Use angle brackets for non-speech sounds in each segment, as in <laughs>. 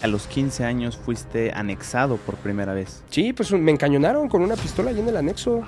A los 15 años fuiste anexado por primera vez. Sí, pues me encañonaron con una pistola ahí en el anexo.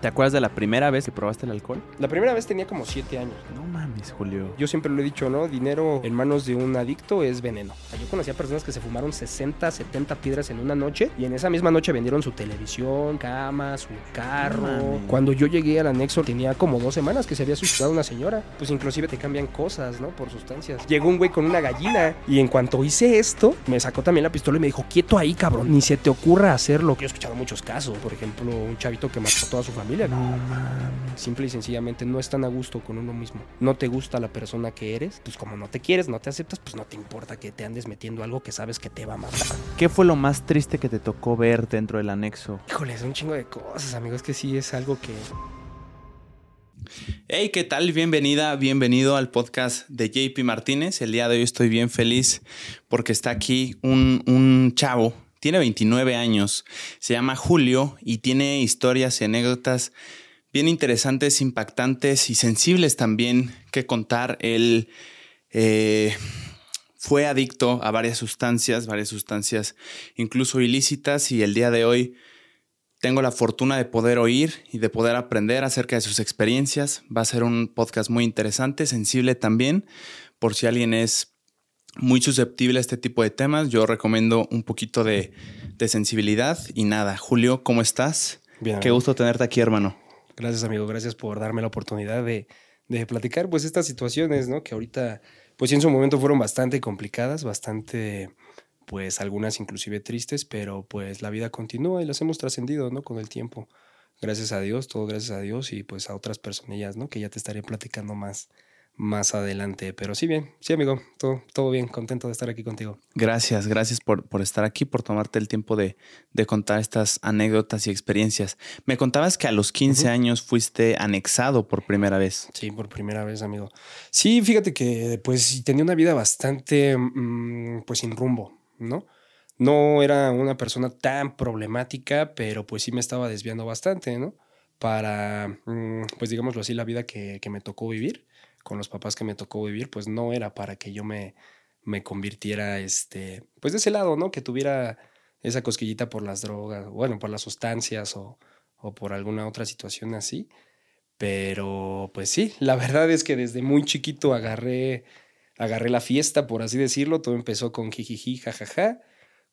¿Te acuerdas de la primera vez que probaste el alcohol? La primera vez tenía como 7 años. No mames, Julio. Yo siempre lo he dicho, ¿no? Dinero en manos de un adicto es veneno. Yo conocía personas que se fumaron 60, 70 piedras en una noche y en esa misma noche vendieron su televisión, cama, su carro. Cuando yo llegué al anexo tenía como dos semanas que se había suicidado una señora. Pues inclusive te cambian cosas, ¿no? Por sustancias. Llegó un güey con una gallina y en cuanto hice esto, me sacó también la pistola y me dijo, quieto ahí, cabrón. Ni se te ocurra hacerlo. Yo he escuchado muchos casos. Por ejemplo, un chavito que mató a toda su familia. No mames. Simple y sencillamente no están a gusto con uno mismo. No te gusta la persona que eres. Pues como no te quieres, no te aceptas, pues no te importa que te andes metiendo algo que sabes que te va a matar. ¿Qué fue lo más triste que te tocó ver dentro del anexo? Híjole, es un chingo de cosas, amigos. Es que sí es algo que Hey, ¿qué tal? Bienvenida, bienvenido al podcast de JP Martínez. El día de hoy estoy bien feliz porque está aquí un, un chavo, tiene 29 años, se llama Julio y tiene historias y anécdotas bien interesantes, impactantes y sensibles también que contar. Él eh, fue adicto a varias sustancias, varias sustancias incluso ilícitas y el día de hoy tengo la fortuna de poder oír y de poder aprender acerca de sus experiencias. Va a ser un podcast muy interesante, sensible también, por si alguien es muy susceptible a este tipo de temas. Yo recomiendo un poquito de, sensibilidad y nada. Julio, ¿cómo estás? Bien. Qué gusto tenerte aquí, hermano. Gracias, amigo. Gracias por darme la oportunidad de, de platicar pues estas situaciones, ¿no? Que ahorita, pues en su momento fueron bastante complicadas, bastante pues algunas inclusive tristes, pero pues la vida continúa y las hemos trascendido, ¿no? Con el tiempo. Gracias a Dios, todo gracias a Dios y pues a otras personillas, ¿no? Que ya te estaré platicando más, más adelante. Pero sí, bien, sí, amigo, todo, todo bien, contento de estar aquí contigo. Gracias, gracias por, por estar aquí, por tomarte el tiempo de, de, contar estas anécdotas y experiencias. Me contabas que a los 15 años fuiste anexado por primera vez. Sí, por primera vez, amigo. Sí, fíjate que pues tenía una vida bastante, mmm, pues sin rumbo, ¿no? No era una persona tan problemática, pero pues sí me estaba desviando bastante, ¿no? Para, mm, pues digámoslo así, la vida que, que, me tocó vivir, con los papás que me tocó vivir, pues no era para que yo me, me convirtiera, este, pues de ese lado, ¿no? Que tuviera esa cosquillita por las drogas, bueno, por las sustancias o, o por alguna otra situación así. Pero pues sí, la verdad es que desde muy chiquito agarré agarré la fiesta, por así decirlo. Todo empezó con jijiji, jajaja,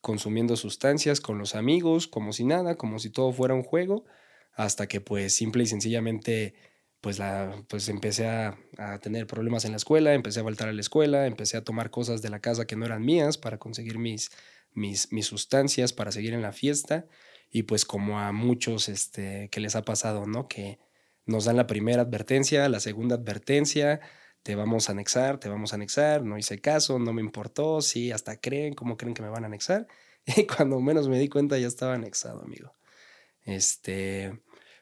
consumiendo sustancias con los amigos, como si nada, como si todo fuera un juego, hasta que pues simple y sencillamente pues, la, pues empecé a, a, tener problemas en la escuela, empecé a faltar a la escuela, empecé a tomar cosas de la casa que no eran mías para conseguir mis, mis, mis sustancias, para seguir en la fiesta. Y pues como a muchos este, que les ha pasado, ¿no? Que nos dan la primera advertencia, la segunda advertencia, te vamos a anexar, te vamos a anexar, no hice caso, no me importó, sí, hasta creen, ¿cómo creen que me van a anexar? <laughs> Y cuando menos me di cuenta ya estaba anexado, amigo. Este,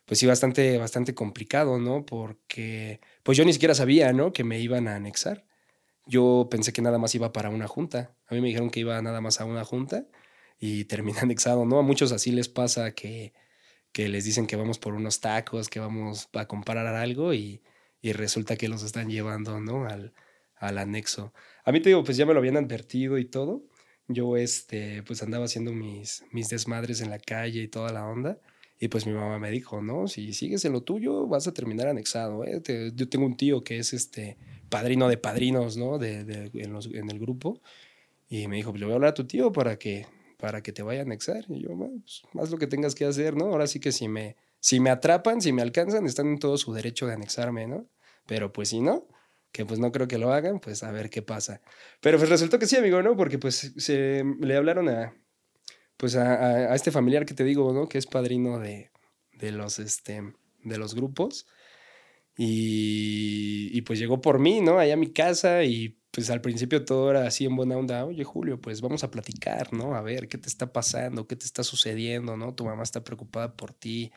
pues sí, bastante, bastante complicado, ¿no? Porque, pues yo ni siquiera sabía, ¿no? Que me iban a anexar. Yo pensé que nada más iba para una junta. A mí me dijeron que iba nada más a una junta y terminé <laughs> anexado, ¿no? A muchos así les pasa que, que les dicen que vamos por unos tacos, que vamos a comprar algo y y resulta que los están llevando, ¿no? Al, al anexo. A mí te digo, pues ya me lo habían advertido y todo. Yo, este, pues andaba haciendo mis, mis desmadres en la calle y toda la onda. Y pues mi mamá me dijo, no, si sigues en lo tuyo, vas a terminar anexado. ¿eh? Yo tengo un tío que es este padrino de padrinos, ¿no? De, en, los, en, el grupo. Y me dijo, pues le voy a hablar a tu tío para que, para que te vaya a anexar. Y yo, pues, haz lo que tengas que hacer, ¿no? Ahora sí que si me, si me atrapan, si me alcanzan, están en todo su derecho de anexarme, ¿no? Pero pues si no, que pues no creo que lo hagan, pues a ver qué pasa. Pero pues resultó que sí, amigo, ¿no? Porque pues se, le hablaron a, pues a, a, este familiar que te digo, ¿no? Que es padrino de, de los, este, de los grupos. Y, y, pues llegó por mí, ¿no? Allá a mi casa y pues al principio todo era así en buena onda. Oye, Julio, pues vamos a platicar, ¿no? A ver qué te está pasando, qué te está sucediendo, ¿no? Tu mamá está preocupada por ti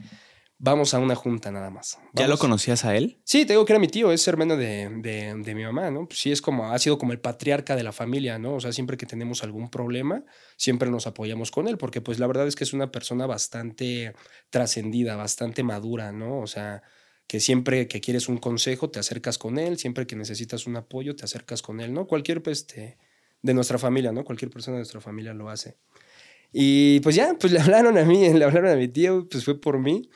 vamos a una junta nada más. Vamos. ¿Ya lo conocías a él? Sí, te digo que era mi tío, es hermano de, de, de, mi mamá, ¿no? Pues sí, es como, ha sido como el patriarca de la familia, ¿no? O sea, siempre que tenemos algún problema, siempre nos apoyamos con él, porque pues la verdad es que es una persona bastante trascendida, bastante madura, ¿no? O sea, que siempre que quieres un consejo te acercas con él, siempre que necesitas un apoyo te acercas con él, ¿no? Cualquier, pues, este, de nuestra familia, ¿no? Cualquier persona de nuestra familia lo hace. Y pues ya, pues <laughs> le hablaron a mí, le hablaron a mi tío, pues fue por mí.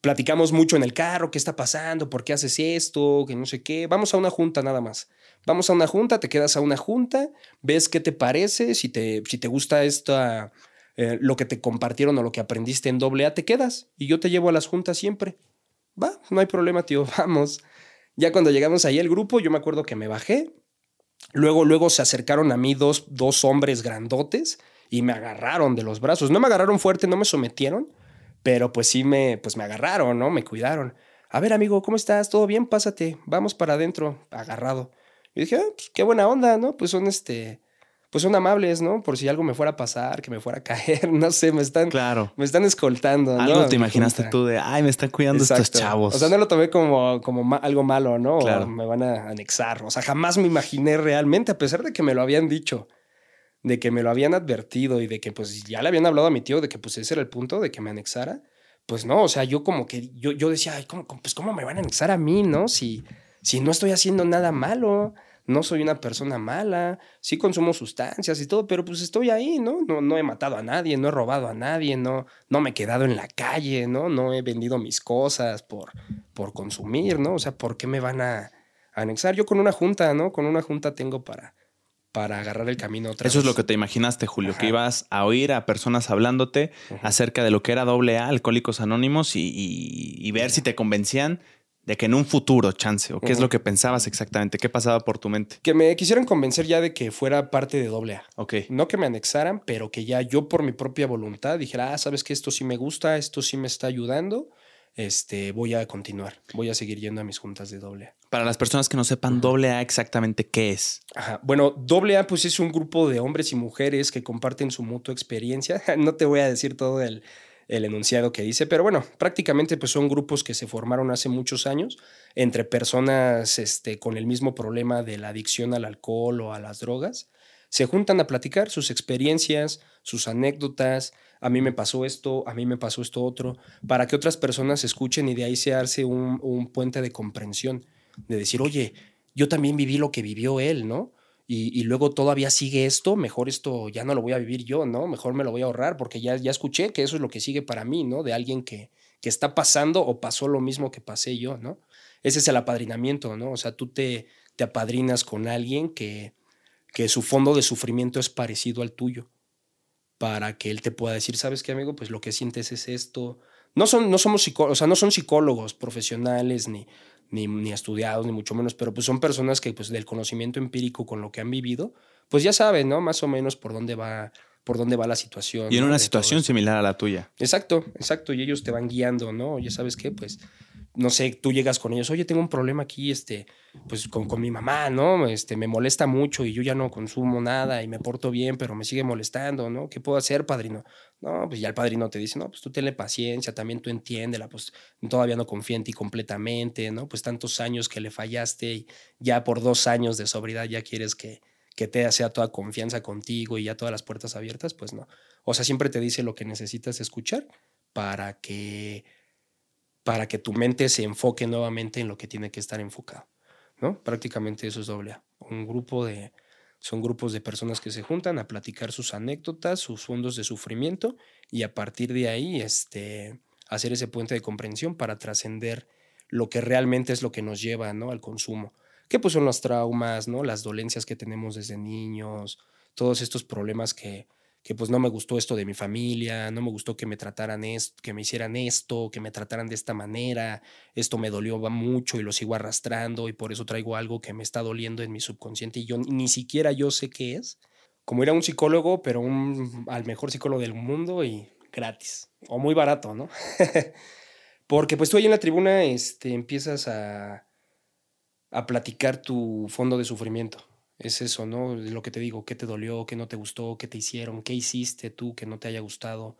Platicamos mucho en el carro, qué está pasando, por qué haces esto, que no sé qué. Vamos a una junta nada más. Vamos a una junta, te quedas a una junta, ves qué te parece, si te, si te gusta esta, eh, lo que te compartieron o lo que aprendiste en doble A, te quedas y yo te llevo a las juntas siempre. Va, no hay problema, tío, <laughs> vamos. Ya cuando llegamos ahí el grupo, yo me acuerdo que me bajé. Luego, luego se acercaron a mí dos, dos hombres grandotes y me agarraron de los brazos. No me agarraron fuerte, no me sometieron, pero pues sí me, pues me agarraron, ¿no? Me cuidaron. A ver, amigo, ¿cómo estás? ¿Todo bien? Pásate, vamos para adentro, agarrado. Y dije, ah, pues qué buena onda, ¿no? Pues son este, pues son amables, ¿no? Por si algo me fuera a pasar, que me fuera a <laughs> caer, no sé, me están, claro. me están escoltando. Algo te imaginaste tú de, ay, me están cuidando estos chavos. O sea, no lo tomé como, como algo malo, ¿no? Claro. me van a anexar. O sea, jamás me imaginé realmente, a pesar de que me lo habían dicho, de que me lo habían advertido y de que pues ya le habían hablado a mi tío de que pues ese era el punto de que me anexara. Pues no, o sea, yo como que, yo, yo decía, ay, ¿cómo, pues cómo me van a anexar a mí, ¿no? Si, si no estoy haciendo nada malo no soy una persona mala, sí consumo sustancias y todo, pero pues estoy ahí, ¿no? No, no he matado a nadie, no he robado a nadie, no, no me he quedado en la calle, ¿no? No he vendido mis cosas por, por consumir, ¿no? O sea, ¿por qué me van a, anexar? Yo con una junta, ¿no? Con una junta tengo para, para agarrar el camino otra Eso es lo que te imaginaste, Julio, que ibas a oír a personas hablándote acerca de lo que era doble A, Alcohólicos Anónimos, y, y ver si te convencían de que en un futuro, chance, o qué es lo que pensabas exactamente, qué pasaba por tu mente. Que me quisieran convencer ya de que fuera parte de doble A. Ok. No que me anexaran, pero que ya yo por mi propia voluntad dijera, ah, sabes que esto sí me gusta, esto sí me está ayudando, este, voy a continuar, voy a seguir yendo a mis juntas de doble A. Para las personas que no sepan doble A exactamente qué es. Ajá. Bueno, doble A pues es un grupo de hombres y mujeres que comparten su mutua experiencia. <laughs> no te voy a decir todo el el enunciado que dice, pero bueno, prácticamente pues son grupos que se formaron hace muchos años entre personas este, con el mismo problema de la adicción al alcohol o a las drogas. Se juntan a platicar sus experiencias, sus anécdotas, a mí me pasó esto, a mí me pasó esto otro, para que otras personas escuchen y de ahí se hace un, un puente de comprensión, de decir, oye, yo también viví lo que vivió él, ¿no? y, luego todavía sigue esto, mejor esto ya no lo voy a vivir yo, ¿no? Mejor me lo voy a ahorrar porque ya, ya escuché que eso es lo que sigue para mí, ¿no? De alguien que, que está pasando o pasó lo mismo que pasé yo, ¿no? Ese es el apadrinamiento, ¿no? O sea, tú te, te apadrinas con alguien que, que su fondo de sufrimiento es parecido al tuyo para que él te pueda decir, ¿sabes qué, amigo? Pues lo que sientes es esto. No, son, no somos psicólogos, o sea, no son psicólogos profesionales ni, ni, ni, estudiados, ni mucho menos, pero pues son personas que pues del conocimiento empírico con lo que han vivido, pues ya saben, ¿no? Más o menos por dónde va, por dónde va la situación. Y en una situación similar a la tuya. Exacto, exacto, y ellos te van guiando, ¿no? Ya sabes qué, pues no sé, tú llegas con ellos, oye, tengo un problema aquí, este, pues con, con, mi mamá, ¿no? Este, me molesta mucho y yo ya no consumo nada y me porto bien, pero me sigue molestando, ¿no? ¿Qué puedo hacer, padrino? No, pues ya el padrino te dice, no, pues tú tenle paciencia, también tú entiéndela, pues todavía no confía en ti completamente, ¿no? Pues tantos años que le fallaste y ya por dos años de sobriedad ya quieres que, que te sea toda confianza contigo y ya todas las puertas abiertas, pues no. O sea, siempre te dice lo que necesitas escuchar para que para que tu mente se enfoque nuevamente en lo que tiene que estar enfocado. ¿no? Prácticamente eso es doble A. Un grupo de, son grupos de personas que se juntan a platicar sus anécdotas, sus fondos de sufrimiento y a partir de ahí este, hacer ese puente de comprensión para trascender lo que realmente es lo que nos lleva ¿no? al consumo. Que pues son los traumas, ¿no? las dolencias que tenemos desde niños, todos estos problemas que, que pues no me gustó esto de mi familia, no me gustó que me trataran esto, que me hicieran esto, que me trataran de esta manera, esto me dolió mucho y lo sigo arrastrando y por eso traigo algo que me está doliendo en mi subconsciente y yo ni siquiera yo sé qué es. Como ir a un psicólogo, pero un, al mejor psicólogo del mundo y gratis o muy barato, ¿no? <laughs> Porque pues tú ahí en la tribuna este, empiezas a, a platicar tu fondo de sufrimiento es eso, ¿no? Lo que te digo, qué te dolió, qué no te gustó, qué te hicieron, qué hiciste tú que no te haya gustado.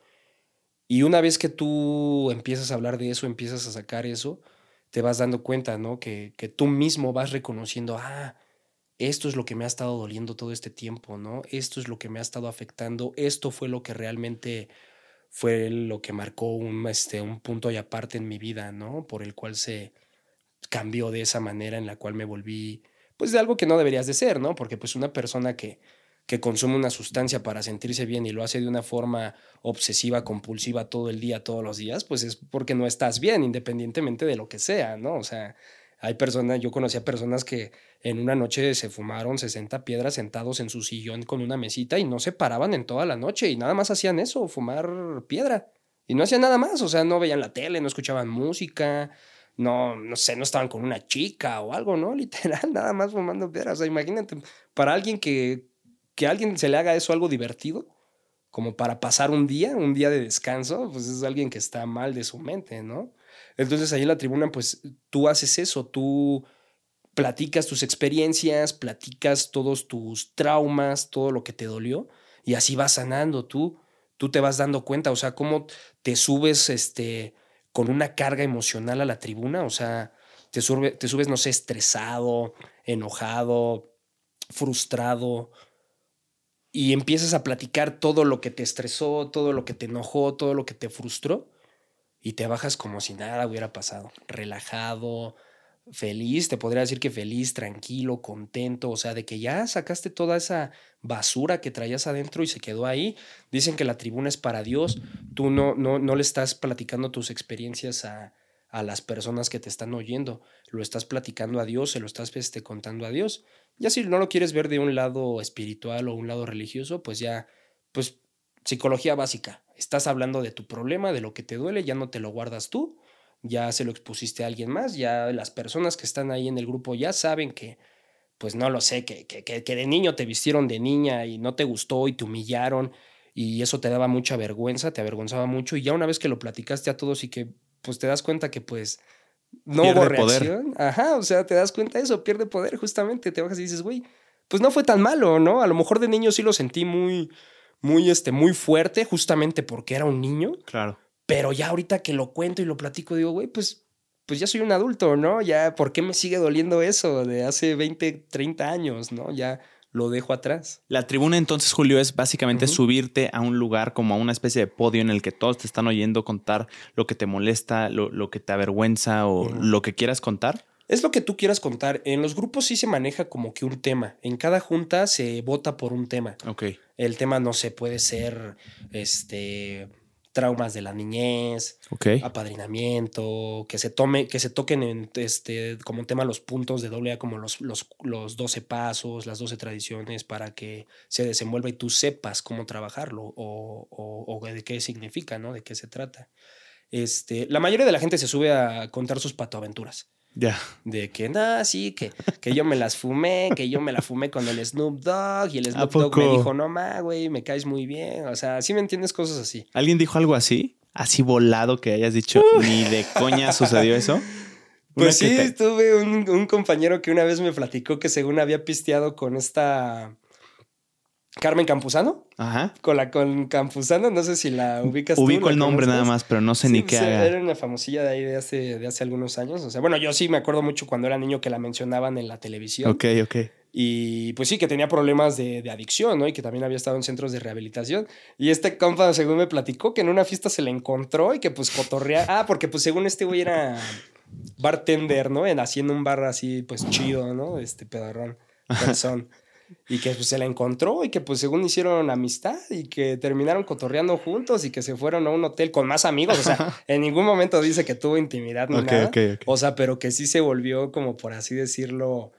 Y una vez que tú empiezas a hablar de eso, empiezas a sacar eso, te vas dando cuenta, ¿no? Que, que tú mismo vas reconociendo, ah, esto es lo que me ha estado doliendo todo este tiempo, ¿no? Esto es lo que me ha estado afectando, esto fue lo que realmente fue lo que marcó un, este, un punto y aparte en mi vida, ¿no? Por el cual se cambió de esa manera en la cual me volví pues de algo que no deberías de ser, ¿no? Porque pues una persona que, que consume una sustancia para sentirse bien y lo hace de una forma obsesiva, compulsiva todo el día, todos los días, pues es porque no estás bien, independientemente de lo que sea, ¿no? O sea, hay personas, yo conocía personas que en una noche se fumaron 60 piedras sentados en su sillón con una mesita y no se paraban en toda la noche y nada más hacían eso, fumar piedra. Y no hacían nada más, o sea, no veían la tele, no escuchaban música, no, no sé, no estaban con una chica o algo, ¿no? <laughs> Literal, nada más fumando piedras. O sea, imagínate, para alguien que, que a alguien se le haga eso algo divertido, como para pasar un día, un día de descanso, pues es alguien que está mal de su mente, ¿no? Entonces ahí en la tribuna, pues tú haces eso, tú platicas tus experiencias, platicas todos tus traumas, todo lo que te dolió, y así vas sanando tú, tú te vas dando cuenta, o sea, cómo te subes este, con una carga emocional a la tribuna, o sea, te, subes, no sé, estresado, enojado, frustrado, y empiezas a platicar todo lo que te estresó, todo lo que te enojó, todo lo que te frustró, y te bajas como si nada hubiera pasado, relajado, feliz, te podría decir que feliz, tranquilo, contento, o sea, de que ya sacaste toda esa basura que traías adentro y se quedó ahí. Dicen que la tribuna es para Dios, tú no, no, no le estás platicando tus experiencias a, a las personas que te están oyendo, lo estás platicando a Dios, se lo estás este, contando a Dios. Ya si no lo quieres ver de un lado espiritual o un lado religioso, pues ya, pues psicología básica, estás hablando de tu problema, de lo que te duele, ya no te lo guardas tú, ya se lo expusiste a alguien más, ya las personas que están ahí en el grupo ya saben que, pues no lo sé, que, que, que de niño te vistieron de niña y no te gustó y te humillaron y eso te daba mucha vergüenza, te avergonzaba mucho y ya una vez que lo platicaste a todos y que pues te das cuenta que pues no hubo reacción, ajá, o sea, te das cuenta de eso, pierde poder justamente, te bajas y dices, güey, pues no fue tan malo, ¿no? A lo mejor de niño sí lo sentí muy muy, este, muy fuerte, justamente porque era un niño. Claro. Pero ya ahorita que lo cuento y lo platico, digo, güey, pues, pues ya soy un adulto, ¿no? Ya, ¿por qué me sigue doliendo eso de hace 20, 30 años, ¿no? Ya lo dejo atrás. La tribuna entonces, Julio, es básicamente subirte a un lugar como a una especie de podio en el que todos te están oyendo contar lo que te molesta, lo, que te avergüenza o lo que quieras contar. Es lo que tú quieras contar. En los grupos sí se maneja como que un tema. En cada junta se vota por un tema. Ok. El tema no se puede ser este traumas de la niñez, okay. apadrinamiento, que se tome, que se toquen en este como tema los puntos de doble A, como los, los, los 12 pasos, las 12 tradiciones, para que se desenvuelva y tú sepas cómo trabajarlo o, o, o de qué significa, ¿no? De qué se trata. Este, la mayoría de la gente se sube a contar sus patoaventuras. Ya. De que, no, sí, que, que yo me las fumé, que yo me la fumé con el Snoop Dogg y el Snoop Dogg me dijo, no, ma, güey, me caes muy bien. O sea, sí me entiendes cosas así. ¿Alguien dijo algo así? Así volado que hayas dicho, ni de coña sucedió eso. <laughs> Pues sí, tuve un, un, compañero que una vez me platicó que según había pisteado con esta Carmen Campuzano. Ajá. Con la con Campuzano, no sé si la ubicas Ubico el nombre nada más, pero no sé ni qué pues, Era una famosilla de ahí de hace, de hace algunos años. O sea, bueno, yo sí me acuerdo mucho cuando era niño que la mencionaban en la televisión. Ok, ok. Y pues sí, que tenía problemas de, de, adicción, ¿no? Y que también había estado en centros de rehabilitación. Y este compa, según me platicó, que en una fiesta se le encontró y que pues cotorrea. Ah, porque pues según este güey era bartender, ¿no? En, haciendo un bar así, pues chido, ¿no? Este pedarrón. Persón <laughs> y que pues, se la encontró y que pues según hicieron amistad y que terminaron cotorreando juntos y que se fueron a un hotel con más amigos. O sea, <laughs> en ningún momento dice que tuvo intimidad ni nada. O sea, pero que sí se volvió como por así decirlo,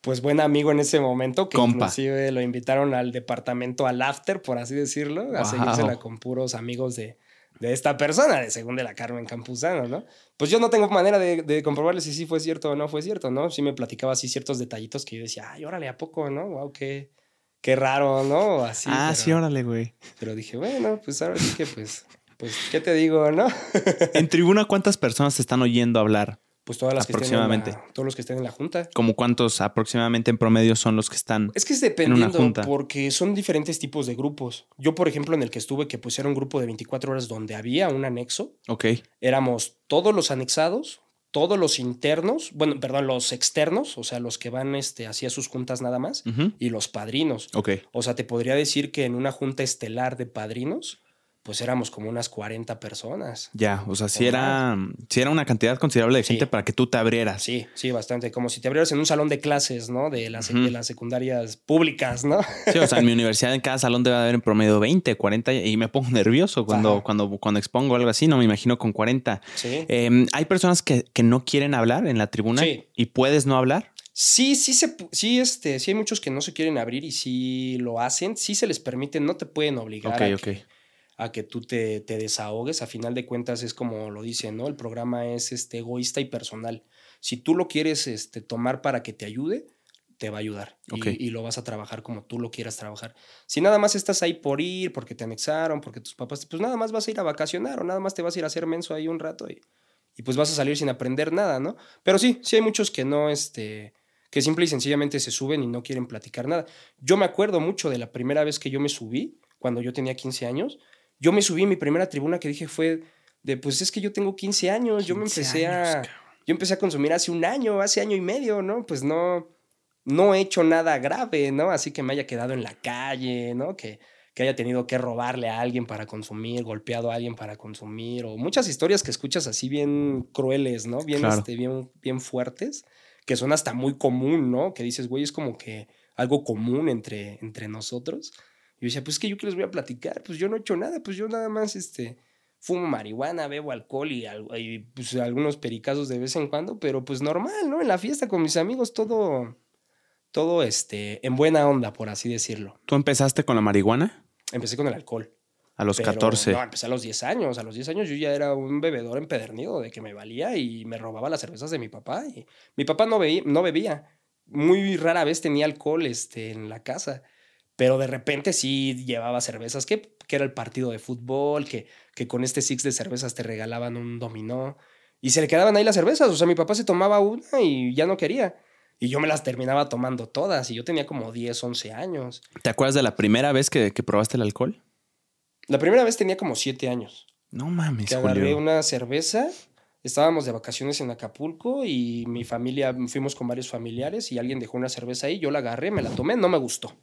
pues buen amigo en ese momento, que inclusive lo invitaron al departamento, al after, por así decirlo, a seguírsela con puros amigos de, de esta persona, de según de la Carmen Campuzano, ¿no? Pues yo no tengo manera de, de, comprobarle si sí fue cierto o no fue cierto, ¿no? Sí me platicaba así ciertos detallitos que yo decía, ay, órale, ¿a poco, no? Wow, qué, qué raro, ¿no? Así. Ah, sí, órale, güey. Pero dije, bueno, pues ahora sí que, pues, pues, ¿qué te digo, no? en tribuna, ¿cuántas personas te están oyendo hablar? Pues todas las aproximadamente. Que todos los que estén en la junta. ¿Como cuántos aproximadamente en promedio son los que están Es que es dependiendo, porque son diferentes tipos de grupos. Yo, por ejemplo, en el que estuve, que era un grupo de 24 horas donde había un anexo. Ok. Éramos todos los anexados, todos los internos, bueno, perdón, los externos, o sea, los que van este, hacia sus juntas nada más, y los padrinos. Ok. O sea, te podría decir que en una junta estelar de padrinos pues éramos como unas 40 personas. Ya, o sea, si era, si era una cantidad considerable de gente para que tú te abrieras. Sí, sí, bastante. Como si te abrieras en un salón de clases, ¿no? De las, de las secundarias públicas, ¿no? Sí, o sea, en mi universidad en cada salón debe haber en promedio 20, 40 y me pongo nervioso cuando, cuando, cuando expongo algo así, no me imagino con 40. Sí. Em, hay personas que, que, no quieren hablar en la tribuna y puedes no hablar. Sí, sí, se, sí, este, sí hay muchos que no se quieren abrir y sí lo hacen, sí se les permite, no te pueden obligar. Ok, a ok a que tú te, te, desahogues. A final de cuentas es como lo dicen, ¿no? El programa es este, egoísta y personal. Si tú lo quieres este, tomar para que te ayude, te va a ayudar y, lo vas a trabajar como tú lo quieras trabajar. Si nada más estás ahí por ir, porque te anexaron, porque tus papás, pues nada más vas a ir a vacacionar o nada más te vas a ir a hacer menso ahí un rato y, y pues vas a salir sin aprender nada, ¿no? Pero sí, sí hay muchos que no, este, que simple y sencillamente se suben y no quieren platicar nada. Yo me acuerdo mucho de la primera vez que yo me subí, cuando yo tenía 15 años, yo me subí, mi primera tribuna que dije fue de, pues es que yo tengo 15 años, yo me empecé a... Yo empecé a consumir hace un año, hace año y medio, ¿no? Pues no, no he hecho nada grave, ¿no? Así que me haya quedado en la calle, ¿no? Que, que haya tenido que robarle a alguien para consumir, golpeado a alguien para consumir, o muchas historias que escuchas así bien crueles, ¿no? Bien, este, bien, bien fuertes, que son hasta muy común, ¿no? Que dices, güey, es como que algo común entre, entre nosotros. Y yo decía, pues es que yo que les voy a platicar, pues yo no he hecho nada, pues yo nada más este, fumo marihuana, bebo alcohol y, y pues, algunos pericazos de vez en cuando, pero pues normal, ¿no? En la fiesta con mis amigos todo, todo este, en buena onda, por así decirlo. ¿Tú empezaste con la marihuana? Empecé con el alcohol. A los 14. No, empecé a los 10 años. A los 10 años yo ya era un bebedor empedernido de que me valía y me robaba las cervezas de mi papá. Y mi papá no, no bebía. Muy rara vez tenía alcohol este, en la casa pero de repente sí llevaba cervezas, que, que era el partido de fútbol, que, que con este six de cervezas te regalaban un dominó y se le quedaban ahí las cervezas, o sea, mi papá se tomaba una y ya no quería. Y yo me las terminaba tomando todas y yo tenía como 10, 11 años. ¿Te acuerdas de la primera vez que, que probaste el alcohol? La primera vez tenía como 7 años. No mames. Que agarré una cerveza, estábamos de vacaciones en Acapulco y mi familia, fuimos con varios familiares y alguien dejó una cerveza ahí, yo la agarré, me la tomé, no me gustó.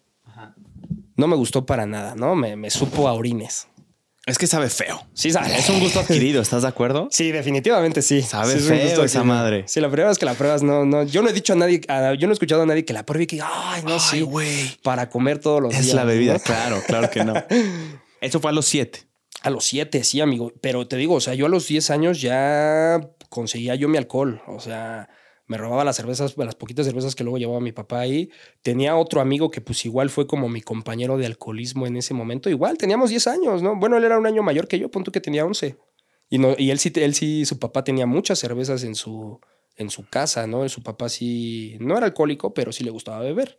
No me gustó para nada, ¿no? Me, me supo a orines. Es que sabe feo. Sí, sabe. Es un gusto <laughs> adquirido, ¿estás de acuerdo? Sí, definitivamente sí. Sabe feo esa madre. Sí, la primera vez que la pruebas, no, no. Yo no he dicho a nadie, yo no he escuchado a nadie que la pruebe y que, ay, no, sí, güey. Para comer todos los días. Es la bebida, claro, claro que no. <laughs> Eso fue a los siete. A los siete, sí, amigo. Pero te digo, o sea, yo a los diez años ya conseguía yo mi alcohol. O sea, me robaba las cervezas, las poquitas cervezas que luego llevaba mi papá ahí. Tenía otro amigo que pues igual fue como mi compañero de alcoholismo en ese momento. Igual, teníamos 10 años, ¿no? Bueno, él era un año mayor que yo, punto que tenía 11. Y, no, y él, sí, él sí, su papá tenía muchas cervezas en su, en su casa, ¿no? Su papá sí, no era alcohólico, pero sí le gustaba beber.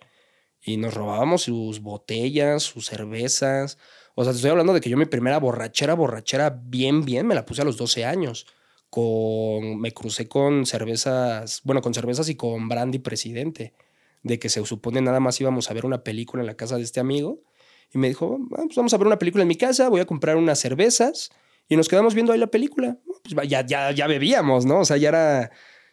Y nos robábamos sus botellas, sus cervezas. O sea, te estoy hablando de que yo mi primera borrachera, borrachera bien, bien, me la puse a los 12 años con, me crucé con cervezas, bueno, con cervezas y con brandy presidente, de que se supone nada más íbamos a ver una película en la casa de este amigo. Y me dijo, ah, pues vamos a ver una película en mi casa, voy a comprar unas cervezas y nos quedamos viendo ahí la película. Pues ya, ya, ya bebíamos, ¿no? O sea, ya era,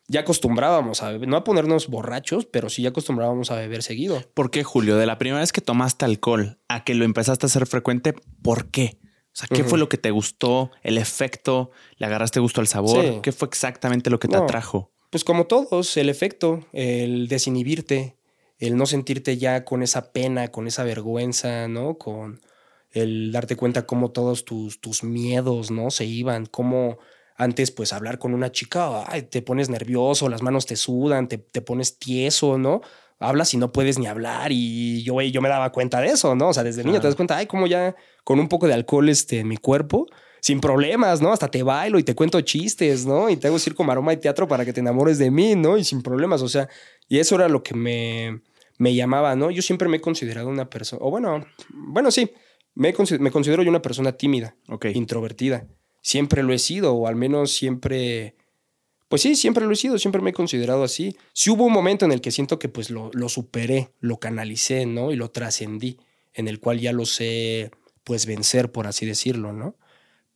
ya acostumbrábamos a beber, no a ponernos borrachos, pero sí ya acostumbrábamos a beber seguido. ¿Por qué, Julio? De la primera vez que tomaste alcohol a que lo empezaste a hacer frecuente, ¿por qué? O sea, ¿qué fue lo que te gustó? ¿El efecto? ¿Le agarraste gusto al sabor? ¿Qué fue exactamente lo que te atrajo? Pues como todos, el efecto, el desinhibirte, el no sentirte ya con esa pena, con esa vergüenza, ¿no? Con el darte cuenta cómo todos tus, tus miedos, ¿no? Se iban, cómo antes, pues hablar con una chica, te pones nervioso, las manos te sudan, te, te pones tieso, ¿no? hablas y no puedes ni hablar y yo, yo me daba cuenta de eso, ¿no? O sea, desde niño te das cuenta, ay, como ya con un poco de alcohol este, en mi cuerpo, sin problemas, ¿no? Hasta te bailo y te cuento chistes, ¿no? Y te hago circo, maroma y teatro para que te enamores de mí, ¿no? Y sin problemas, o sea, y eso era lo que me, me llamaba, ¿no? Yo siempre me he considerado una persona, o bueno, bueno, sí, me, me considero yo una persona tímida, introvertida. Siempre lo he sido, o al menos siempre pues sí, siempre lo he sido, siempre me he considerado así. Sí hubo un momento en el que siento que pues lo, lo superé, lo canalicé, ¿no? Y lo trascendí, en el cual ya lo sé pues vencer, por así decirlo, ¿no?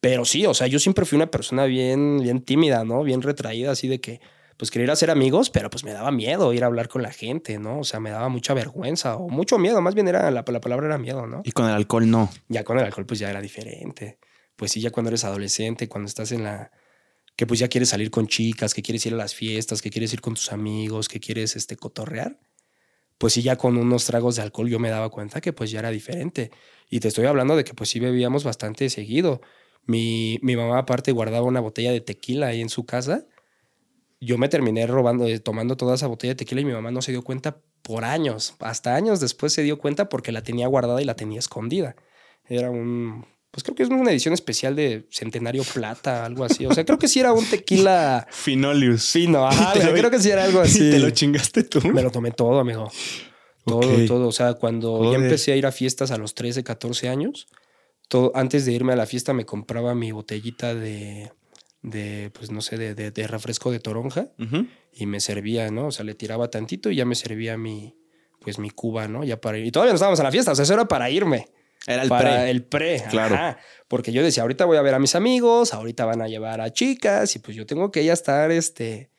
Pero sí, o sea, yo siempre fui una persona bien, bien tímida, ¿no? Bien retraída, así de que pues quería hacer amigos, pero pues me daba miedo ir a hablar con la gente, ¿no? O sea, me daba mucha vergüenza o mucho miedo, más bien era la, la palabra era miedo, ¿no? Y con el alcohol no. Ya con el alcohol pues ya era diferente. pues sí, ya cuando eres adolescente, cuando estás en la, que pues ya quieres salir con chicas, que quieres ir a las fiestas, que quieres ir con tus amigos, que quieres este, cotorrear, pues sí, ya con unos tragos de alcohol yo me daba cuenta que pues ya era diferente. Y te estoy hablando de que pues sí bebíamos bastante seguido. Mi, mi mamá aparte guardaba una botella de tequila ahí en su casa. Yo me terminé robando, eh, tomando toda esa botella de tequila y mi mamá no se dio cuenta por años. Hasta años después se dio cuenta porque la tenía guardada y la tenía escondida. Era un, pues creo que es una edición especial de Centenario Plata, algo así. O sea, creo que sí era un tequila. <laughs> Finolius. Fino, ajá. <laughs> creo que sí era algo <laughs> así. ¿Te lo chingaste tú? Me lo tomé todo, amigo. Todo, todo. O sea, cuando ya empecé a ir a fiestas a los 13, 14 años, todo, antes de irme a la fiesta me compraba mi botellita de, de pues no sé, de, de, refresco de toronja y me servía, ¿no? O sea, le tiraba tantito y ya me servía mi, pues mi cuba, ¿no? Ya para ir. Y todavía no estábamos en la fiesta, o sea, eso era para irme. Era el para el pre. Claro. Porque yo decía, ahorita voy a ver a mis amigos, ahorita van a llevar a chicas y pues yo tengo que ya estar, este,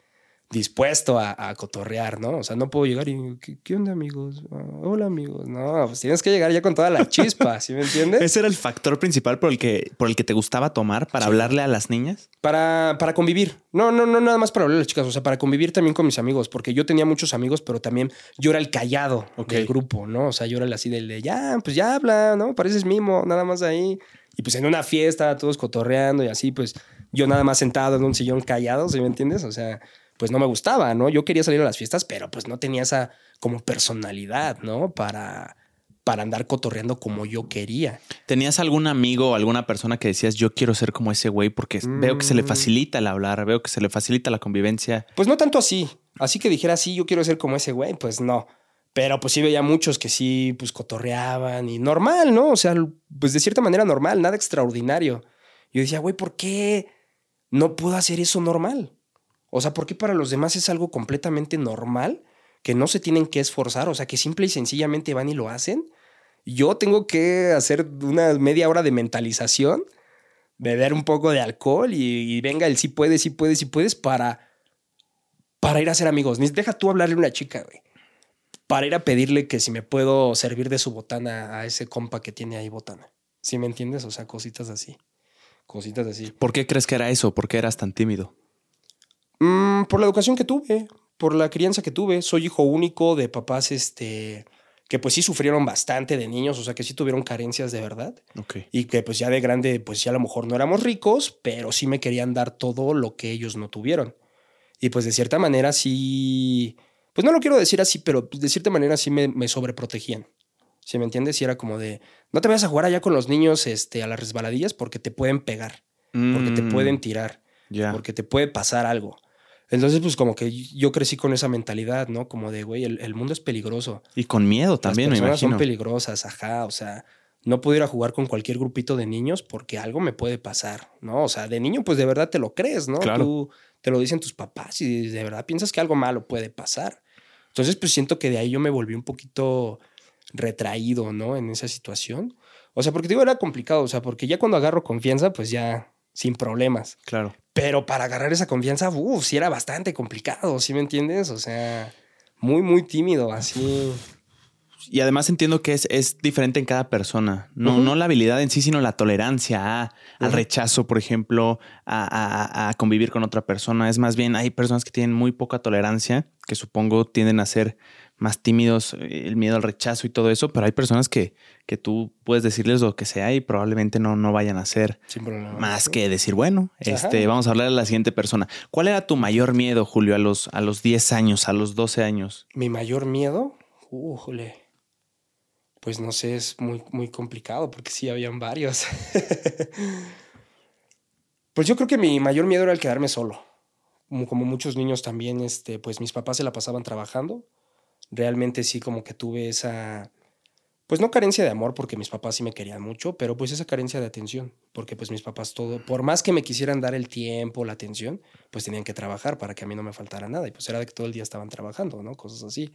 dispuesto a, cotorrear, ¿no? O sea, no puedo llegar y, ¿qué, onda, amigos? Ah, hola, amigos. No, pues tienes que llegar ya con toda la chispa, ¿sí me entiendes? <laughs> ¿Ese era el factor principal por el que, por el que te gustaba tomar para hablarle a las niñas? Para, para convivir. No, no, no, nada más para hablarle a las chicas, o sea, para convivir también con mis amigos, porque yo tenía muchos amigos, pero también yo era el callado del grupo, ¿no? O sea, yo era el así del de, ya, pues ya habla, ¿no? Pareces mimo, nada más ahí. Y pues en una fiesta, todos cotorreando y así, pues yo nada más sentado en un sillón callado, ¿sí me entiendes? O sea, pues no me gustaba, ¿no? Yo quería salir a las fiestas, pero pues no tenía esa como personalidad, ¿no? Para, para andar cotorreando como yo quería. ¿Tenías algún amigo o alguna persona que decías, yo quiero ser como ese güey porque veo que se le mm. facilita el hablar, veo que se le facilita la convivencia? Pues no tanto así. Así que dijera, sí, yo quiero ser como ese güey, pues no. Pero pues sí veía muchos que sí, pues cotorreaban y normal, ¿no? O sea, pues de cierta manera normal, nada extraordinario. Yo decía, güey, ¿por qué no puedo hacer eso normal? O sea, ¿por qué para los demás es algo completamente normal? Que no se tienen que esforzar, o sea, que simple y sencillamente van y lo hacen. Yo tengo que hacer una media hora de mentalización, beber un poco de alcohol y, venga el sí puedes, sí puedes, sí puedes para, para ir a ser amigos. Deja tú hablarle a una chica, güey. Para ir a pedirle que si me puedo servir de su botana a ese compa que tiene ahí botana. ¿Sí me entiendes? O sea, cositas así. Cositas así. ¿Por qué crees que era eso? ¿Por qué eras tan tímido? Mm, por la educación que tuve, por la crianza que tuve. Soy hijo único de papás este, que pues sí sufrieron bastante de niños, o sea que sí tuvieron carencias de verdad. Y que pues ya de grande, pues ya a lo mejor no éramos ricos, pero sí me querían dar todo lo que ellos no tuvieron. Y pues de cierta manera sí, pues no lo quiero decir así, pero de cierta manera sí me, me sobreprotegían. ¿Sí me entiendes? Y era como de, no te vayas a jugar allá con los niños este, a las resbaladillas porque te pueden pegar, porque te mm. pueden tirar, porque te puede pasar algo. Entonces, pues como que yo crecí con esa mentalidad, ¿no? Como de, güey, el, mundo es peligroso. Y con miedo también, Las personas son peligrosas, ajá, o sea, no puedo ir a jugar con cualquier grupito de niños porque algo me puede pasar, ¿no? O sea, de niño, pues de verdad te lo crees, ¿no? Claro. Tú te lo dicen tus papás y de verdad piensas que algo malo puede pasar. Entonces, pues siento que de ahí yo me volví un poquito retraído, ¿no? En esa situación. O sea, porque digo, era complicado, o sea, porque ya cuando agarro confianza, pues ya sin problemas. Claro. Pero para agarrar esa confianza, uff, sí era bastante complicado, ¿sí me entiendes? O sea, muy, muy tímido, así. Y además entiendo que es, es diferente en cada persona. No, no la habilidad en sí, sino la tolerancia al rechazo, por ejemplo, a, a, convivir con otra persona. Es más bien, hay personas que tienen muy poca tolerancia, que supongo tienden a ser más tímidos, eh, el miedo al rechazo y todo eso, pero hay personas que, que tú puedes decirles lo que sea y probablemente no, no vayan a hacer más que decir, bueno, este, vamos a hablar a la siguiente persona. ¿Cuál era tu mayor miedo, Julio, a los, a los 10 años, a los 12 años? Mi mayor miedo, Ujole. Pues no sé, es muy, muy complicado porque sí habían varios. <laughs> pues yo creo que mi mayor miedo era el quedarme solo. Como, como muchos niños también, este, pues mis papás se la pasaban trabajando realmente sí como que tuve esa, pues no carencia de amor porque mis papás sí me querían mucho, pero pues esa carencia de atención, porque pues mis papás todo, por más que me quisieran dar el tiempo, la atención, pues tenían que trabajar para que a mí no me faltara nada y pues era de que todo el día estaban trabajando, ¿no? Cosas así.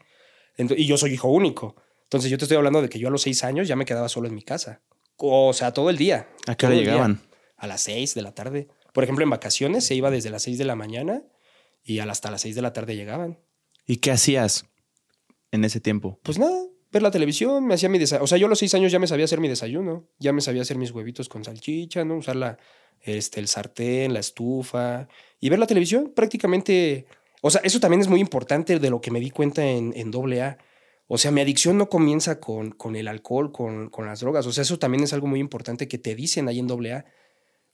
y yo soy hijo único. Entonces yo te estoy hablando de que yo a los seis años ya me quedaba solo en mi casa. O sea, todo el día. ¿A qué hora llegaban? A las seis de la tarde. Por ejemplo, en vacaciones se iba desde las seis de la mañana y hasta las seis de la tarde llegaban. ¿Y qué hacías? En ese tiempo? Pues nada, ver la televisión, me hacía mi desayuno. O sea, yo a los seis años ya me sabía hacer mi desayuno, ya me sabía hacer mis huevitos con salchicha, ¿no? Usar la, este, el sartén, la estufa y ver la televisión prácticamente. O sea, eso también es muy importante de lo que me di cuenta en, en AA. O sea, mi adicción no comienza con, con el alcohol, con, con, las drogas. O sea, eso también es algo muy importante que te dicen ahí en AA.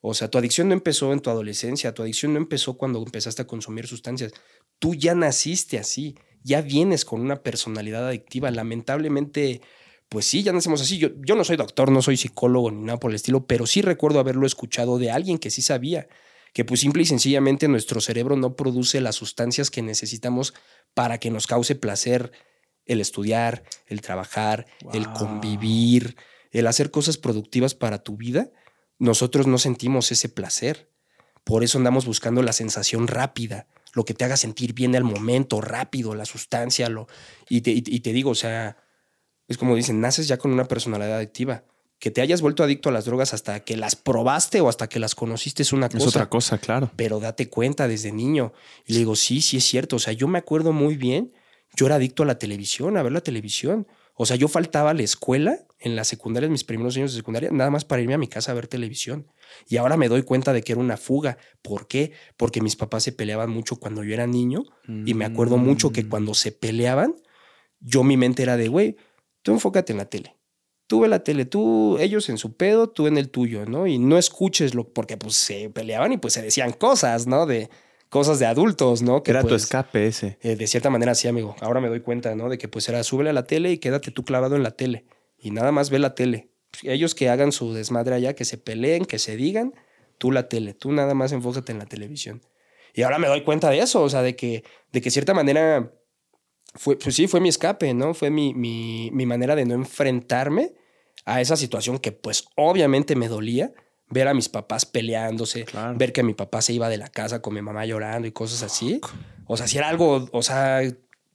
O sea, tu adicción no empezó en tu adolescencia, tu adicción no empezó cuando empezaste a consumir sustancias. Tú ya naciste así, ya vienes con una personalidad adictiva. Lamentablemente, pues sí, ya nacemos así. Yo, yo no soy doctor, no soy psicólogo ni nada por el estilo, pero sí recuerdo haberlo escuchado de alguien que sí sabía que pues simple y sencillamente nuestro cerebro no produce las sustancias que necesitamos para que nos cause placer el estudiar, el trabajar, el convivir, el hacer cosas productivas para tu vida, nosotros no sentimos ese placer. Por eso andamos buscando la sensación rápida, lo que te haga sentir bien al momento, rápido, la sustancia. Lo, y, te, y te digo, o sea, es como dicen, naces ya con una personalidad adictiva. Que te hayas vuelto adicto a las drogas hasta que las probaste o hasta que las conociste es una cosa. Es otra cosa, claro. Pero date cuenta desde niño. Y le digo, sí, sí es cierto. O sea, yo me acuerdo muy bien yo era adicto a la televisión, a ver la televisión. O sea, yo faltaba a la escuela en la secundaria, en mis primeros años de secundaria, nada más para irme a mi casa a ver televisión. Y ahora me doy cuenta de que era una fuga. ¿Por qué? Porque mis papás se peleaban mucho cuando yo era niño. Y me acuerdo mucho que cuando mm. se peleaban, yo mi mente era de, güey, tú enfócate en la tele. Tú ve la tele, tú, ellos en su pedo, tú en el tuyo, ¿no? Y no escuches lo, porque pues se peleaban y pues se decían cosas, ¿no? De, cosas de adultos, ¿no? Que era tu pues, escape ese. Eh, de cierta manera sí, amigo. Ahora me doy cuenta, ¿no? De que pues era súbele a la tele y quédate tú clavado en la tele. Y nada más ve la tele. Ellos que hagan su desmadre allá, que se peleen, que se digan, tú la tele. Tú nada más enfócate en la televisión. Y ahora me doy cuenta de eso, o sea, de que de que cierta manera fue, pues sí, fue mi escape, ¿no? Fue mi, mi, mi manera de no enfrentarme a esa situación que pues obviamente me dolía, ver a mis papás peleándose, ver que mi papá se iba de la casa con mi mamá llorando y cosas así. O sea, si era algo, o sea,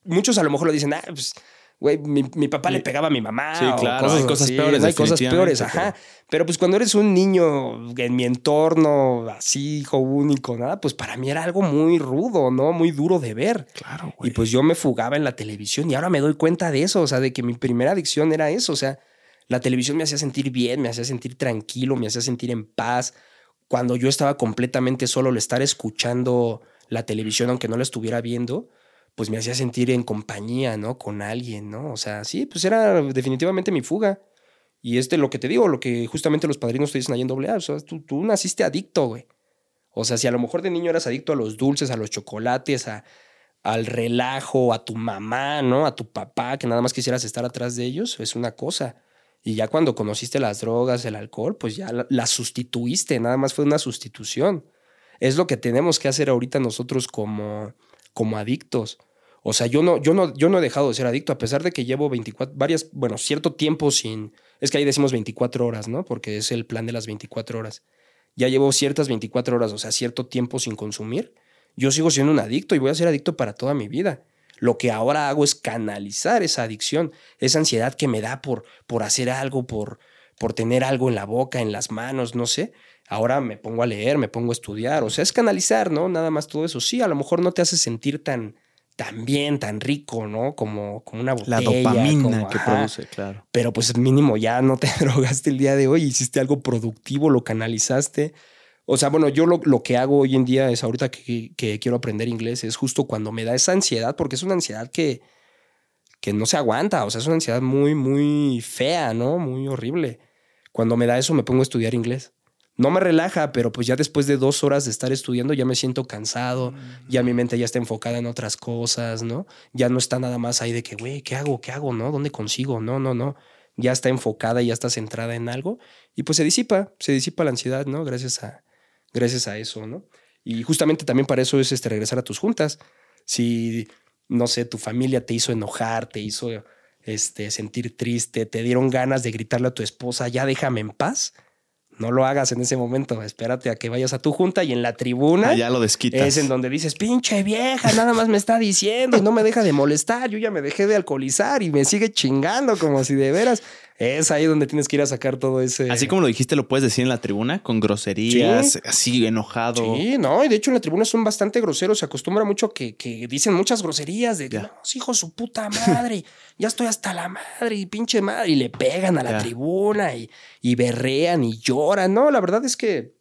muchos a lo mejor lo dicen, ah, pues, güey, mi, papá le pegaba a mi mamá. Sí, claro, cosas hay cosas peores. Hay cosas peores, ajá. Pero pues cuando eres un niño en mi entorno, así, hijo único, nada, pues para mí era algo muy rudo, ¿no? Muy duro de ver. Claro, güey. Y pues yo me fugaba en la televisión y ahora me doy cuenta de eso, o sea, de que mi primera adicción era eso, o sea, la televisión me hacía sentir bien, me hacía sentir tranquilo, me hacía sentir en paz. Cuando yo estaba completamente solo, el estar escuchando la televisión, aunque no la estuviera viendo, pues me hacía sentir en compañía, ¿no? Con alguien, ¿no? O sea, sí, pues era definitivamente mi fuga. Y este, lo que te digo, lo que justamente los padrinos te dicen ahí en doble A, o sea, tú, tú naciste adicto, güey. O sea, si a lo mejor de niño eras adicto a los dulces, a los chocolates, a, al relajo, a tu mamá, ¿no? A tu papá, que nada más quisieras estar atrás de ellos, es una cosa. Y ya cuando conociste las drogas, el alcohol, pues ya las la sustituiste, nada más fue una sustitución. Es lo que tenemos que hacer ahorita nosotros como, como adictos. O sea, yo no, yo, no, yo no he dejado de ser adicto, a pesar de que llevo 24, varias, bueno, cierto tiempo sin, es que ahí decimos 24 horas, ¿no? Porque es el plan de las 24 horas. Ya llevo ciertas 24 horas, o sea, cierto tiempo sin consumir. Yo sigo siendo un adicto y voy a ser adicto para toda mi vida. Lo que ahora hago es canalizar esa adicción, esa ansiedad que me da por, por hacer algo, por, por tener algo en la boca, en las manos, no sé. Ahora me pongo a leer, me pongo a estudiar, o sea, es canalizar, ¿no? Nada más todo eso. Sí, a lo mejor no te hace sentir tan, tan bien, tan rico, ¿no? Como, como una botella. La dopamina que produce, claro. Pero pues mínimo ya no te <laughs> drogaste el día de hoy, hiciste algo productivo, lo canalizaste. O sea, bueno, yo lo, lo, que hago hoy en día es ahorita que, que, quiero aprender inglés, es justo cuando me da esa ansiedad, porque es una ansiedad que, que no se aguanta, o sea, es una ansiedad muy, muy fea, ¿no? Muy horrible. Cuando me da eso me pongo a estudiar inglés. No me relaja, pero pues ya después de dos horas de estar estudiando ya me siento cansado, ya mi mente ya está enfocada en otras cosas, ¿no? Ya no está nada más ahí de que, güey, ¿qué hago? ¿Qué hago? ¿No? ¿Dónde consigo? No, no, no. Ya está enfocada, ya está centrada en algo y pues se disipa, se disipa la ansiedad, ¿no? Gracias a, gracias a eso, ¿no? Y justamente también para eso es este, regresar a tus juntas. Si, no sé, tu familia te hizo enojar, te hizo este, sentir triste, te dieron ganas de gritarle a tu esposa, ya déjame en paz, no lo hagas en ese momento. Espérate a que vayas a tu junta y en la tribuna. ya lo desquitas. Es en donde dices, pinche vieja, nada más me está diciendo y no me deja de molestar. Yo ya me dejé de alcoholizar y me sigue chingando como si de veras. Es ahí donde tienes que ir a sacar todo ese. Así como lo dijiste, lo puedes decir en la tribuna, con groserías, Sí. así enojado. Sí, no, y de hecho en la tribuna son bastante groseros. Se acostumbra mucho que, que dicen muchas groserías de no, hijo su puta madre, ya estoy hasta la madre y pinche madre. Y le pegan a la Ya. tribuna y, y berrean y lloran. No, la verdad es que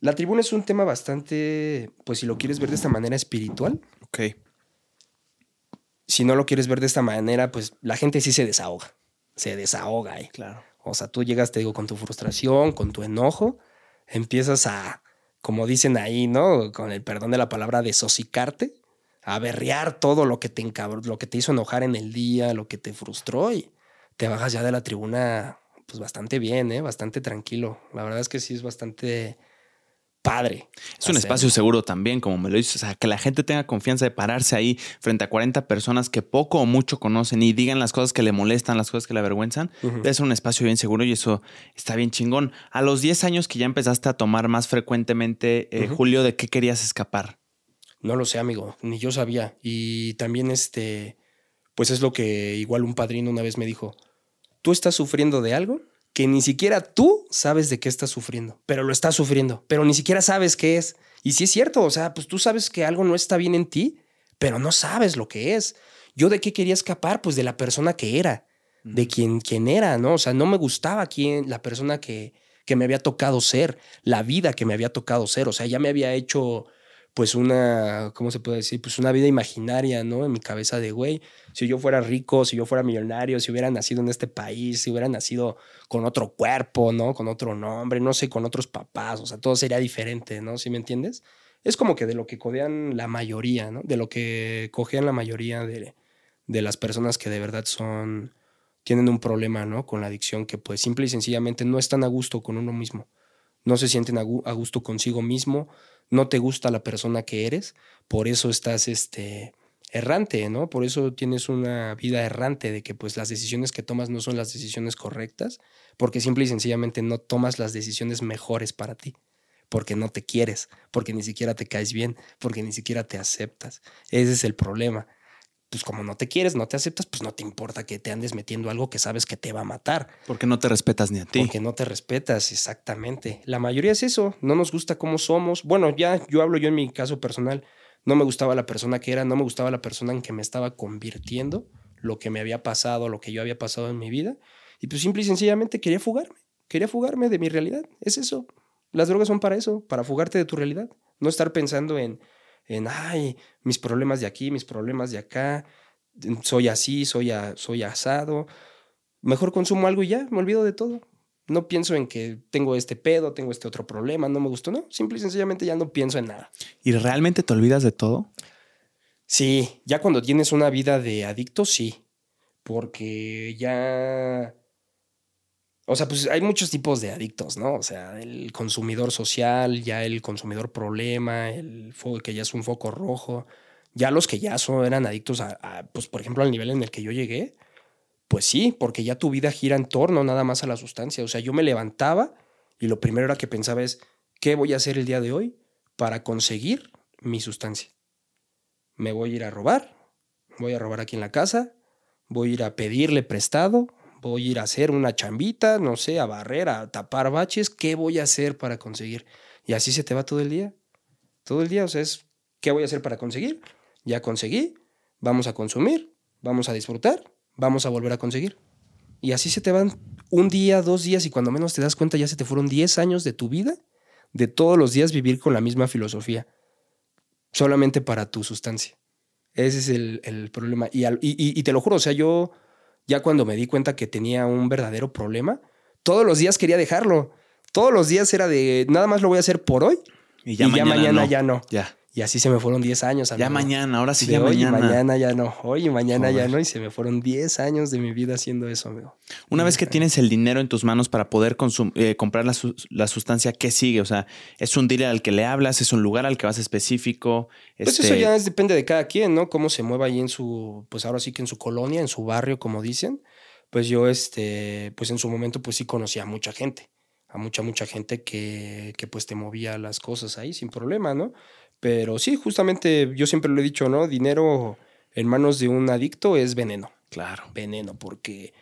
la tribuna es un tema bastante, pues si lo quieres ver de esta manera espiritual, Ok. si no lo quieres ver de esta manera, pues la gente sí se desahoga. Se desahoga ahí. Claro. O sea, tú llegas, te digo, con tu frustración, con tu enojo, empiezas a, como dicen ahí, ¿no? Con el perdón de la palabra, desosicarte, a berrear todo lo que te lo que te hizo enojar en el día, lo que te frustró y te bajas ya de la tribuna, pues bastante bien, ¿eh? Bastante tranquilo. La verdad es que sí es bastante padre. Es un espacio seguro también, como me lo dices. O sea, que la gente tenga confianza de pararse ahí frente a 40 personas que poco o mucho conocen y digan las cosas que le molestan, las cosas que le avergüenzan. Ser un espacio bien seguro y eso está bien chingón. A los 10 años que ya empezaste a tomar más frecuentemente, eh. Julio, ¿de qué querías escapar? No lo sé, amigo, ni yo sabía. Y también este, pues es lo que igual un padrino una vez me dijo, tú estás sufriendo de algo que ni siquiera tú sabes de qué estás sufriendo, pero lo estás sufriendo, pero ni siquiera sabes qué es. Y sí es cierto, o sea, pues tú sabes que algo no está bien en ti, pero no sabes lo que es. Yo de qué quería escapar, pues de la persona que era, de quien, quien era, ¿no? O sea, no me gustaba quién, la persona que, que me había tocado ser, la vida que me había tocado ser, o sea, ya me había hecho pues una, ¿cómo se puede decir? Pues una vida imaginaria, ¿no? En mi cabeza de, güey, si yo fuera rico, si yo fuera millonario, si hubiera nacido en este país, si hubiera nacido con otro cuerpo, ¿no? Con otro nombre, no sé, con otros papás, o sea, todo sería diferente, ¿no? ¿Sí me entiendes? Es como que de lo que codean la mayoría, ¿no? De lo que cojean la mayoría de, de las personas que de verdad son, tienen un problema, ¿no? Con la adicción, que pues simple y sencillamente no están a gusto con uno mismo, no se sienten a, gu- a gusto consigo mismo, no te gusta la persona que eres, por eso estás este errante, ¿no? Por eso tienes una vida errante de que pues las decisiones que tomas no son las decisiones correctas, porque simple y sencillamente no tomas las decisiones mejores para ti, porque no te quieres, porque ni siquiera te caes bien, porque ni siquiera te aceptas. Ese es el problema. Pues como no te quieres, no te aceptas, pues no te importa que te andes metiendo algo que sabes que te va a matar. Porque no te respetas ni a ti. Porque no te respetas, exactamente. La mayoría es eso, no nos gusta cómo somos. Bueno, ya yo hablo yo en mi caso personal, no me gustaba la persona que era, no me gustaba la persona en que me estaba convirtiendo, lo que me había pasado, lo que yo había pasado en mi vida. Y pues simple y sencillamente quería fugarme, quería fugarme de mi realidad. Es eso. Las drogas son para eso, para fugarte de tu realidad. No estar pensando en, en ay, mis problemas de aquí, mis problemas de acá, soy así, soy, soy asado. Mejor consumo algo y ya, me olvido de todo. No pienso en que tengo este pedo, tengo este otro problema, no me gustó, no. Simple y sencillamente ya no pienso en nada. ¿Y realmente te olvidas de todo? Sí, ya cuando tienes una vida de adicto, sí. Porque ya. O sea, pues hay muchos tipos de adictos, ¿no? O sea, el consumidor social, ya el consumidor problema, el foco que ya es un foco rojo. Ya los que ya son, eran adictos a, a, pues, por ejemplo, al nivel en el que yo llegué, pues sí, porque ya tu vida gira en torno nada más a la sustancia. O sea, yo me levantaba y lo primero era que pensaba es, ¿qué voy a hacer el día de hoy para conseguir mi sustancia? Me voy a ir a robar, voy a robar aquí en la casa, voy a ir a pedirle prestado, voy a ir a hacer una chambita, no sé, a barrer, a tapar baches, ¿qué voy a hacer para conseguir? Y así se te va todo el día. Todo el día, o sea, es, ¿qué voy a hacer para conseguir? Ya conseguí, vamos a consumir, vamos a disfrutar, vamos a volver a conseguir. Y así se te van un día, dos días y cuando menos te das cuenta ya se te fueron 10 años de tu vida, de todos los días vivir con la misma filosofía, solamente para tu sustancia. Ese es el, el problema. Y, al- y- y- y te lo juro, o sea, yo ya cuando me di cuenta que tenía un verdadero problema, todos los días quería dejarlo. Todos los días era de, nada más lo voy a hacer por hoy Y ya mañana, no. ya no. Ya. Y así se me fueron 10 años. Ya mañana, ahora sí, De ya hoy y mañana. mañana ya no. Hoy y mañana ya no. Y se me fueron 10 años de mi vida haciendo eso, amigo. Una vez que 10 años. tienes el dinero en tus manos para poder eh, comprar la, su- la sustancia, ¿qué sigue? O sea, ¿es un dealer al que le hablas? ¿Es un lugar al que vas específico? Pues Este, eso ya es- depende de cada quien, ¿no? Cómo se mueva ahí en su, pues ahora sí que en su colonia, en su barrio, como dicen. Pues yo, este, pues en su momento, pues sí conocía a mucha gente, a mucha, mucha gente que, que pues te movía las cosas ahí sin problema, ¿no? Pero sí, justamente yo siempre lo he dicho, ¿no? Dinero en manos de un adicto es veneno. Claro. veneno, porque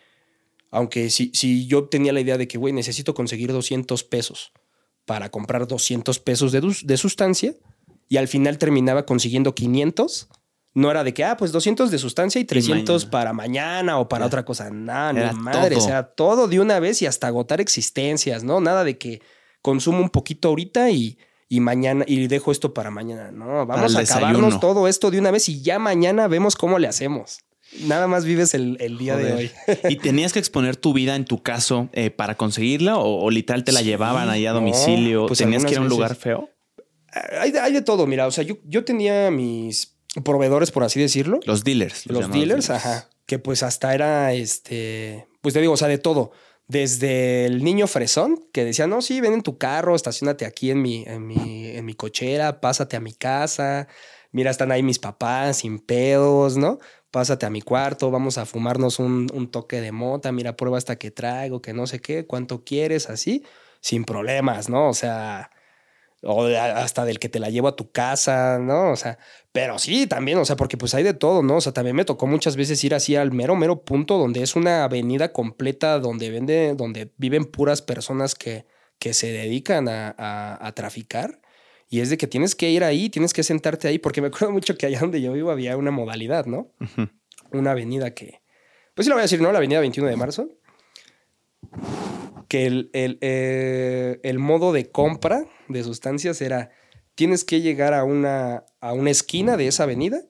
Aunque si, si yo tenía la idea de que, güey, necesito conseguir 200 pesos para comprar 200 pesos de, de sustancia y al final terminaba consiguiendo 500, no era de que, ah, pues 200 de sustancia y 300 mañana. para mañana o para otra cosa. Nada, ni Era madre. todo. O sea, todo de una vez y hasta agotar existencias, ¿no? Nada de que consumo un poquito ahorita y, y mañana y dejo esto para mañana. No, vamos a acabarnos desayuno. todo esto de una vez y ya mañana vemos cómo le hacemos. Nada más vives el, el día de hoy. <laughs> ¿Y tenías que exponer tu vida en tu caso eh, para conseguirla o, o literal te la Sí, llevaban ahí a no, domicilio? pues ¿Tenías que ir a un lugar feo? Hay de, hay de todo, mira. O sea, yo, yo tenía mis proveedores, por así decirlo. Los dealers. Los llamados dealers, ajá. Que pues hasta era este. Pues te digo, o sea, de todo. Desde el niño fresón que decía, no, sí, ven en tu carro, estacionate aquí en mi, en mi, en mi cochera, pásate a mi casa. Mira, están ahí mis papás sin pedos, ¿no? Pásate a mi cuarto, vamos a fumarnos un, un toque de mota, mira, prueba hasta que traigo, que no sé qué, cuánto quieres, así, sin problemas, ¿no? O sea, o hasta del que te la llevo a tu casa, ¿no? O sea, pero sí, también, o sea, porque pues hay de todo, ¿no? O sea, también me tocó muchas veces ir así al mero, mero punto donde es una avenida completa donde vende, donde viven puras personas que, que se dedican a, a- a traficar. Y es de que tienes que ir ahí, tienes que sentarte ahí, porque me acuerdo mucho que allá donde yo vivo había una modalidad, ¿no? Una avenida que, pues sí lo voy a decir, ¿no? La avenida 21 de marzo. Que el, el, eh, el modo de compra de sustancias era, tienes que llegar a una, a una esquina de esa avenida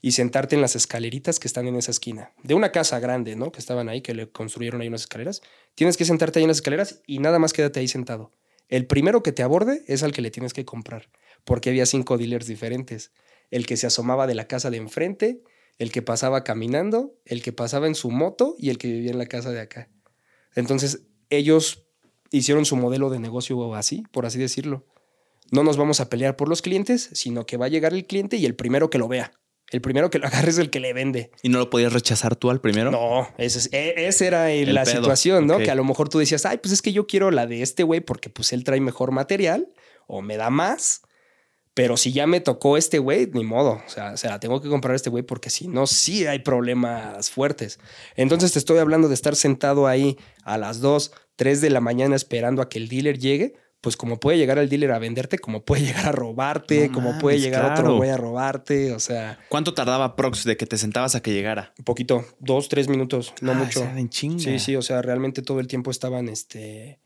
y sentarte en las escaleritas que están en esa esquina. De una casa grande, ¿no? Que estaban ahí, que le construyeron ahí unas escaleras. Tienes que sentarte ahí en las escaleras y nada más quédate ahí sentado. El primero que te aborde es al que le tienes que comprar, porque había cinco dealers diferentes. El que se asomaba de la casa de enfrente, el que pasaba caminando, el que pasaba en su moto y el que vivía en la casa de acá. Entonces, ellos hicieron su modelo de negocio así, por así decirlo. No nos vamos a pelear por los clientes, sino que va a llegar el cliente y el primero que lo vea. El primero que lo <laughs> agarre es el que le vende. ¿Y no lo podías rechazar tú al primero? No, ese es- e- esa era el- El la pedo, situación, ¿no? Que a lo mejor tú decías, ay, pues es que yo quiero la de este güey porque pues él trae mejor material o me da más. Pero si ya me tocó este güey, ni modo. O sea, se la tengo que comprar a este güey porque si no, sí hay problemas fuertes. Entonces te estoy hablando de estar sentado ahí a las 2, 3 de la mañana esperando a que el dealer llegue. Pues como puede llegar el dealer a venderte, como puede llegar a robarte, No como puede llegar claro. otro güey a robarte. O sea, ¿Cuánto tardaba Prox de que te sentabas a que llegara? un poquito, dos, tres minutos, no Ah, mucho. Sí, sí, o sea, realmente todo el tiempo estaban, este,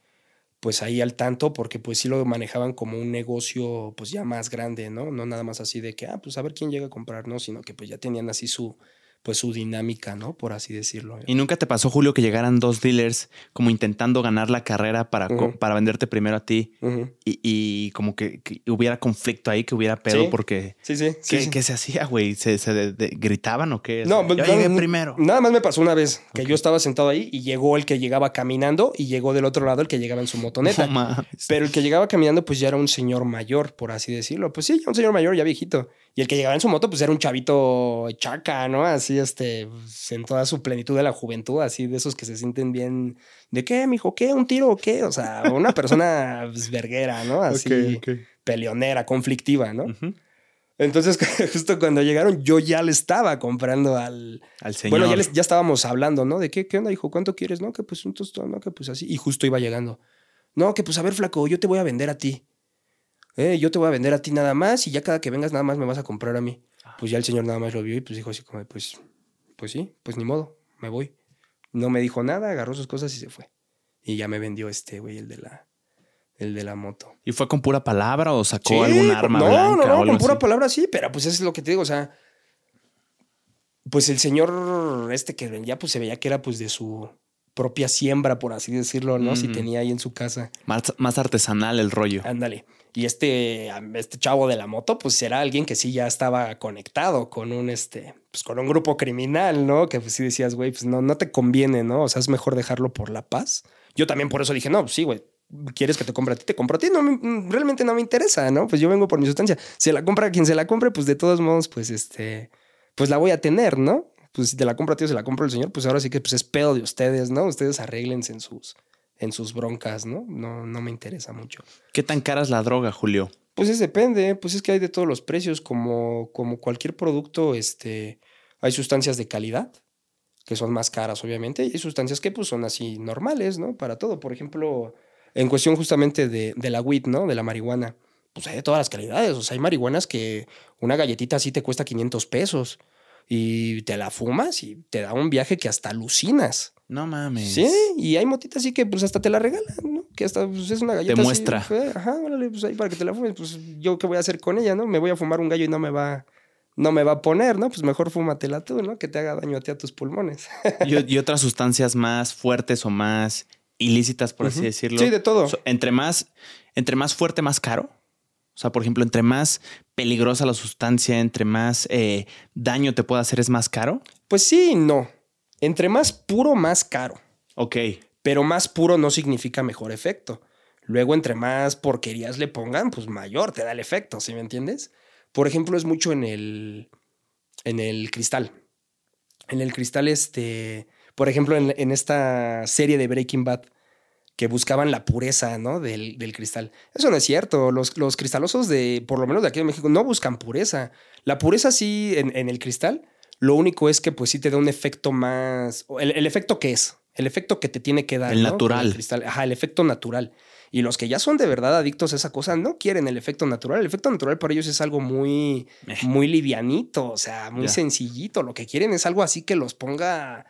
pues ahí al tanto, porque pues sí lo manejaban como un negocio, pues ya más grande, ¿no? No nada más así de que, ah, pues a ver quién llega a comprar, ¿no? Sino que pues ya tenían así su, pues su dinámica, ¿no? Por así decirlo. ¿Y nunca te pasó, Julio, que llegaran dos dealers como intentando ganar la carrera para, para venderte primero a ti y, y como que, que hubiera conflicto ahí, que hubiera pedo Sí. porque... Sí, sí. sí, ¿Qué, sí. qué se hacía, güey? ¿Se, se de- de- gritaban o qué? No, yo pues, llegué no, primero. Nada más me pasó una vez que yo estaba sentado ahí y llegó el que llegaba caminando y llegó del otro lado el que llegaba en su motoneta. <laughs> No. Pero el que llegaba caminando, pues ya era un señor mayor, por así decirlo. Pues sí, un señor mayor, ya viejito. Y el que llegaba en su moto, pues era un chavito chaca, ¿no? Así, este, pues, en toda su plenitud de la juventud, así de esos que se sienten bien. ¿De qué, mijo? ¿Qué? ¿Un tiro o qué? O sea, una <laughs> persona pues, verguera, ¿no? Así, peleonera, conflictiva, ¿no? Entonces, <laughs> justo cuando llegaron, yo ya le estaba comprando al. Al señor. Bueno, ya, les- ya estábamos hablando, ¿no? De qué, qué onda, hijo, ¿cuánto quieres? No, que pues un tostón, no, que pues así. Y justo iba llegando. No, que pues a ver, flaco, yo te voy a vender a ti. Eh, yo te voy a vender a ti nada más y ya cada que vengas nada más me vas a comprar a mí. Pues ya el señor nada más lo vio y pues dijo así como, pues, pues sí, pues ni modo, me voy. No me dijo nada, agarró sus cosas y se fue. Y ya me vendió este güey, el de la, el de la moto. ¿Y fue con pura palabra o sacó Sí, algún arma no, blanca No, no, con pura así? palabra sí, pero pues eso es lo que te digo, o sea, pues el señor este que vendía, pues se veía que era pues de su propia siembra, por así decirlo, ¿no? Si Mm. tenía ahí en su casa. Más, más artesanal el rollo. Ándale. Y este, este chavo de la moto, pues era alguien que sí ya estaba conectado con un, este, pues con un grupo criminal, ¿no? Que pues sí decías, güey, pues no, no te conviene, ¿no? O sea, es mejor dejarlo por la paz. Yo también por eso dije, no, pues sí, güey, quieres que te compre a ti, te compro a ti, no, me- realmente no me interesa, ¿no? Pues yo vengo por mi sustancia. Se la compra quien se la compre, pues de todos modos, pues este, pues la voy a tener, ¿no? Pues si te la compro a ti o se la compro al señor, pues ahora sí que pues es pedo de ustedes, ¿no? Ustedes arréglense en sus, en sus broncas, ¿no? No, no me interesa mucho. ¿Qué tan cara es la droga, Julio? Pues es depende, pues es que hay de todos los precios, como, como cualquier producto, este, hay sustancias de calidad, que son más caras, obviamente, y hay sustancias que pues son así normales, ¿no? Para todo. Por ejemplo, en cuestión justamente de, de la weed, ¿no? De la marihuana. Pues hay de todas las calidades. O sea, hay marihuanas que una galletita así te cuesta 500 pesos y te la fumas y te da un viaje que hasta alucinas. No mames. Sí, y hay motitas así que pues hasta te la regalan, ¿no? Que hasta pues, es una galleta. Te así, muestra. fea. Ajá, órale, pues ahí para que te la fumes. Pues yo qué voy a hacer con ella, ¿no? Me voy a fumar un gallo y no me va, no me va a poner, ¿no? Pues mejor fúmatela tú, ¿no? Que te haga daño a ti a tus pulmones. <laughs> Y, y otras sustancias más fuertes o más ilícitas, por así decirlo. Sí, de todo. Entre más, entre más fuerte, más caro. O sea, por ejemplo, entre más peligrosa la sustancia, entre más eh, daño te puede hacer, es más caro. Pues sí no. Entre más puro, más caro. Ok. Pero más puro no significa mejor efecto. Luego, entre más porquerías le pongan, pues mayor te da el efecto, ¿sí me entiendes? Por ejemplo, es mucho en el, en el cristal. En el cristal, este, por ejemplo, en, en esta serie de Breaking Bad, que buscaban la pureza, ¿no? Del, del cristal. Eso no es cierto. Los, los cristalosos de, por lo menos de aquí en México, no buscan pureza. La pureza sí, en, en el cristal, lo único es que pues sí te da un efecto más... El, el efecto que es, el efecto que te tiene que dar. El natural. cristal. Ajá, el efecto natural. Y los que ya son de verdad adictos a esa cosa no quieren el efecto natural. El efecto natural para ellos es algo muy, Eh. muy livianito, o sea, muy Ya. sencillito. Lo que quieren es algo así que los ponga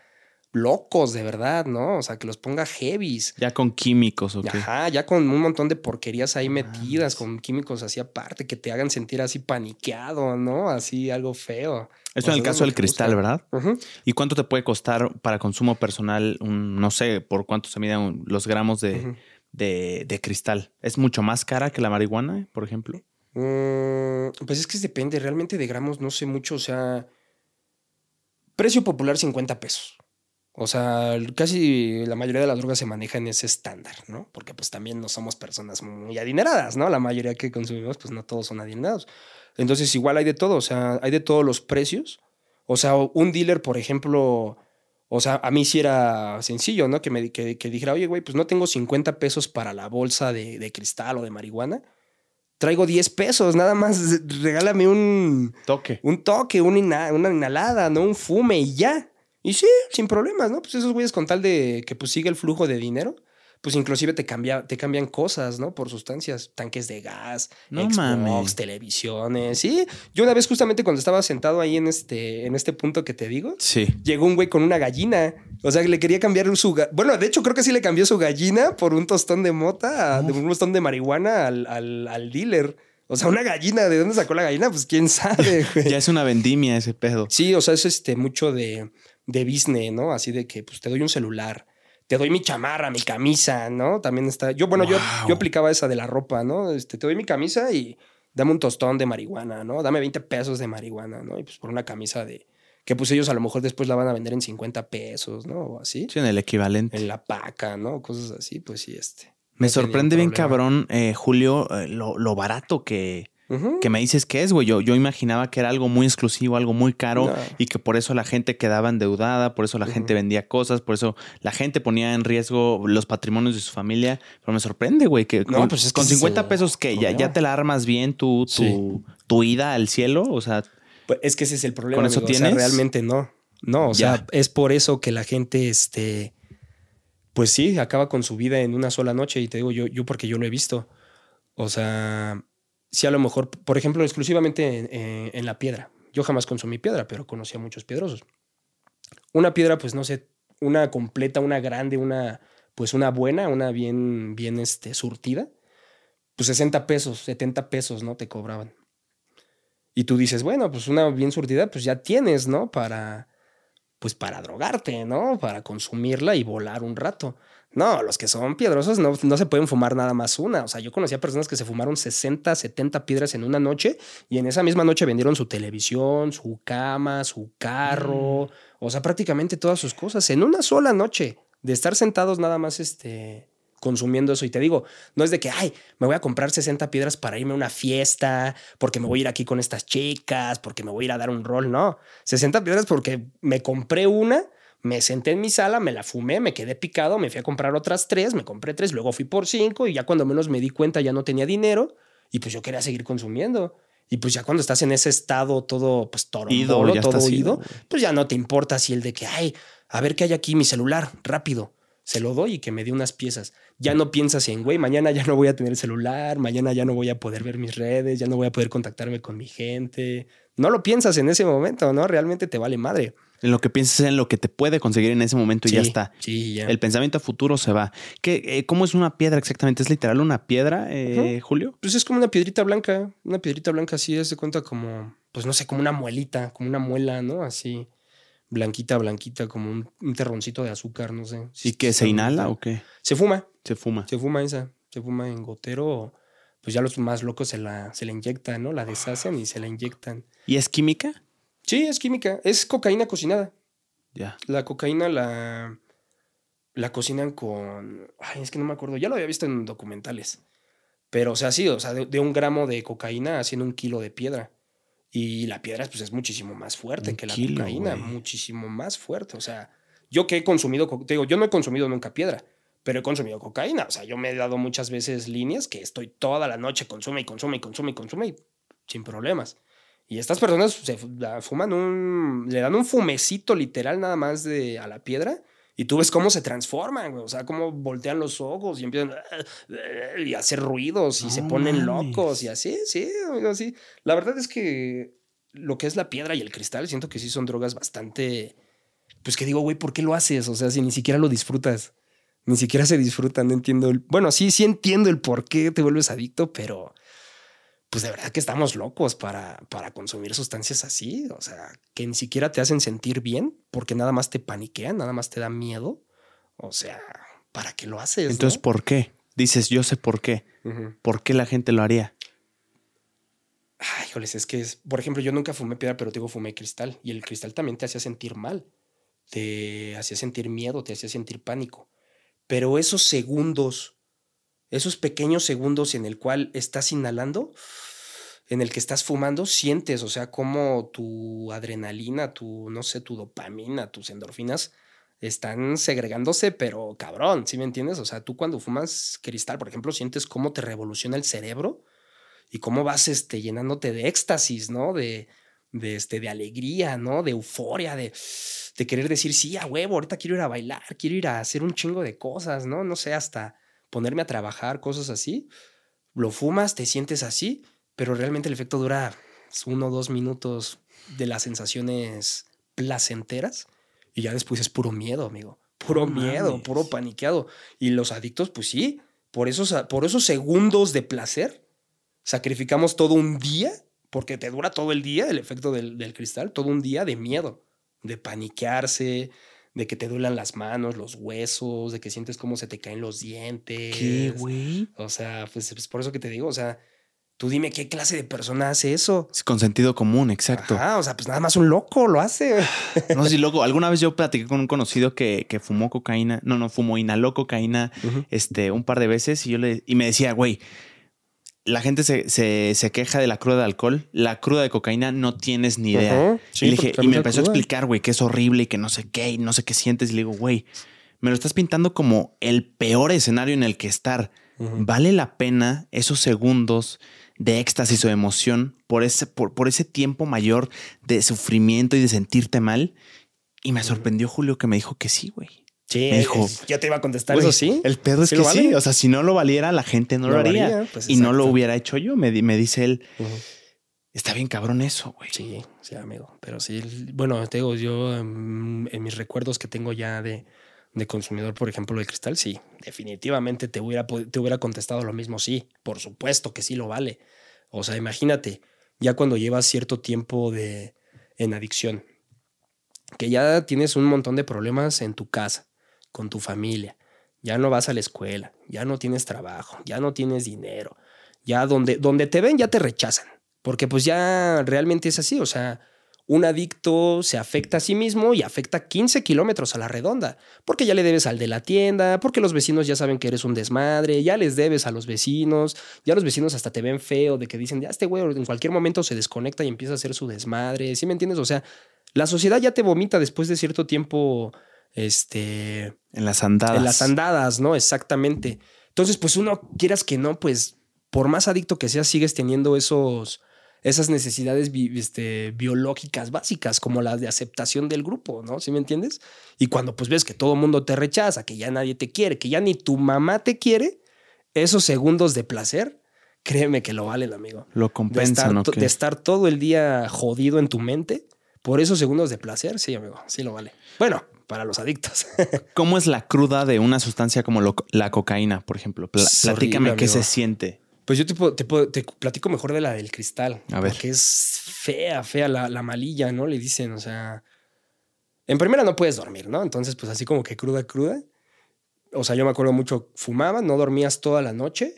locos de verdad, ¿no? O sea, que los ponga heavies. Ya con químicos, ok. Ajá, ya con un montón de porquerías ahí metidas, con químicos así aparte, que te hagan sentir así paniqueado, ¿no? Así algo feo. Esto O en el sea, caso del cristal. ¿verdad? ¿Y cuánto te puede costar para consumo personal, un, no sé, por cuánto se miden los gramos de- de cristal? ¿Es mucho más cara que la marihuana, por ejemplo? Mm, pues es que depende, realmente de gramos no sé mucho, o sea, precio popular 50 pesos. O sea, casi la mayoría de las drogas se maneja en ese estándar, ¿no? Porque pues también no somos personas muy adineradas, ¿no? La mayoría que consumimos, pues no todos son adinerados. Entonces igual hay de todo, o sea, hay de todos los precios. O sea, un dealer, por ejemplo, o sea, a mí sí era sencillo, ¿no? Que me que, que dijera, oye, güey, pues no tengo 50 pesos para la bolsa de, de cristal o de marihuana. Traigo 10 pesos, nada más <laughs> regálame un, Toque. un toque, una, una inhalada, ¿no? Un fume y ya. Y sí, sin problemas, ¿no? Pues esos güeyes con tal de que pues siga el flujo de dinero, pues inclusive te, cambia, te cambian cosas, ¿no? Por sustancias, tanques de gas, No Xbox, mames. televisiones. Sí, yo una vez justamente cuando estaba sentado ahí en este, en este punto que te digo, Sí. llegó un güey con una gallina. O sea, que le quería cambiar su... Bueno, de hecho creo que sí le cambió su gallina por un tostón de mota, de un tostón de marihuana al, al, al dealer. O sea, una gallina, ¿de dónde sacó la gallina? Pues quién sabe, <laughs> güey. Ya es una vendimia ese pedo. Sí, o sea, es este mucho de, de business, ¿no? Así de que pues te doy un celular, te doy mi chamarra, mi camisa, ¿no? También está. Yo, bueno, yo, Wow. yo aplicaba esa de la ropa, ¿no? Este, te doy mi camisa y dame un tostón de marihuana, ¿no? Dame 20 pesos de marihuana, ¿no? Y pues por una camisa de. Que pues ellos a lo mejor después la van a vender en 50 pesos, ¿no? O así. Sí, en el equivalente. En la paca, ¿no? Cosas así, pues sí, este. Me sorprende bien cabrón, eh, Julio, eh, lo, lo barato que, Que me dices que es, güey. Yo, yo imaginaba que era algo muy exclusivo, algo muy caro No. y que por eso la gente quedaba endeudada, por eso la gente vendía cosas, por eso la gente ponía en riesgo los patrimonios de su familia. Pero me sorprende, güey, que No, con, pues es que con ese es 50 el pesos que ya, ya te la armas bien tu, tu, Sí. tu ida al cielo. O sea, Pues es que ese es el problema. ¿Con eso amigo. O sea, tienes? realmente no. No, o Ya. sea, es por eso que la gente, este, pues sí, acaba con su vida en una sola noche. Y te digo yo, yo porque yo lo he visto. O sea, sí a lo mejor, por ejemplo, exclusivamente en, la piedra. Yo jamás consumí piedra, pero conocí a muchos piedrosos. Una piedra, pues no sé, una completa, una grande, una, pues una buena, una bien, bien, este, surtida. Pues 60 pesos, 70 pesos, ¿no? Te cobraban. Y tú dices, bueno, pues una bien surtida, pues ya tienes, ¿no? Para, pues para drogarte, ¿no? Para consumirla y volar un rato. No, los que son piedrosos no, no se pueden fumar nada más una. O sea, yo conocía personas que se fumaron 60, 70 piedras en una noche y en esa misma noche vendieron su televisión, su cama, su carro, o sea, prácticamente todas sus cosas en una sola noche de estar sentados nada más, este, consumiendo eso. Y te digo, no es de que, ay, me voy a comprar 60 piedras para irme a una fiesta, porque me voy a ir aquí con estas chicas, porque me voy a ir a dar un rol. No, 60 piedras porque me compré una, me senté en mi sala, me la fumé, me quedé picado, me fui a comprar otras tres, me compré tres, luego fui por cinco y ya cuando menos me di cuenta ya no tenía dinero y pues yo quería seguir consumiendo. Y pues ya cuando estás en ese estado todo, pues todo, güey. pues ya no te importa si el de que, ay, a ver qué hay aquí, mi celular, rápido. Se lo doy y que me dé unas piezas. Ya no piensas en, güey, mañana ya no voy a tener celular, mañana ya no voy a poder ver mis redes, ya no voy a poder contactarme con mi gente. No lo piensas en ese momento, ¿no? Realmente te vale madre. En lo que piensas en lo que te puede conseguir en ese momento y ya está. Sí, ya. El pensamiento a futuro se va. ¿Qué, eh, ¿Cómo es una piedra exactamente? ¿Es literal una piedra, eh, Julio? Pues es como una piedrita blanca, una piedrita blanca así, es de cuenta como, pues no sé, como una muelita, como una muela, ¿no? Así, blanquita, blanquita, como un, un terroncito de azúcar, no sé. ¿Y que se inhala o qué? Se fuma, Se fuma. se fuma esa, se fuma en gotero, pues ya los más locos se la, se la inyectan, ¿no? La deshacen y se la inyectan. ¿Y es química? Sí, es química, es cocaína cocinada. Ya. La cocaína la, la cocinan con. Ay, es que no me acuerdo. Ya lo había visto en documentales. Pero, o sea, sí, o sea, de, de un gramo de cocaína haciendo un kilo de piedra. Y la piedra pues, es muchísimo más fuerte Un que la kilo, cocaína. Muchísimo más fuerte. O sea, yo que he consumido. co- Te digo, yo no he consumido nunca piedra, pero he consumido cocaína. O sea, yo me he dado muchas veces líneas que estoy toda la noche consume y consume y consume y consume y sin problemas. Y estas personas se fuman un. le dan un fumecito literal nada más de, a la piedra. Y tú ves cómo se transforman, güey. O sea, cómo voltean los ojos y empiezan <laughs> y a hacer ruidos y No se ponen mames. locos y así, sí, amigo, sí. La verdad es que lo que es la piedra y el cristal, siento que sí son drogas bastante. Pues que digo, güey, ¿por qué lo haces? O sea, si ni siquiera lo disfrutas. Ni siquiera se disfruta, no entiendo. el- Bueno, sí, sí entiendo el por qué te vuelves adicto, pero pues de verdad que estamos locos para, para consumir sustancias así. O sea, que ni siquiera te hacen sentir bien porque nada más te paniquean, nada más te da miedo. O sea, ¿para qué lo haces? Entonces, no? ¿por qué? Dices, yo sé por qué. ¿Por qué la gente lo haría? Ay, híjoles, es que, es, por ejemplo, yo nunca fumé piedra, pero te digo, fumé cristal. Y el cristal también te hacía sentir mal. Te hacía sentir miedo, te hacía sentir pánico. Pero esos segundos, esos pequeños segundos en el cual estás inhalando, en el que estás fumando, sientes, o sea, como tu adrenalina, tu, no sé, tu dopamina, tus endorfinas están segregándose, pero cabrón, ¿sí me entiendes? O sea, tú cuando fumas cristal, por ejemplo, sientes cómo te revoluciona el cerebro y cómo vas este, llenándote de éxtasis, ¿no? De, de, este, de alegría, ¿no? De euforia, de, de querer decir, sí, a huevo, ahorita quiero ir a bailar, quiero ir a hacer un chingo de cosas, ¿no? No sé, hasta ponerme a trabajar, cosas así. Lo fumas, te sientes así, pero realmente el efecto dura uno o dos minutos de las sensaciones placenteras y ya después es puro miedo, amigo. Puro miedo, puro paniqueado. Y los adictos, pues sí, por esos, por esos segundos de placer, sacrificamos todo un día, porque te dura todo el día el efecto del, del cristal, todo un día de miedo, de paniquearse, de que te duelan las manos, los huesos, de que sientes cómo se te caen los dientes. ¿Qué, güey? O sea, pues es por eso que te digo, o sea, tú dime qué clase de persona hace eso. Es con sentido común, exacto. Ajá, o sea, pues nada más un loco lo hace. <sighs> No sé si loco. Alguna vez yo platiqué con un conocido que, que fumó cocaína. No, no, fumó, inhaló cocaína este, un par de veces y yo le y me decía, güey, la gente se, se, se queja de la cruda de alcohol. La cruda de cocaína no tienes ni idea. Sí, y, le porque dije- y también me empezó a explicar, güey, que es horrible y que no sé qué y no sé qué sientes. Y le digo, güey, me lo estás pintando como el peor escenario en el que estar. ¿Vale la pena esos segundos de éxtasis o de emoción por ese, por, por ese tiempo mayor de sufrimiento y de sentirte mal? Y me sorprendió Julio que me dijo que sí, güey. Sí, Me dijo, es- yo te iba a contestar eso, sí. El pedo es ¿Sí que lo sí. vale? O sea, si no lo valiera, la gente no, lo haría. pues, y no lo hubiera hecho yo. Me, me dice él, está bien cabrón eso, güey. Sí, sí, amigo. Pero sí, bueno, te digo, yo mm, en mis recuerdos que tengo ya de, de consumidor, por ejemplo, de cristal, sí, definitivamente te hubiera, te hubiera contestado lo mismo, sí, por supuesto que sí lo vale. O sea, imagínate, ya cuando llevas cierto tiempo de, en adicción, que ya tienes un montón de problemas en tu casa, con tu familia, ya no vas a la escuela, ya no tienes trabajo, ya no tienes dinero, ya donde, donde te ven ya te rechazan, porque pues ya realmente es así, o sea, un adicto se afecta a sí mismo y afecta 15 kilómetros a la redonda, porque ya le debes al de la tienda, porque los vecinos ya saben que eres un desmadre, ya les debes a los vecinos, ya los vecinos hasta te ven feo de que dicen, ya este güey en cualquier momento se desconecta y empieza a hacer su desmadre, ¿sí me entiendes? O sea, la sociedad ya te vomita después de cierto tiempo, este, En las andadas. en las andadas, ¿no? Exactamente. Entonces, pues uno, quieras que no, pues por más adicto que seas, sigues teniendo esos, esas necesidades este, biológicas básicas, como las de aceptación del grupo, ¿no? ¿Sí me entiendes? Y cuando pues ves que todo el mundo te rechaza, que ya nadie te quiere, que ya ni tu mamá te quiere, esos segundos de placer, créeme que lo valen, amigo. Lo compensan, de estar, de estar todo el día jodido en tu mente, por esos segundos de placer, sí, amigo, sí lo vale. Bueno, para los adictos. <laughs> ¿Cómo es la cruda de una sustancia como la cocaína, por ejemplo? platícame qué se siente. Pues yo te, te, platico mejor de la del cristal. A ver. Porque es fea, fea la, la malilla, ¿no? Le dicen, o sea. En primera no puedes dormir, ¿no? Entonces, pues así como que cruda, cruda. O sea, yo me acuerdo mucho, fumaba, no dormías toda la noche,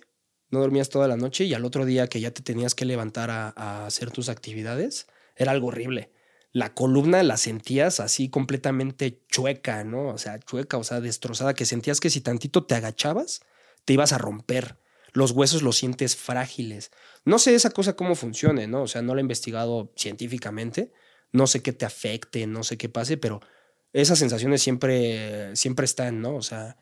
no dormías toda la noche y al otro día que ya te tenías que levantar a, a hacer tus actividades, era algo horrible. La columna la sentías así completamente chueca, ¿no? O sea, chueca, o sea, destrozada, que sentías que si tantito te agachabas, te ibas a romper los huesos los sientes frágiles. No sé esa cosa cómo funcione, ¿no? O sea, no la he investigado científicamente, no sé qué te afecte, no sé qué pase, pero esas sensaciones siempre, siempre están, ¿no? O sea,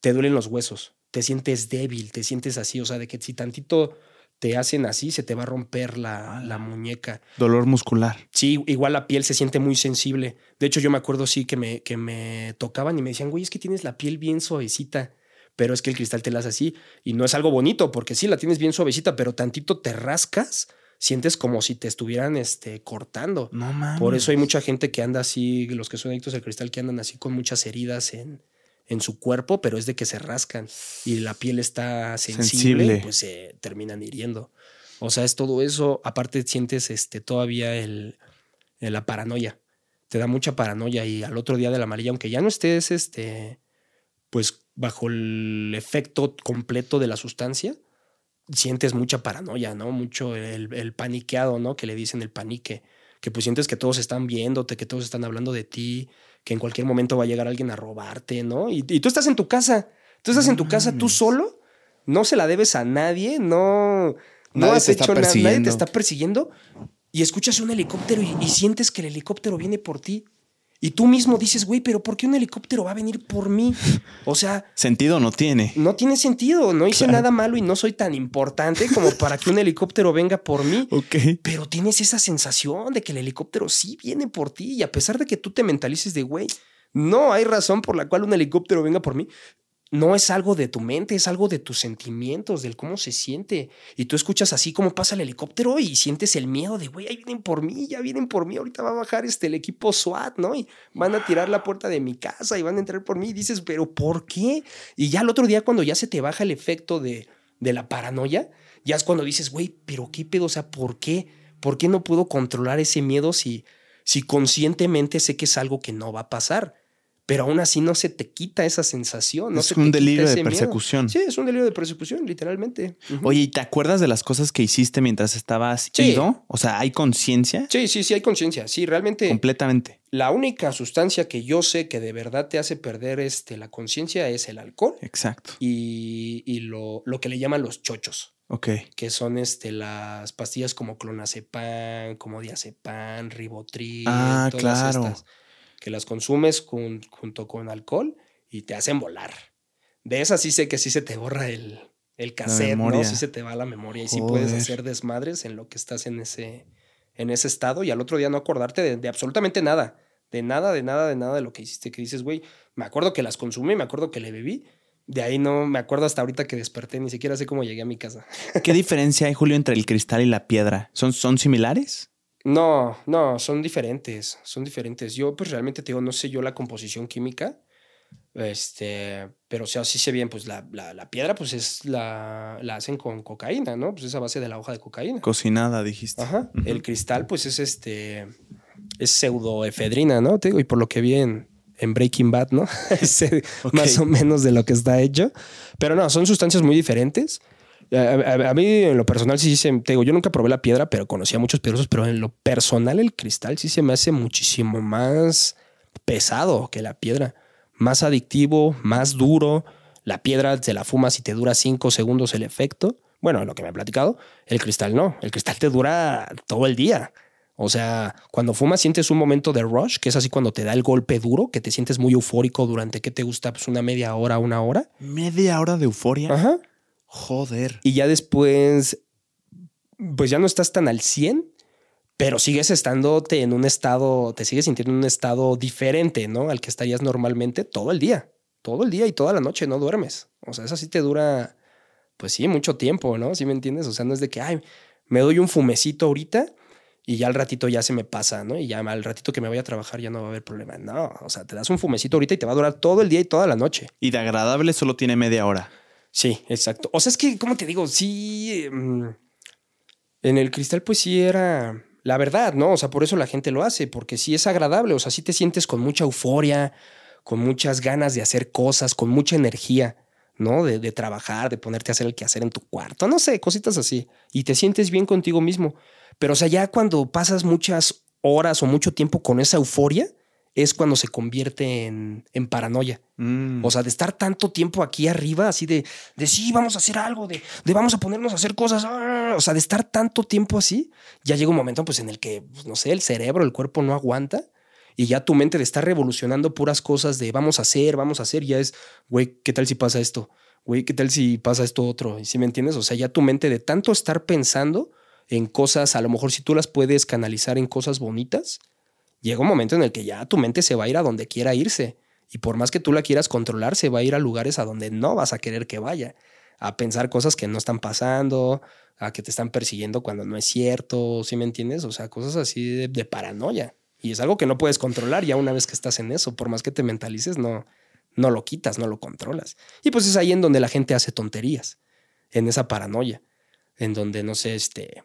te duelen los huesos, te sientes débil, te sientes así, o sea, de que si tantito te hacen así, se te va a romper la, la, muñeca. Dolor muscular. Sí, igual la piel se siente muy sensible. De hecho, yo me acuerdo, sí, que me, que me tocaban y me decían, güey, es que tienes la piel bien suavecita pero es que el cristal te la hace así y no es algo bonito porque sí la tienes bien suavecita, pero tantito te rascas, sientes como si te estuvieran este, cortando. No mames. Por eso hay mucha gente que anda así, los que son adictos al cristal, que andan así con muchas heridas en, en su cuerpo, pero es de que se rascan y la piel está sensible, pues se terminan hiriendo. O sea, es todo eso. Aparte, sientes este, todavía el, la paranoia. Te da mucha paranoia y al otro día de la amarilla, aunque ya no estés este, pues bajo el efecto completo de la sustancia, sientes mucha paranoia, ¿no? Mucho el, paniqueado, ¿no? Que le dicen el panique, que pues sientes que todos están viéndote, que todos están hablando de ti, que en cualquier momento va a llegar alguien a robarte, ¿no? Y, tú estás en tu casa, tú estás en tu casa tú solo, no se la debes a nadie, no, no has hecho nada, nadie te está persiguiendo. Y escuchas un helicóptero y sientes que el helicóptero viene por ti y tú mismo dices, güey, pero ¿por qué un helicóptero va a venir por mí? O sea... Sentido no tiene. No tiene sentido. No hice nada malo y no soy tan importante como para que un helicóptero venga por mí. <laughs> Ok. Pero tienes esa sensación de que el helicóptero sí viene por ti. Y a pesar de que tú te mentalices de, güey, no hay razón por la cual un helicóptero venga por mí no es algo de tu mente, es algo de tus sentimientos, del cómo se siente. Y tú escuchas así como pasa el helicóptero y sientes el miedo de, güey, ahí vienen por mí, ya vienen por mí, ahorita va a bajar este, el equipo SWAT, ¿no? Y van a tirar la puerta de mi casa y van a entrar por mí. Y dices, pero ¿por qué? Y ya el otro día cuando ya se te baja el efecto de, de la paranoia, ya es cuando dices, güey, pero ¿qué pedo? O sea, ¿por qué? ¿Por qué no puedo controlar ese miedo si, si conscientemente sé que es algo que no va a pasar? Pero aún así no se te quita esa sensación. No es un delirio de persecución. Sí, es un delirio de persecución, literalmente. Oye, ¿y te acuerdas de las cosas que hiciste mientras estabas ido? O sea, ¿hay conciencia? Sí, sí, sí, hay conciencia. Sí, realmente. Completamente. La única sustancia que yo sé que de verdad te hace perder este, la conciencia es el alcohol. Exacto. Y, lo, lo, que le llaman los chochos. Ok. Que son este, las pastillas como clonazepam, como diazepam, ribotril. Ah, claro que las consumes junto con alcohol y te hacen volar. De esas sí sé que sí se te borra el, el cassette, ¿no? Sí se te va la memoria y sí puedes hacer desmadres en lo que estás en ese, en ese estado y al otro día no acordarte de, absolutamente nada. De nada, de nada, de nada de lo que hiciste. Que dices, güey, me acuerdo que las consumí, me acuerdo que le bebí. De ahí no me acuerdo hasta ahorita que desperté, ni siquiera sé cómo llegué a mi casa. ¿Qué diferencia hay, Julio, entre el cristal y la piedra? ¿Son, son similares? No, no, son diferentes, son diferentes. Yo pues realmente te digo, no sé yo la composición química, este, pero o sea, sí sé bien, pues la, la, piedra pues es la, la hacen con cocaína, ¿no? Pues es a base de la hoja de cocaína. Cocinada, dijiste. Ajá. El cristal pues es este, es pseudoefedrina, ¿no? Te digo, y por lo que vi en, Breaking Bad, ¿no? <laughs> Más o menos de lo que está hecho. Pero no, son sustancias muy diferentes. A, mí, en lo personal, sí se. Te digo, yo nunca probé la piedra, pero conocía muchos piedrosos. Pero en lo personal, el cristal sí se me hace muchísimo más pesado que la piedra. Más adictivo, más duro. La piedra se la fumas y te dura cinco segundos el efecto. Bueno, lo que me ha platicado. El cristal no. El cristal te dura todo el día. O sea, cuando fumas sientes un momento de rush, que es así cuando te da el golpe duro, que te sientes muy eufórico durante, ¿qué te gusta? Pues una media hora, una hora. ¿Media hora de euforia? Ajá. Joder. Y ya después pues ya no estás tan al 100, pero sigues estándote en un estado, te sigues sintiendo en un estado diferente, ¿no? Al que estarías normalmente todo el día, todo el día y toda la noche, no duermes. O sea, eso sí te dura, pues sí, mucho tiempo, ¿no? ¿Sí me entiendes? O sea, no es de que, ay, me doy un fumecito ahorita y ya al ratito ya se me pasa, ¿no? Y ya al ratito que me voy a trabajar ya no va a haber problema. No, o sea, te das un fumecito ahorita y te va a durar todo el día y toda la noche. Y de agradable solo tiene media hora. Sí, exacto. O sea, es que, ¿cómo te digo? Sí, mm, en el cristal pues sí era la verdad, ¿no? O sea, por eso la gente lo hace, porque sí es agradable, o sea, sí te sientes con mucha euforia, con muchas ganas de hacer cosas, con mucha energía. ¿no? De, de, trabajar, de ponerte a hacer el quehacer en tu cuarto, no sé, cositas así. Y te sientes bien contigo mismo. Pero, o sea, ya cuando pasas muchas horas o mucho tiempo con esa euforia, es cuando se convierte en, en paranoia. Mm. O sea, de estar tanto tiempo aquí arriba, así de, de sí, vamos a hacer algo, de, de vamos a ponernos a hacer cosas. ¡ah! O sea, de estar tanto tiempo así, ya llega un momento pues, en el que, pues, no sé, el cerebro, el cuerpo no aguanta y ya tu mente de estar revolucionando puras cosas de vamos a hacer, vamos a hacer, ya es, güey, ¿qué tal si pasa esto? Güey, ¿qué tal si pasa esto otro? ¿Y si me entiendes? O sea, ya tu mente de tanto estar pensando en cosas, a lo mejor si tú las puedes canalizar en cosas bonitas, llega un momento en el que ya tu mente se va a ir a donde quiera irse. Y por más que tú la quieras controlar, se va a ir a lugares a donde no vas a querer que vaya. A pensar cosas que no están pasando, a que te están persiguiendo cuando no es cierto, ¿sí me entiendes? O sea, cosas así de, paranoia. Y es algo que no puedes controlar ya una vez que estás en eso. Por más que te mentalices, no, no lo quitas, no lo controlas. Y pues es ahí en donde la gente hace tonterías, en esa paranoia, en donde, no sé, este,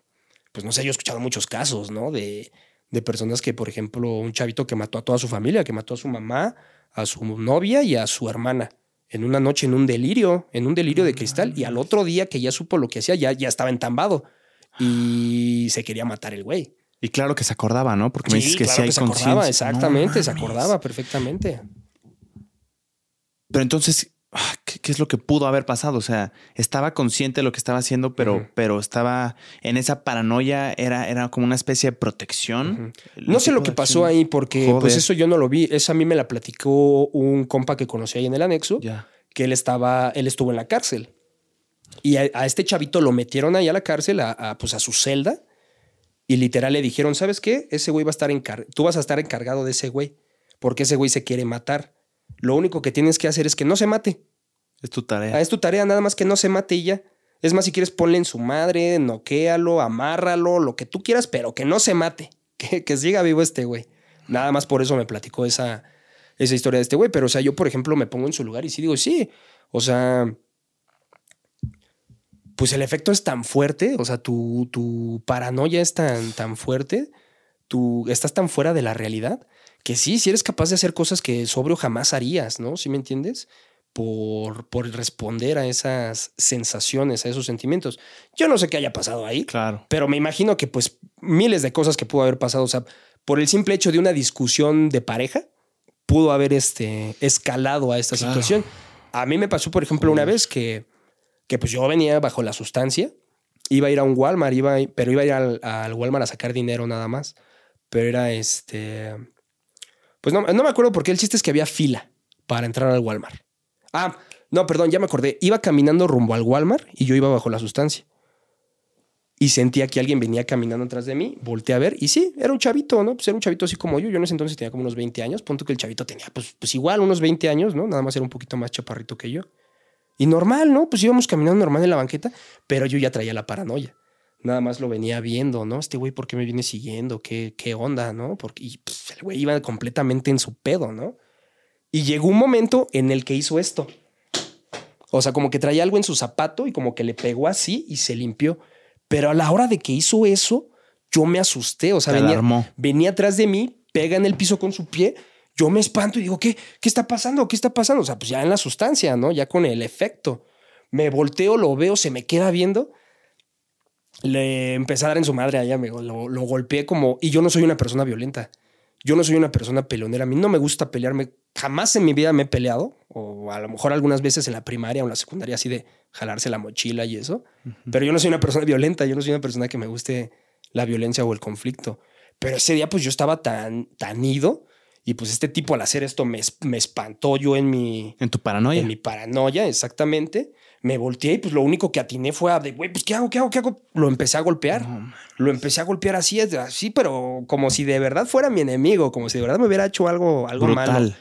pues no sé, yo he escuchado muchos casos, ¿no? De, de personas que, por ejemplo, un chavito que mató a toda su familia, que mató a su mamá, a su novia y a su hermana en una noche en un delirio, en un delirio de cristal, y al otro día que ya supo lo que hacía, ya, ya estaba entambado y se quería matar el güey. Y claro que se acordaba, ¿no? Porque me dices que sí hay se acordaba, exactamente, se acordaba perfectamente. Pero entonces, Ah, ¿Qué, es lo que pudo haber pasado? O sea, estaba consciente de lo que estaba haciendo, pero, pero estaba en esa paranoia, era, era como una especie de protección. No sé lo que pasó ahí, porque pues eso yo no lo vi. Eso a mí me la platicó un compa que conocí ahí en el anexo, que él estaba, él estuvo en la cárcel. Y a, este chavito lo metieron ahí a la cárcel, a, pues a su celda, y literal le dijeron, ¿sabes qué? Ese güey va a estar encargado, tú vas a estar encargado de ese güey, porque ese güey se quiere matar. Lo único que tienes que hacer es que no se mate. Es tu tarea. Ah, es tu tarea, nada más que no se mate y ya. Es más, si quieres, ponle en su madre, noquéalo, amárralo, lo que tú quieras, pero que no se mate. <laughs> Que, que siga vivo este güey. Nada más por eso me platicó esa, esa historia de este güey. Pero, o sea, yo, por ejemplo, me pongo en su lugar y sí digo, sí. O sea, pues el efecto es tan fuerte, o sea, tu, tu paranoia es tan, tan fuerte, tú estás tan fuera de la realidad, que sí, si eres capaz de hacer cosas que sobrio jamás harías, ¿no? ¿Sí me entiendes? Por, por responder a esas sensaciones, a esos sentimientos. Yo no sé qué haya pasado ahí, claro. pero me imagino que pues miles de cosas que pudo haber pasado, o sea, por el simple hecho de una discusión de pareja, pudo haber este, escalado a esta situación. A mí me pasó, por ejemplo, una vez que, que pues yo venía bajo la sustancia, iba a ir a un Walmart, iba pero iba a ir al, al Walmart a sacar dinero nada más, pero era este pues no, no me acuerdo porque el chiste es que había fila para entrar al Walmart. Ah, no, perdón, ya me acordé. Iba caminando rumbo al Walmart y yo iba bajo la sustancia. Y sentía que alguien venía caminando atrás de mí, volteé a ver y sí, era un chavito, ¿no? Pues era un chavito así como yo. Yo en ese entonces tenía como unos 20 años. Punto que el chavito tenía, pues, pues igual, unos 20 años, ¿no? Nada más era un poquito más chaparrito que yo. Y normal, ¿no? Pues íbamos caminando normal en la banqueta, pero yo ya traía la paranoia nada más lo venía viendo, ¿no? Este güey, ¿por qué me viene siguiendo? ¿Qué, qué onda, no? Porque y, pues, el güey iba completamente en su pedo, ¿no? Y llegó un momento en el que hizo esto. O sea, como que traía algo en su zapato y como que le pegó así y se limpió. Pero a la hora de que hizo eso, yo me asusté. O sea, venía, venía atrás de mí, pega en el piso con su pie. Yo me espanto y digo, ¿qué? ¿Qué está pasando? ¿Qué está pasando? O sea, pues ya en la sustancia, ¿no? Ya con el efecto. Me volteo, lo veo, se me queda viendo le empecé a dar en su madre a ella, lo, lo golpeé como... Y yo no soy una persona violenta. Yo no soy una persona peleonera. A mí no me gusta pelearme. Jamás en mi vida me he peleado. O a lo mejor algunas veces en la primaria o en la secundaria así de jalarse la mochila y eso. Pero yo no soy una persona violenta. Yo no soy una persona que me guste la violencia o el conflicto. Pero ese día pues yo estaba tan, tan ido. Y pues este tipo al hacer esto me, me espantó yo en mi... En tu paranoia. En mi paranoia, exactamente Me volteé y pues lo único que atiné fue a de, güey, pues ¿qué hago? ¿Qué hago? ¿Qué hago? Lo empecé a golpear. lo empecé a golpear así, así, pero como si de verdad fuera mi enemigo, como si de verdad me hubiera hecho algo, algo malo.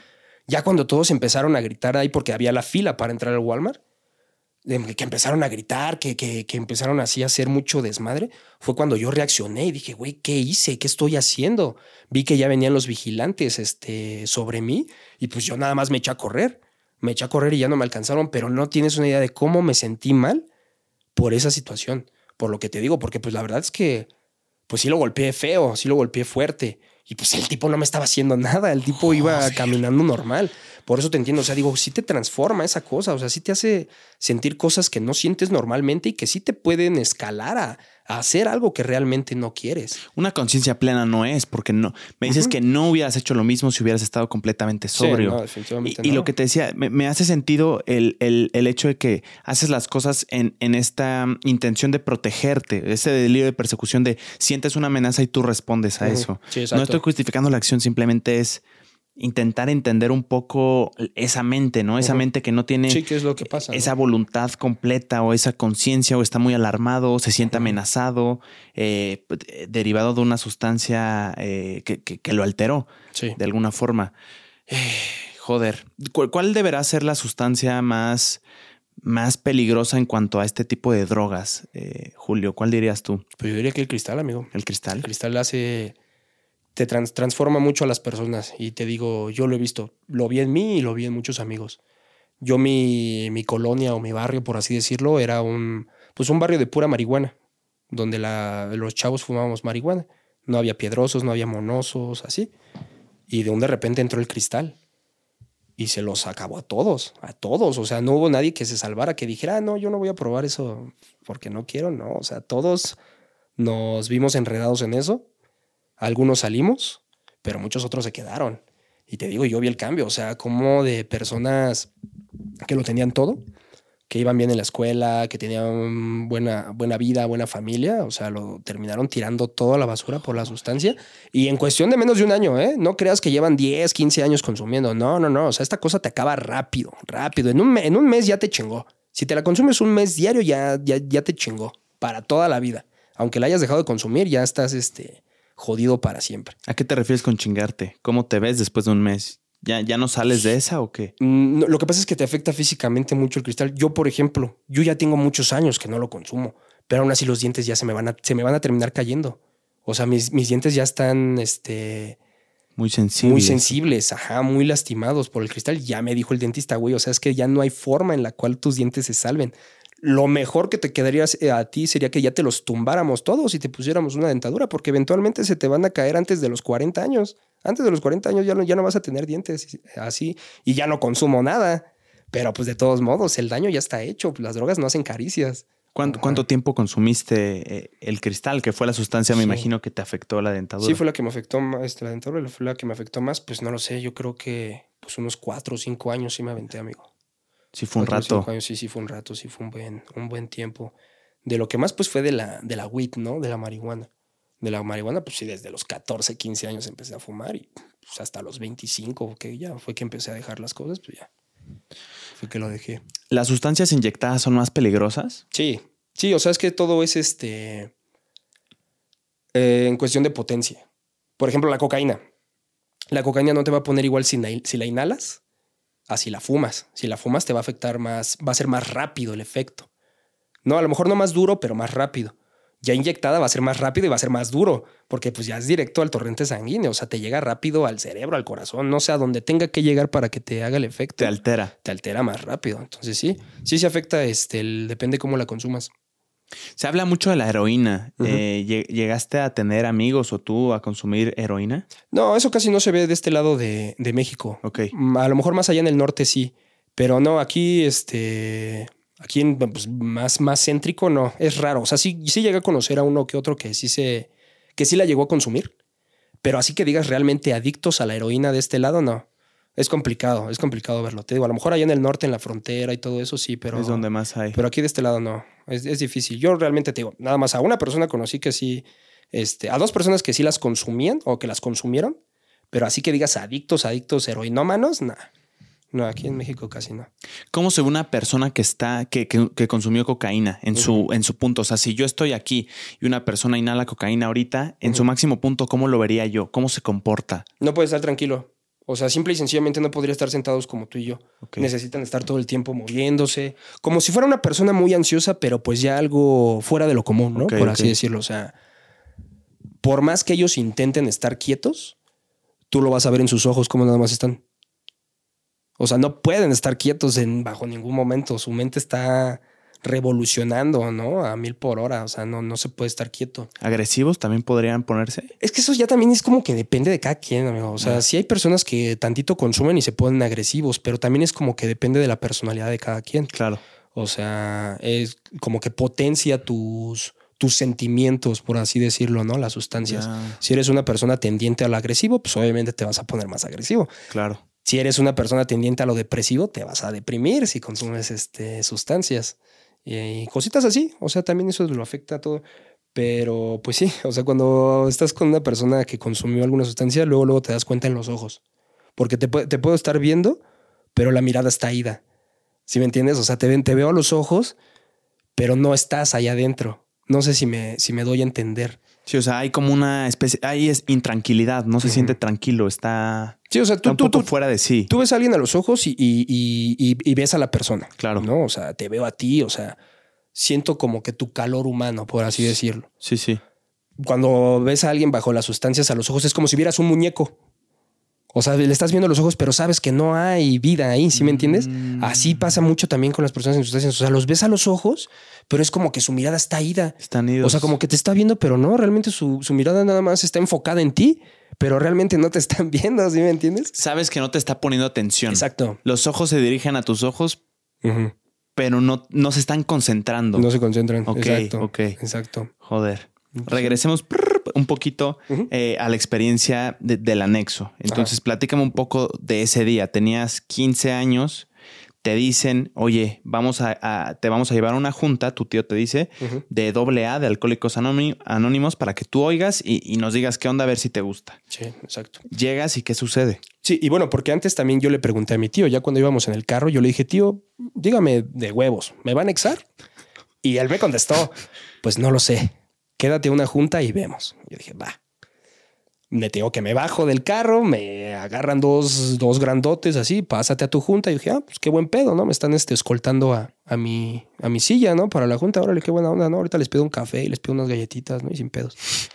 Ya cuando todos empezaron a gritar ahí porque había la fila para entrar al Walmart, que empezaron a gritar, que, que, que, empezaron así a hacer mucho desmadre, fue cuando yo reaccioné y dije, güey, ¿qué hice? ¿Qué estoy haciendo? Vi que ya venían los vigilantes este, sobre mí y pues yo nada más me eché a correr. Me eché a correr y ya no me alcanzaron, pero no tienes una idea de cómo me sentí mal por esa situación, por lo que te digo, porque pues la verdad es que pues sí lo golpeé feo, sí lo golpeé fuerte y pues el tipo no me estaba haciendo nada, el tipo iba caminando normal. Por eso te entiendo, o sea, digo, sí te transforma esa cosa, o sea, sí te hace sentir cosas que no sientes normalmente y que sí te pueden escalar a, hacer algo que realmente no quieres. Una conciencia plena no es, porque no. Me dices que no hubieras hecho lo mismo si hubieras estado completamente sobrio. no, definitivamente y, lo que te decía, me, hace sentido el, el, hecho de que haces las cosas en, en esta intención de protegerte, ese delirio de persecución de sientes una amenaza y tú respondes a eso. no estoy justificando la acción, simplemente es intentar entender un poco esa mente, ¿no? Esa mente que no tiene sí, ¿qué es lo que pasa, esa voluntad completa o esa conciencia o está muy alarmado, se siente amenazado, eh, derivado de una sustancia eh, que, lo alteró de alguna forma. Eh, joder, ¿cuál deberá ser la sustancia más, más peligrosa en cuanto a este tipo de drogas, Julio? ¿Cuál dirías tú? Pues yo diría que el cristal, amigo. El cristal. El cristal hace te transforma mucho a las personas. Y te digo, yo lo he visto, lo vi en mí y lo vi en muchos amigos. Yo mi, mi colonia o mi barrio, por así decirlo, era un, pues un barrio de pura marihuana, donde la, los chavos fumábamos marihuana. No había piedrosos, no había monosos, así. Y de un de repente entró el cristal y se los acabó a todos, a todos. O sea, no hubo nadie que se salvara, que dijera, ah, no, yo no voy a probar eso porque no quiero, no. O sea, todos nos vimos enredados en eso algunos salimos, pero muchos otros se quedaron. Y te digo, yo vi el cambio, o sea, como de personas que lo tenían todo, que iban bien en la escuela, que tenían buena, buena vida, buena familia, o sea, lo terminaron tirando toda la basura por la sustancia. Y en cuestión de menos de un año, ¿eh? No creas que llevan 10, 15 años consumiendo. No, no, no. O sea, esta cosa te acaba rápido, rápido. En un, en un mes ya te chingó. Si te la consumes un mes diario, ya, ya, ya te chingó. Para toda la vida. Aunque la hayas dejado de consumir, ya estás, este, jodido para siempre. ¿A qué te refieres con chingarte? ¿Cómo te ves después de un mes? ¿Ya, ¿Ya no sales de esa o qué? Mm, lo que pasa es que te afecta físicamente mucho el cristal. Yo, por ejemplo, yo ya tengo muchos años que no lo consumo, pero aún así los dientes ya se me van a, se me van a terminar cayendo. O sea, mis, mis dientes ya están, este... Muy sensibles. Muy sensibles, ajá, muy lastimados por el cristal. Ya me dijo el dentista, güey, o sea, es que ya no hay forma en la cual tus dientes se salven lo mejor que te quedaría eh, a ti sería que ya te los tumbáramos todos y te pusiéramos una dentadura, porque eventualmente se te van a caer antes de los 40 años. Antes de los 40 años ya no, ya no vas a tener dientes así y ya no consumo nada. Pero pues de todos modos, el daño ya está hecho. Las drogas no hacen caricias. ¿Cuánto, tiempo consumiste eh, el cristal? Que fue la sustancia, me imagino, que te afectó la dentadura. Sí, fue la que me afectó más, este, la dentadura fue la que me afectó más. Pues no lo sé, yo creo que pues unos cuatro o cinco años sí me aventé, amigo. Sí, fue un rato. sí, sí, fue un rato, sí, fue un buen, un buen tiempo. De lo que más, pues, fue de la, de la weed, ¿no? De la marihuana. De la marihuana, pues sí, desde los 14, 15 años empecé a fumar y pues, hasta los 25, que ya fue que empecé a dejar las cosas, pues ya. Fue que lo dejé. ¿Las sustancias inyectadas son más peligrosas? Sí, sí, o sea, es que todo es este. Eh, en cuestión de potencia. Por ejemplo, la cocaína. La cocaína no te va a poner igual si, si la inhalas así la fumas. Si la fumas te va a afectar más, va a ser más rápido el efecto. No, a lo mejor no más duro, pero más rápido. Ya inyectada va a ser más rápido y va a ser más duro, porque pues ya es directo al torrente sanguíneo, o sea, te llega rápido al cerebro, al corazón, no sé a dónde tenga que llegar para que te haga el efecto. Te altera. Te altera más rápido. Entonces sí, sí se afecta, este, depende cómo la consumas. Se habla mucho de la heroína. Eh, ¿Llegaste a tener amigos o tú a consumir heroína? No, eso casi no se ve de este lado de, México. Ok. Mm, a lo mejor más allá en el norte sí. Pero no, aquí, este. Aquí en, pues, más, más céntrico, no. Es raro. O sea, sí, sí llegué a conocer a uno que otro que sí se. que sí la llegó a consumir. Pero así que digas realmente adictos a la heroína de este lado, no. Es complicado, es complicado verlo. Te digo, a lo mejor allá en el norte, en la frontera y todo eso, sí, pero. Es donde más hay. Pero aquí de este lado no. Es, es difícil. Yo realmente te digo, nada más a una persona conocí que sí. Este, a dos personas que sí las consumían o que las consumieron, pero así que digas adictos, adictos, heroinómanos, nada. No, aquí en México casi no. ¿Cómo se ve una persona que está, que, que- que consumió cocaína en su, en su punto? O sea, si yo estoy aquí y una persona inhala cocaína ahorita, en su máximo punto, ¿cómo lo vería yo? ¿Cómo se comporta? No puede estar tranquilo. O sea, simple y sencillamente no podría estar sentados como tú y yo. Necesitan estar todo el tiempo moviéndose, como si fuera una persona muy ansiosa, pero pues ya algo fuera de lo común, ¿no? Por así decirlo. O sea, por más que ellos intenten estar quietos, tú lo vas a ver en sus ojos como nada más están. O sea, no pueden estar quietos en, bajo ningún momento. Su mente está revolucionando, ¿no? A mil por hora. O sea, no, no se puede estar quieto. ¿Agresivos también podrían ponerse? Es que eso ya también es como que depende de cada quien, amigo. O sea, Ah. sí hay personas que tantito consumen y se ponen agresivos, pero también es como que depende de la personalidad de cada quien. Claro. O sea, es como que potencia tus, tus sentimientos, por así decirlo, ¿no? Las sustancias. Ya, Si eres una persona tendiente al agresivo, pues obviamente te vas a poner más agresivo. claro. Si eres una persona tendiente a lo depresivo, te vas a deprimir si consumes este, sustancias y cositas así. O sea, también eso lo afecta a todo. Pero pues sí, o sea, cuando estás con una persona que consumió alguna sustancia, luego, luego te das cuenta en los ojos. Porque te, te puedo estar viendo, pero la mirada está ida. ¿Sí me entiendes? O sea, te veo a los ojos, pero no estás allá adentro. No sé si me, si me doy a entender. Sí, o sea, hay como una especie, ahí es intranquilidad, no se siente tranquilo, está, Sí, o sea, está tú, un tú, poco tú, fuera de sí. tú ves a alguien a los ojos y, y- y- y- y ves a la persona. Claro. ¿no? O sea, te veo a ti, o sea, siento como que tu calor humano, por así decirlo. Sí, sí. Cuando ves a alguien bajo las sustancias a los ojos, es como si vieras un muñeco. O sea, le estás viendo los ojos, pero sabes que no hay vida ahí, ¿sí me entiendes? Mm. Así pasa mucho también con las personas en sustancias. O sea, los ves a los ojos, pero es como que su mirada está ida. Están idos. O sea, como que te está viendo, pero no, realmente su, su mirada nada más está enfocada en ti, pero realmente no te están <laughs> viendo, ¿sí me entiendes? Sabes que no te está poniendo atención. Exacto. Los ojos se dirigen a tus ojos, pero no, no se están concentrando. No se concentran. Ok, Exacto. ok. Exacto. Joder. Regresemos un poquito eh, a la experiencia de- del anexo. Entonces, platícame un poco de ese día. Tenías 15 años, te dicen, oye, vamos a, a- te vamos a llevar a una junta, tu tío te dice, de doble A, de Alcohólicos Anóni- Anónimos, para que tú oigas y, y nos digas qué onda, a ver si te gusta. Sí, exacto. Llegas y qué sucede. Sí, y bueno, porque antes también yo le pregunté a mi tío, ya cuando íbamos en el carro, yo le dije, tío, dígame de huevos, ¿me va a anexar? Y él me contestó, pues no lo sé, quédate una junta y vemos. Yo dije, va. Me tengo que me bajo del carro, me agarran dos, dos grandotes así, pásate a tu junta. Y dije, ah, pues qué buen pedo, ¿no? Me están este, escoltando a, a, mi, a mi silla, ¿no? Para la junta. Órale, qué buena onda, ¿no? Ahorita les pido un café y les pido unas galletitas, ¿no? Y sin pedos. <laughs>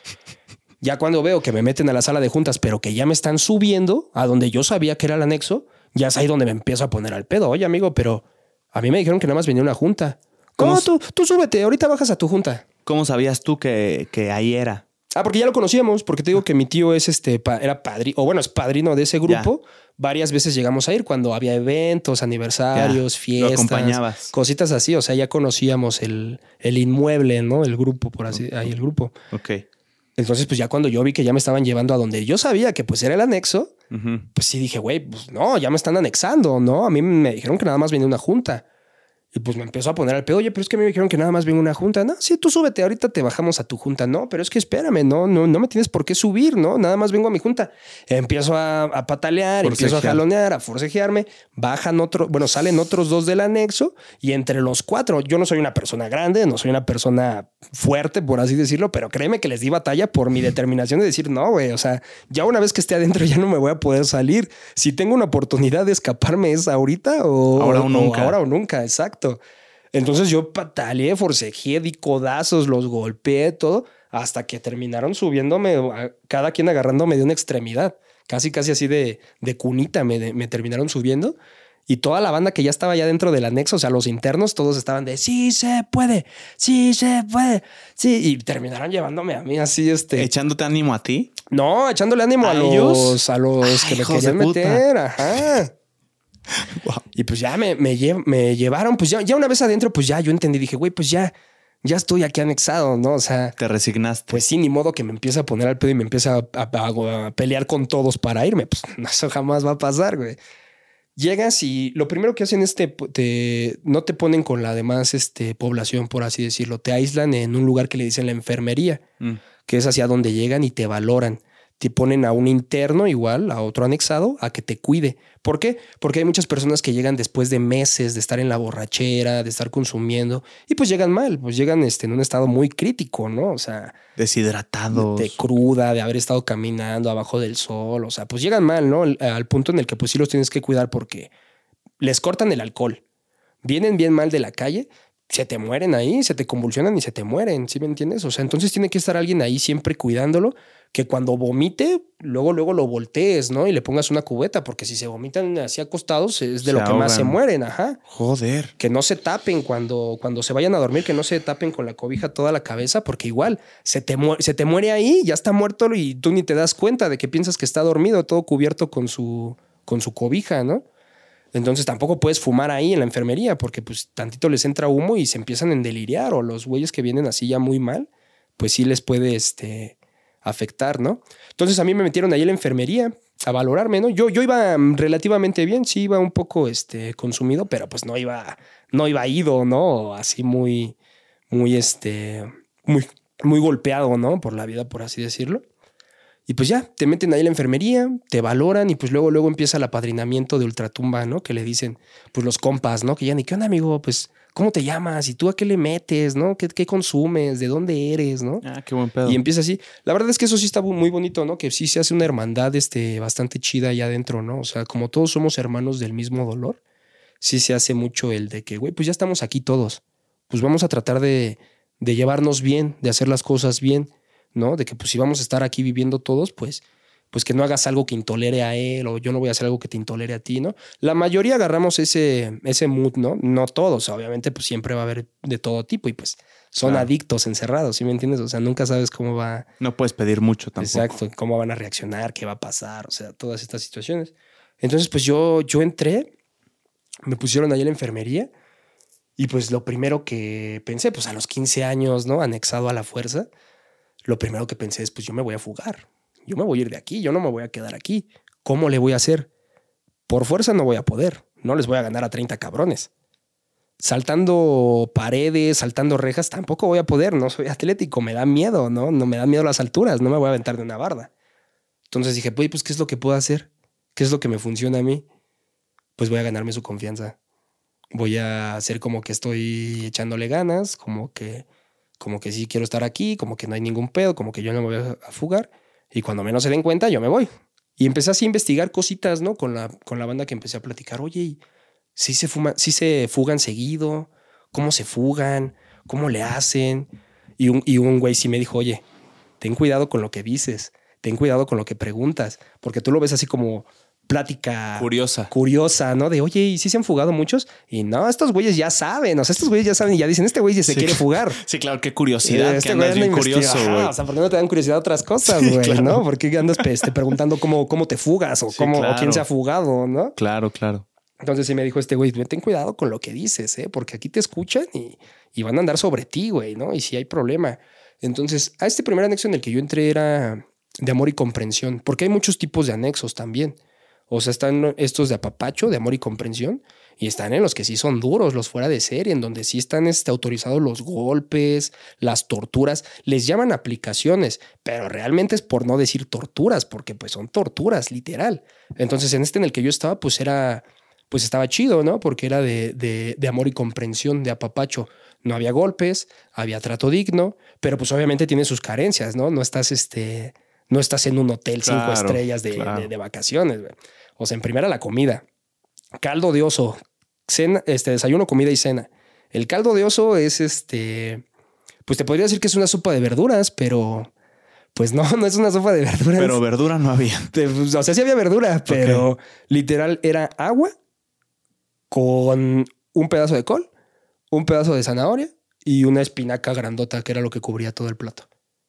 Ya cuando veo que me meten a la sala de juntas, pero que ya me están subiendo a donde yo sabía que era el anexo, ya es ahí donde me empiezo a poner al pedo. Oye, amigo, pero a mí me dijeron que nada más venía una junta. ¿Cómo tú, tú súbete, ahorita bajas a tu junta. ¿Cómo sabías tú que, que ahí era? Ah, porque ya lo conocíamos, porque te digo que mi tío es este, era padrino, o bueno, es padrino de ese grupo. Varias veces llegamos a ir cuando había eventos, aniversarios, Ya, fiestas, acompañabas. cositas así. O sea, ya conocíamos el, el inmueble, ¿no? El grupo, por así, ahí el grupo. Ok. Entonces, pues ya cuando yo vi que ya me estaban llevando a donde yo sabía que pues era el anexo, pues sí dije, güey, pues no, ya me están anexando, ¿no? A mí me dijeron que nada más venía una junta. Y pues me empezó a poner al pedo, oye, pero es que a mí me dijeron que nada más viene una junta. No, sí, tú súbete, ahorita te bajamos a tu junta. No, pero es que espérame, no, no, no me tienes por qué subir, ¿no? Nada más vengo a mi junta. Empiezo a, a patalear, empiezo a jalonear, a forcejearme. Bajan otros, bueno, salen otros dos del anexo y entre los cuatro, yo no soy una persona grande, no soy una persona fuerte, por así decirlo, pero créeme que les di batalla por mi determinación de decir, no, güey, o sea, ya una vez que esté adentro ya no me voy a poder salir. Si tengo una oportunidad de escaparme es ahorita o Ahora o nunca. ahora o nunca, exacto. Entonces yo pataleé, forcejeé, di codazos, los golpeé, todo, hasta que terminaron subiéndome, cada quien agarrándome de una extremidad. Casi, casi así de, de cunita me, me terminaron subiendo. Y toda la banda que ya estaba ya dentro del anexo, o sea, los internos, todos estaban de sí se puede, sí se puede, sí. Y terminaron llevándome a mí así, este. Echándote ánimo a ti. No, echándole ánimo a, ¿A los, ellos? a los Ay, que me querían de meter. Ajá. Wow. Y pues ya me, me, lle- me llevaron, pues ya, ya una vez adentro, pues ya yo entendí, dije, güey, pues ya, ya estoy aquí anexado, ¿no? O sea, Te resignaste. pues sí, ni modo que me empiece a poner al pedo y me empiece a, a- a- a pelear con todos para irme. Pues <laughs> eso jamás va a pasar, güey. Llegas y lo primero que hacen es te, te- no te ponen con la demás este, población, por así decirlo. Te aíslan en un lugar que le dicen la enfermería, Mm. que es hacia donde llegan y te valoran. Te ponen a un interno igual, a otro anexado, a que te cuide. ¿Por qué? Porque hay muchas personas que llegan después de meses de estar en la borrachera, de estar consumiendo, y pues llegan mal, pues llegan este, en un estado muy crítico, ¿no? O sea, deshidratados. De cruda, de haber estado caminando abajo del sol, o sea, pues llegan mal, ¿no? Al punto en el que pues sí los tienes que cuidar porque les cortan el alcohol, vienen bien mal de la calle, se te mueren ahí, se te convulsionan y se te mueren, ¿sí me entiendes? O sea, entonces tiene que estar alguien ahí siempre cuidándolo, que cuando vomite, luego, luego lo voltees, ¿no? Y le pongas una cubeta, porque si se vomitan así acostados es de lo que más se mueren, ajá. Joder. Que no se tapen cuando, cuando se vayan a dormir, que no se tapen con la cobija toda la cabeza, porque igual se te, se te muere ahí, ya está muerto y tú ni te das cuenta de que piensas que está dormido, todo cubierto con su, con su cobija, ¿no? Entonces tampoco puedes fumar ahí en la enfermería porque pues tantito les entra humo y se empiezan a deliriar o los güeyes que vienen así ya muy mal, pues sí les puede este, afectar, ¿no? Entonces a mí me metieron ahí en la enfermería a valorarme, ¿no? Yo, yo iba relativamente bien, sí iba un poco este, consumido, pero pues no iba, no iba ido, ¿no? Así muy, muy, este, muy, muy golpeado, ¿no? Por la vida, por así decirlo. Y pues ya, te meten ahí la enfermería, te valoran y pues luego, luego empieza el apadrinamiento de ultratumba, ¿no? Que le dicen, pues los compas, ¿no? Que ya ni, ¿qué onda, amigo? Pues, ¿cómo te llamas? ¿Y tú a qué le metes, no? ¿Qué, qué consumes? ¿De dónde eres, no? Ah, qué buen pedo. Y empieza así. La verdad es que eso sí está muy bonito, ¿no? Que sí se hace una hermandad este, bastante chida allá adentro, ¿no? O sea, como todos somos hermanos del mismo dolor, sí se hace mucho el de que, güey, pues ya estamos aquí todos. Pues vamos a tratar de, de llevarnos bien, de hacer las cosas bien ¿no? De que pues si vamos a estar aquí viviendo todos, pues pues que no hagas algo que intolere a él o yo no voy a hacer algo que te intolere a ti, ¿no? La mayoría agarramos ese, ese mood, ¿no? No todos, obviamente pues siempre va a haber de todo tipo y pues son adictos encerrados, ¿sí me entiendes? O sea, nunca sabes cómo va... No puedes pedir mucho tampoco. Exacto, cómo van a reaccionar, qué va a pasar, o sea, todas estas situaciones. Entonces pues yo, yo entré, me pusieron ahí en la enfermería y pues lo primero que pensé, pues a los 15 años, ¿no? Anexado a la fuerza lo primero que pensé es, pues yo me voy a fugar, yo me voy a ir de aquí, yo no me voy a quedar aquí. ¿Cómo le voy a hacer? Por fuerza no voy a poder, no les voy a ganar a 30 cabrones. Saltando paredes, saltando rejas, tampoco voy a poder, no soy atlético, me da miedo, ¿no? No me da miedo las alturas, no me voy a aventar de una barda. Entonces dije, pues, pues, ¿qué es lo que puedo hacer? ¿Qué es lo que me funciona a mí? Pues voy a ganarme su confianza. Voy a hacer como que estoy echándole ganas, como que como que sí quiero estar aquí, como que no hay ningún pedo, como que yo no me voy a fugar. Y cuando menos se den cuenta, yo me voy. Y empecé así a investigar cositas, ¿no? Con la, con la banda que empecé a platicar. Oye, si se, fuma, si se fugan seguido, cómo se fugan, cómo le hacen. Y un, y un güey sí me dijo, oye, ten cuidado con lo que dices, ten cuidado con lo que preguntas, porque tú lo ves así como, plática curiosa. Curiosa, ¿no? De, oye, ¿y si se han fugado muchos? Y no, estos güeyes ya saben, o sea, estos güeyes ya saben y ya dicen, este güey ya se quiere fugar. <laughs> Sí, claro, qué curiosidad, este que andas bien curioso, güey. O sea, ¿por qué no te dan curiosidad otras cosas, <laughs> güey, no? ¿Por qué andas este, preguntando cómo, cómo te fugas o, cómo, o quién se ha fugado, no? Claro, claro. Entonces sí me dijo este güey, ten cuidado con lo que dices, ¿eh? Porque aquí te escuchan y, y van a andar sobre ti, güey, ¿no? Y si hay problema. Entonces, a este primer anexo en el que yo entré era de amor y comprensión, porque hay muchos tipos de anexos también. O sea, están estos de apapacho, de amor y comprensión, y están en los que sí son duros, los fuera de serie, en donde sí están este, autorizados los golpes, las torturas. Les llaman aplicaciones, pero realmente es por no decir torturas, porque pues son torturas, literal. Entonces, en este en el que yo estaba, pues era, pues estaba chido, ¿no? Porque era de, de, de amor y comprensión, de apapacho. No había golpes, había trato digno, pero pues obviamente tiene sus carencias, ¿no? No estás este no estás en un hotel cinco estrellas de, de, vacaciones. O sea, en primera la comida. Caldo de oso, cena, este, desayuno, comida y cena. El caldo de oso es este, pues te podría decir que es una sopa de verduras, pero pues no, <laughs> no es una sopa de verduras. Pero verdura no había. <laughs> Pues, o sea, sí había verdura, pero literal era agua con un pedazo de col, un pedazo de zanahoria y una espinaca grandota que era lo que cubría todo el plato.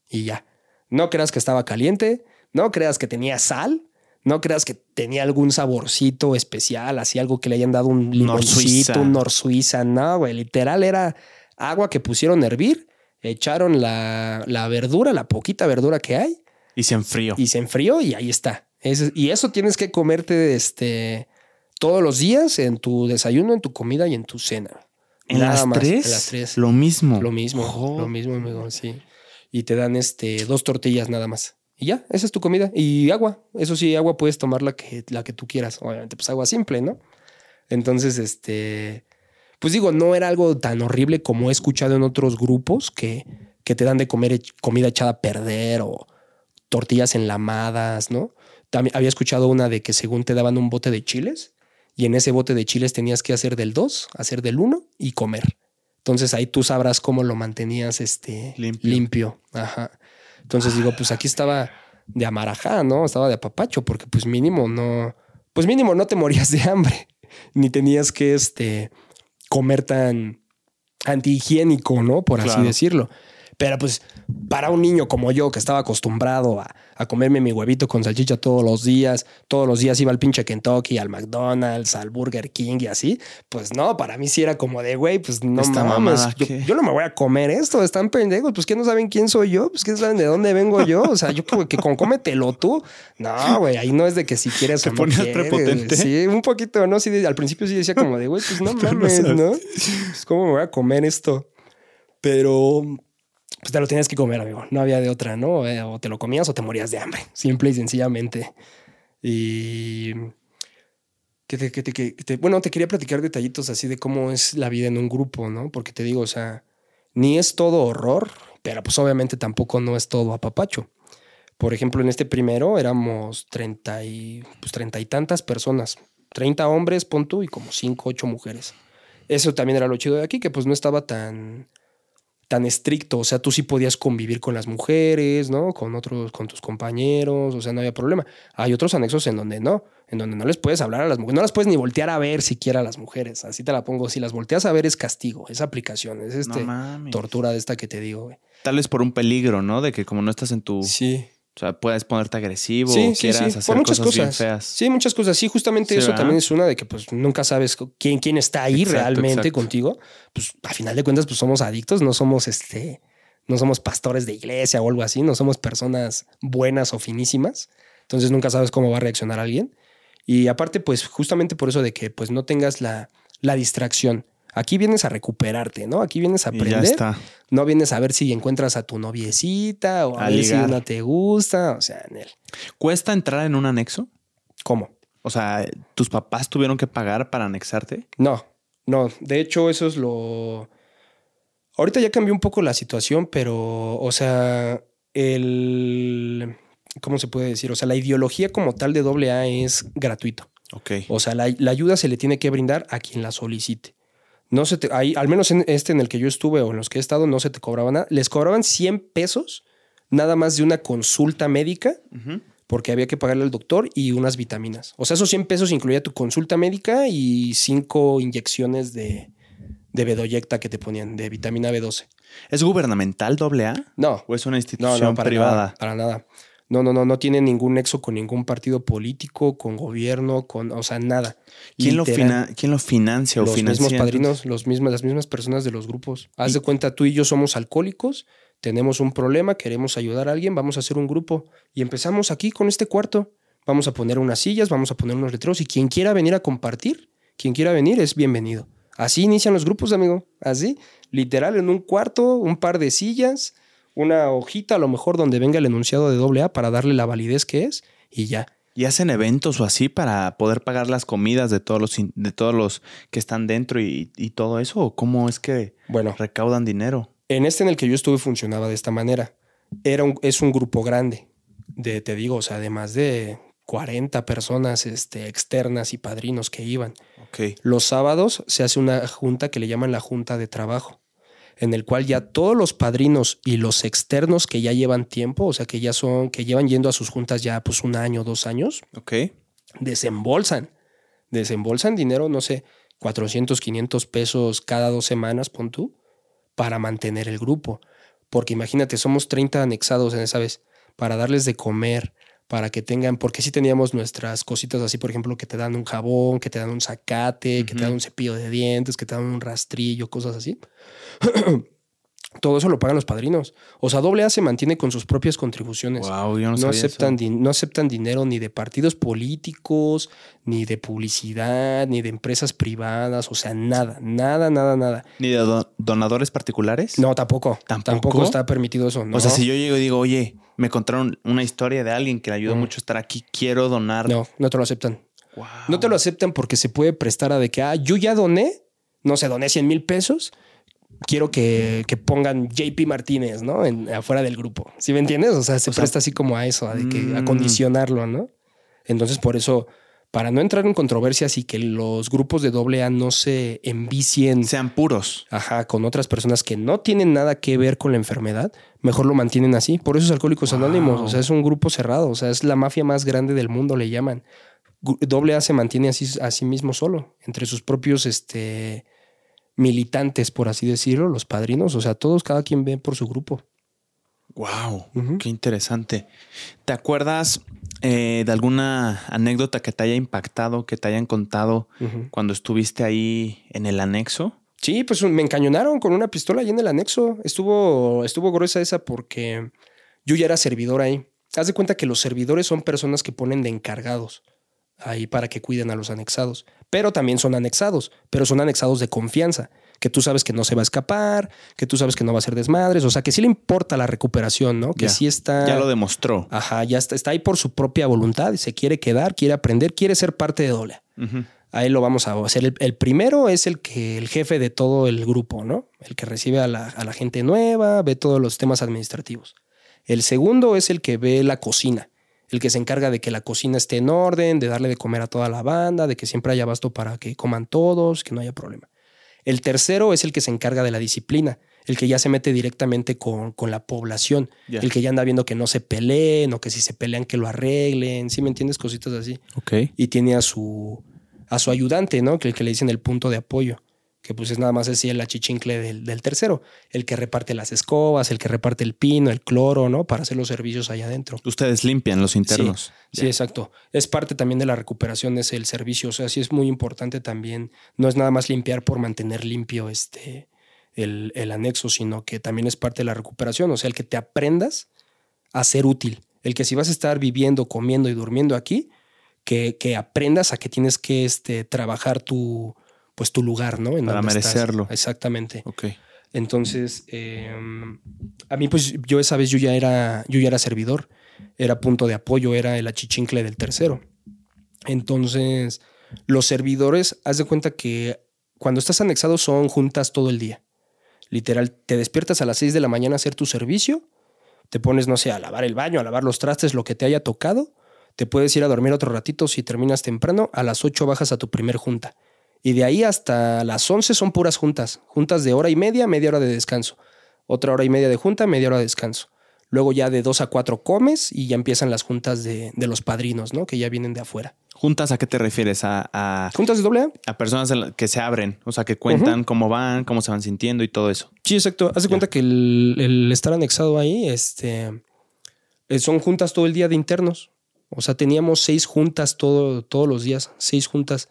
Y ya. No creas que estaba caliente, no creas que tenía sal, no creas que tenía algún saborcito especial, así algo que le hayan dado un limoncito, un nor suiza. No, güey, literal era agua que pusieron a hervir, echaron la, la, verdura, la poquita verdura que hay. Y se enfrió. Y se enfrió y ahí está. y eso tienes que comerte este, todos los días en tu desayuno, en tu comida y en tu cena. ¿En las tres? En las tres. Lo mismo. Lo mismo. Lo mismo, amigo, sí y te dan este, dos tortillas nada más. Y ya, esa es tu comida. Y agua. Eso sí, agua puedes tomar la que, la que tú quieras. Obviamente, pues agua simple, ¿no? Entonces, este, pues digo, no era algo tan horrible como he escuchado en otros grupos que, que te dan de comer comida echada a perder o tortillas enlamadas, ¿no? También había escuchado una de que según te daban un bote de chiles y en ese bote de chiles tenías que hacer del 2, hacer del 1 y comer. Entonces ahí tú sabrás cómo lo mantenías este, Limpio. limpio. Ajá. Entonces digo, pues aquí estaba de amarajá, ¿no? Estaba de apapacho porque pues mínimo no, pues mínimo no te morías de hambre, <laughs> ni tenías que este, comer tan antihigiénico, ¿no? Por así Claro. decirlo. Pero pues para un niño como yo que estaba acostumbrado a, a comerme mi huevito con salchicha todos los días, todos los días iba al pinche Kentucky, al McDonald's, al Burger King y así, pues no, para mí sí era como de, güey, pues no Esta mames, mamada, yo, no me voy a comer esto, están pendejos, pues que no saben quién soy yo, pues que saben de dónde vengo yo, o sea, yo como que con cómetelo tú, no, güey, ahí no es de que si quieres ¿Te o no ponías quieres, prepotente? Sí, un poquito, ¿no? Sí, al principio sí decía como de, güey, pues no <laughs> mames. ¿no? Pues cómo me voy a comer esto. Pero pues te lo tenías que comer, amigo. No había de otra, ¿no? Eh, O te lo comías o te morías de hambre. Simple y sencillamente. Y. que te- que te- bueno, te quería platicar detallitos así de cómo es la vida en un grupo, ¿no? Porque te digo, o sea, ni es todo horror, pero pues obviamente tampoco no es todo apapacho. Por ejemplo, en este primero éramos treinta y, pues, treinta y tantas personas. 30 hombres, pon tú, y como 5, 8 mujeres. Eso también era lo chido de aquí, que pues no estaba tan, tan estricto. O sea, tú sí podías convivir con las mujeres, ¿no? Con otros, con tus compañeros, o sea, no había problema. Hay otros anexos en donde no, en donde no les puedes hablar a las mujeres, no las puedes ni voltear a ver siquiera a las mujeres. Así te la pongo. Si las volteas a ver es castigo, es aplicación, es este, no tortura de esta que te digo, güey. Tal vez por un peligro, ¿no? De que como no estás en tu. Sí. O sea, puedes ponerte agresivo Sí, quieras sí. hacer Por muchas cosas, bien feas. Sí, muchas cosas. Sí, justamente eso ¿verdad? también es una de que pues nunca sabes quién, quién está ahí Exacto, realmente exacto. contigo. Pues a final de cuentas, pues somos adictos, no somos este, no somos pastores de iglesia o algo así, no somos personas buenas o finísimas. Entonces nunca sabes cómo va a reaccionar alguien. Y aparte, pues justamente por eso de que pues no tengas la, la distracción. Aquí vienes a recuperarte, ¿no? Aquí vienes a Y ya aprender. está. No vienes a ver si encuentras a tu noviecita o a, A ver si una te gusta. O sea, en el. ¿Cuesta entrar en un anexo? ¿Cómo? O sea, ¿tus papás tuvieron que pagar para anexarte? No, no. De hecho, eso es lo. Ahorita ya cambió un poco la situación, pero, o sea, el. ¿Cómo se puede decir? O sea, la ideología como tal de AA es gratuito. Ok. O sea, la, la ayuda se le tiene que brindar a quien la solicite. No se te, ahí, al menos en este en el que yo estuve o en los que he estado, no se te cobraba nada. Les cobraban 100 pesos nada más de una consulta médica porque había que pagarle al doctor y unas vitaminas. O sea, esos 100 pesos incluía tu consulta médica y cinco inyecciones de, de Bedoyecta que te ponían, de vitamina B12. ¿Es gubernamental doble A? No, ¿O es una no, institución no, para privada? nada, para nada. No, no, no, no tiene ningún nexo con ningún partido político, con gobierno, con, o sea, nada. ¿Quién lo, Literal, ¿Quién lo financia o Los financia? mismos padrinos, los mismos, las mismas personas de los grupos. Haz de cuenta, tú y yo somos alcohólicos, tenemos un problema, queremos ayudar a alguien, vamos a hacer un grupo y empezamos aquí con este cuarto. Vamos a poner unas sillas, vamos a poner unos letreros y quien quiera venir a compartir, quien quiera venir es bienvenido. Así inician los grupos, amigo. Así, literal, en un cuarto, un par de sillas, una hojita a lo mejor donde venga el enunciado de AA para darle la validez que es y ya. ¿Y hacen eventos o así para poder pagar las comidas de todos los, de todos los que están dentro y, y todo eso? ¿O cómo es que Bueno, recaudan dinero? En este en el que yo estuve funcionaba de esta manera. Era un, es un grupo grande, de, te digo, o sea, de más de 40 personas este, externas y padrinos que iban. Ok. Los sábados se hace una junta que le llaman la junta de trabajo, en el cual ya todos los padrinos y los externos que ya llevan tiempo, o sea, que ya son, que llevan yendo a sus juntas ya pues un año, dos años, Ok. desembolsan, desembolsan dinero, no sé, 400, 500 pesos cada dos semanas, pon tú, para mantener el grupo. Porque imagínate, somos 30 anexados en esa vez, para darles de comer, para que tengan, porque sí teníamos nuestras cositas así, por ejemplo, que te dan un jabón, que te dan un zacate, que te dan un cepillo de dientes, que te dan un rastrillo, cosas así. <clears throat> Todo eso lo pagan los padrinos. O sea, AA se mantiene con sus propias contribuciones Wow, yo no, aceptan, eso. no aceptan dinero ni de partidos políticos, ni de publicidad, ni de empresas privadas, o sea, nada, nada, nada, nada. ¿Ni de do- donadores particulares? No, tampoco. ¿Tampoco? ¿Tampoco? está permitido eso. No. O sea, si yo llego y digo, oye, Me contaron una historia de alguien que le ayudó Mm. mucho a estar aquí. Quiero donar. No, no te lo aceptan. Wow. No te lo aceptan porque se puede prestar a de que, ah, yo ya doné, no sé, doné 100 mil pesos. Quiero que, que pongan JP Martínez, ¿no? En, afuera del grupo. ¿Sí me entiendes? O sea, se O sea, presta así como a eso, a, de que, a mm. condicionarlo, ¿no? Entonces, por eso, para no entrar en controversias y que los grupos de AA no se envicien Sean puros. ajá, con otras personas que no tienen nada que ver con la enfermedad, mejor lo mantienen así. Por eso es Alcohólicos Wow. Anónimos. O sea, es un grupo cerrado. O sea, es la mafia más grande del mundo, le llaman. Doble A se mantiene así a sí mismo solo, entre sus propios este, militantes, por así decirlo, los padrinos. O sea, todos, cada quien ve por su grupo. Wow. Qué interesante. ¿Te acuerdas eh, de alguna anécdota que te haya impactado, que te hayan contado cuando estuviste ahí en el anexo? Sí, pues me encañonaron con una pistola ahí en el anexo. Estuvo, estuvo gruesa esa porque yo ya era servidor ahí. Haz de cuenta que los servidores son personas que ponen de encargados ahí para que cuiden a los anexados. Pero también son anexados, pero son anexados de confianza, que tú sabes que no se va a escapar, que tú sabes que no va a ser desmadres, o sea, que sí le importa la recuperación, ¿no? Que Ya. sí está... Ya lo demostró. Ajá, ya está, está ahí por su propia voluntad, se quiere quedar, quiere aprender, quiere ser parte de Doble. Ujú. Ahí lo vamos a hacer. El, el primero es el que el jefe de todo el grupo, ¿no? El que recibe a la, a la gente nueva, ve todos los temas administrativos. El segundo es el que ve la cocina, el que se encarga de que la cocina esté en orden, de darle de comer a toda la banda, de que siempre haya abasto para que coman todos, que no haya problema. El tercero es el que se encarga de la disciplina, el que ya se mete directamente con, con la población, el que ya anda viendo que no se peleen o que si se pelean que lo arreglen, ¿sí me entiendes? Cositas así Ok. y tiene a su, a su ayudante, ¿no? Que el que le dicen el punto de apoyo, que pues es nada más así el achichincle del, del tercero, el que reparte las escobas, el que reparte el pino, el cloro, ¿no? Para hacer los servicios allá adentro. Ustedes limpian los internos. Sí, exacto. Es parte también de la recuperación, es el servicio. O sea, sí es muy importante también. No es nada más limpiar por mantener limpio este, el, el anexo, sino que también es parte de la recuperación. O sea, el que te aprendas a ser útil. El que si vas a estar viviendo, comiendo y durmiendo aquí, que, que aprendas a que tienes que este, trabajar tu, pues, tu lugar, ¿no? En Para donde estás. merecerlo. Exactamente. Ok. Entonces, eh, a mí, pues yo esa vez yo ya era, yo ya era servidor, era punto de apoyo, era el achichincle del tercero. Entonces, los servidores, haz de cuenta que cuando estás anexado son juntas todo el día. Literal, te despiertas a las 6 de la mañana a hacer tu servicio, te pones, no sé, a lavar el baño, a lavar los trastes, lo que te haya tocado, te puedes ir a dormir otro ratito si terminas temprano, a las 8 bajas a tu primer junta. Y de ahí hasta las 11 son puras juntas, juntas de hora y media, media hora de descanso. Otra hora y media de junta, media hora de descanso. Luego ya de 2 a 4 comes y ya empiezan las juntas de, de los padrinos, ¿no? Que ya vienen de afuera. ¿Juntas a qué te refieres? A, a, ¿Juntas de doble A? a personas que se abren, o sea, que cuentan cómo van, cómo se van sintiendo y todo eso. Sí, exacto. Haz de cuenta que el, el estar anexado ahí, este, eh, son juntas todo el día de internos. O sea, teníamos seis juntas todo, todos los días, seis juntas.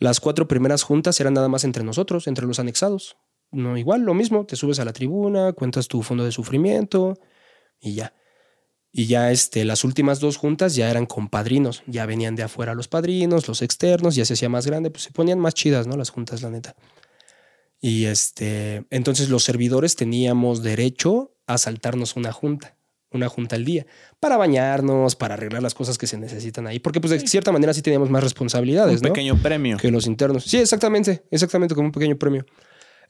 Las cuatro primeras juntas eran nada más entre nosotros, entre los anexados. No, igual, lo mismo. Te subes a la tribuna, cuentas tu fondo de sufrimiento y ya. Y ya este, las últimas dos juntas ya eran con padrinos. Ya venían de afuera los padrinos, los externos, ya se hacía más grande, pues se ponían más chidas, ¿no? Las juntas, la neta. Y este, entonces los servidores teníamos derecho a saltarnos una junta, una junta al día, para bañarnos, para arreglar las cosas que se necesitan ahí, porque pues de cierta manera sí teníamos más responsabilidades, Un ¿no? pequeño premio. Que los internos. Sí, exactamente, exactamente, como un pequeño premio.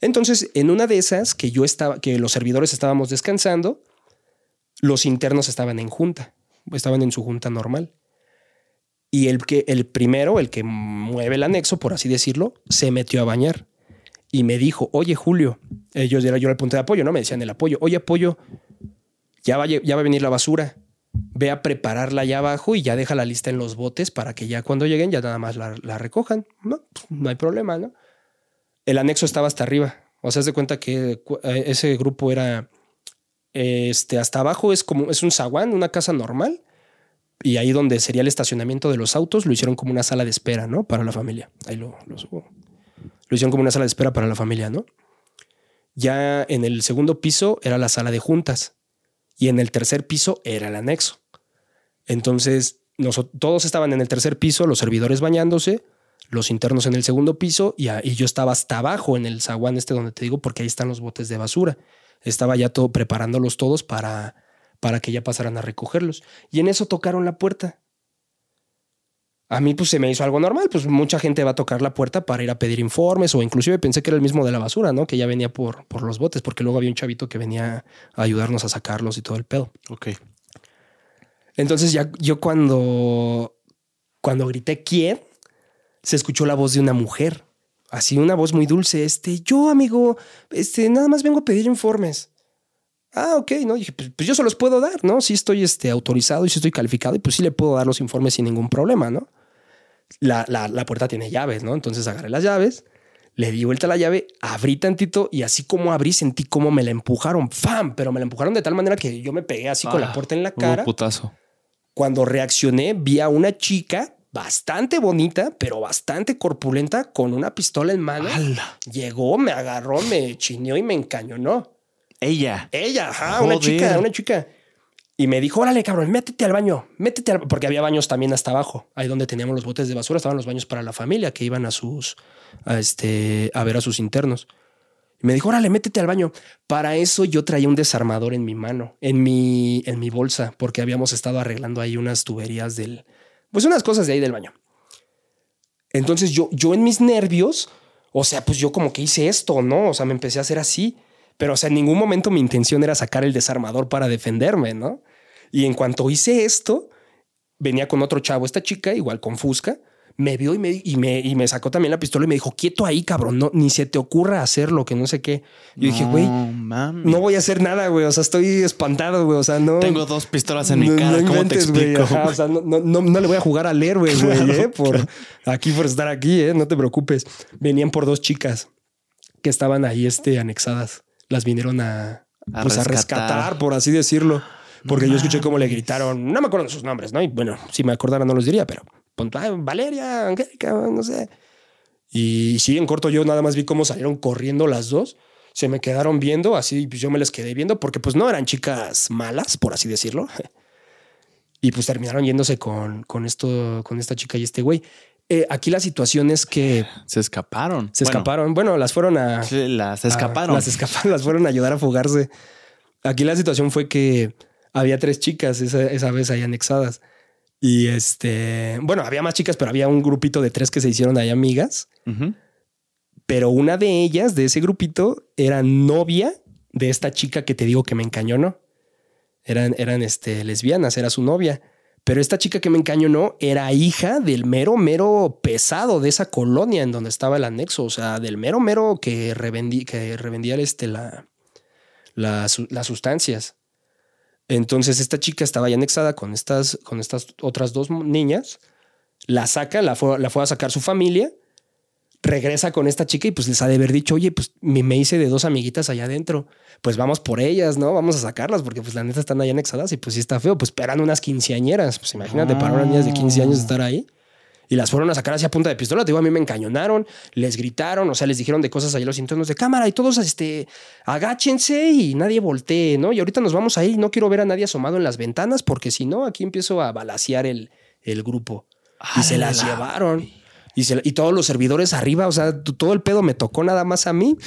Entonces, en una de esas que yo estaba, que los servidores estábamos descansando, los internos estaban en junta, estaban en su junta normal. Y el que el primero, el que mueve el anexo, por así decirlo, se metió a bañar y me dijo, oye Julio, ellos era yo el punto de apoyo, ¿no? Me decían el apoyo, oye apoyo, ya va, ya va a venir la basura, ve a prepararla allá abajo y ya deja la lista en los botes para que ya cuando lleguen ya nada más la, recojan. No, pues, no hay problema, ¿no? El anexo estaba hasta arriba. O sea, haz de cuenta que eh, ese grupo era este, hasta abajo es como es un zaguán, una casa normal. Y ahí donde sería el estacionamiento de los autos, lo hicieron como una sala de espera, ¿no? Para la familia. Ahí lo, lo subo. Lo hicieron como una sala de espera para la familia, ¿no? Ya en el segundo piso era la sala de juntas. Y en el tercer piso era el anexo. Entonces, todos estaban en el tercer piso, los servidores bañándose, los internos en el segundo piso y yo estaba hasta abajo en el zaguán este donde te digo, porque ahí están los botes de basura. Estaba ya todo preparándolos todos para, para que ya pasaran a recogerlos. Y en eso tocaron la puerta. A mí pues se me hizo algo normal, pues mucha gente va a tocar la puerta para ir a pedir informes o inclusive pensé que era el mismo de la basura, ¿no? Que ya venía por, por los botes, porque luego había un chavito que venía a ayudarnos a sacarlos y todo el pedo. Ok. Entonces ya yo cuando, cuando grité quién, se escuchó la voz de una mujer, así una voz muy dulce, este, yo amigo, este, nada más vengo a pedir informes. Ah, ok, ¿no? dije, pues, pues, yo se los puedo dar, ¿no? Sí estoy este, autorizado y sí estoy calificado y pues sí le puedo dar los informes sin ningún problema, ¿no? La, la, la puerta tiene llaves, ¿no? Entonces agarré las llaves, le di vuelta a la llave, abrí tantito y así como abrí sentí como me la empujaron, ¡fam! Pero me la empujaron de tal manera que yo me pegué así con la Ah, puerta en la cara. putazo. Cuando reaccioné, vi a una chica bastante bonita, pero bastante corpulenta, con una pistola en mano. Llegó, me agarró, me chineó y me encañonó. Ella. Ella, ajá, una chica, una chica. Y me dijo, órale, cabrón, métete al baño, métete al... Porque había baños también hasta abajo. Ahí donde teníamos los botes de basura, estaban los baños para la familia que iban a sus... A, este, a ver a sus internos. Y me dijo, órale, métete al baño. Para eso yo traía un desarmador en mi mano, en mi, en mi bolsa, porque habíamos estado arreglando ahí unas tuberías del... Pues unas cosas de ahí del baño. Entonces yo, yo en mis nervios, o sea, pues yo como que hice esto, ¿no? O sea, me empecé a hacer así. Pero, o sea, en ningún momento mi intención era sacar el desarmador para defenderme, ¿no? Y en cuanto hice esto, venía con otro chavo, esta chica, igual con Fusca, me vio y me, y me, y me sacó también la pistola y me dijo, quieto ahí, cabrón, no, ni se te ocurra hacerlo, que no sé qué. Yo dije, güey, No, no voy a hacer nada, güey. O sea, estoy espantado, güey. O sea, no. Tengo dos pistolas en mi no- cara. no ¿Cómo te inventes, explico? Ajá, o sea, no, no, no, no le voy a jugar al héroe, güey, Claro, eh, por aquí, por estar aquí, eh, no te preocupes. Venían por dos chicas que estaban ahí, este, anexadas. Las vinieron a, A pues, a rescatar. por así decirlo. Porque yo escuché cómo le gritaron, no me acuerdo de sus nombres, ¿no? Y bueno, si me acordara no los diría, pero pon- ah, Valeria, Angélica, no sé. Y sí, en corto yo nada más vi cómo salieron corriendo las dos. Se me quedaron viendo, así pues yo me les quedé viendo porque pues no eran chicas malas, por así decirlo. <laughs> Y pues terminaron yéndose con, con esto, con esta chica y este güey. Eh, aquí la situación es que Se escaparon. se Bueno, escaparon. Bueno, las fueron a, las escaparon. las escaparon, las fueron a ayudar a fugarse. Aquí la situación fue que había tres chicas esa, esa vez ahí anexadas. Y este, bueno, había más chicas, pero había un grupito de tres que se hicieron ahí amigas. Pero una de ellas, de ese grupito, era novia de esta chica que te digo que me encañonó. Eran, eran este, lesbianas, era su novia. Pero esta chica que me encañonó era hija del mero, mero pesado de esa colonia en donde estaba el anexo. O sea, del mero, mero que, revendí, que revendía este, la, las sustancias. Entonces esta chica estaba ahí anexada con estas, con estas otras dos niñas. La saca, la fue, la fue a sacar su familia regresa con esta chica y pues les ha de haber dicho, oye, pues me, hice de dos amiguitas allá adentro, pues vamos por ellas, ¿no? Vamos a sacarlas porque pues la neta están ahí anexadas y pues sí está feo, pues eran unas quinceañeras, pues imagínate para unas niñas de 15 años estar ahí. Y las fueron a sacar así a punta de pistola. Te digo, a mí me encañonaron, les gritaron, o sea, les dijeron de cosas ahí los internos de cámara y todos, este, agáchense y nadie voltee, ¿no? Y ahorita nos vamos a ir. No quiero ver a nadie asomado en las ventanas porque si no, aquí empiezo a balasear el, el grupo. Y se las llevaron. Y, se- y todos los servidores arriba, o sea, todo el pedo me tocó nada más a mí.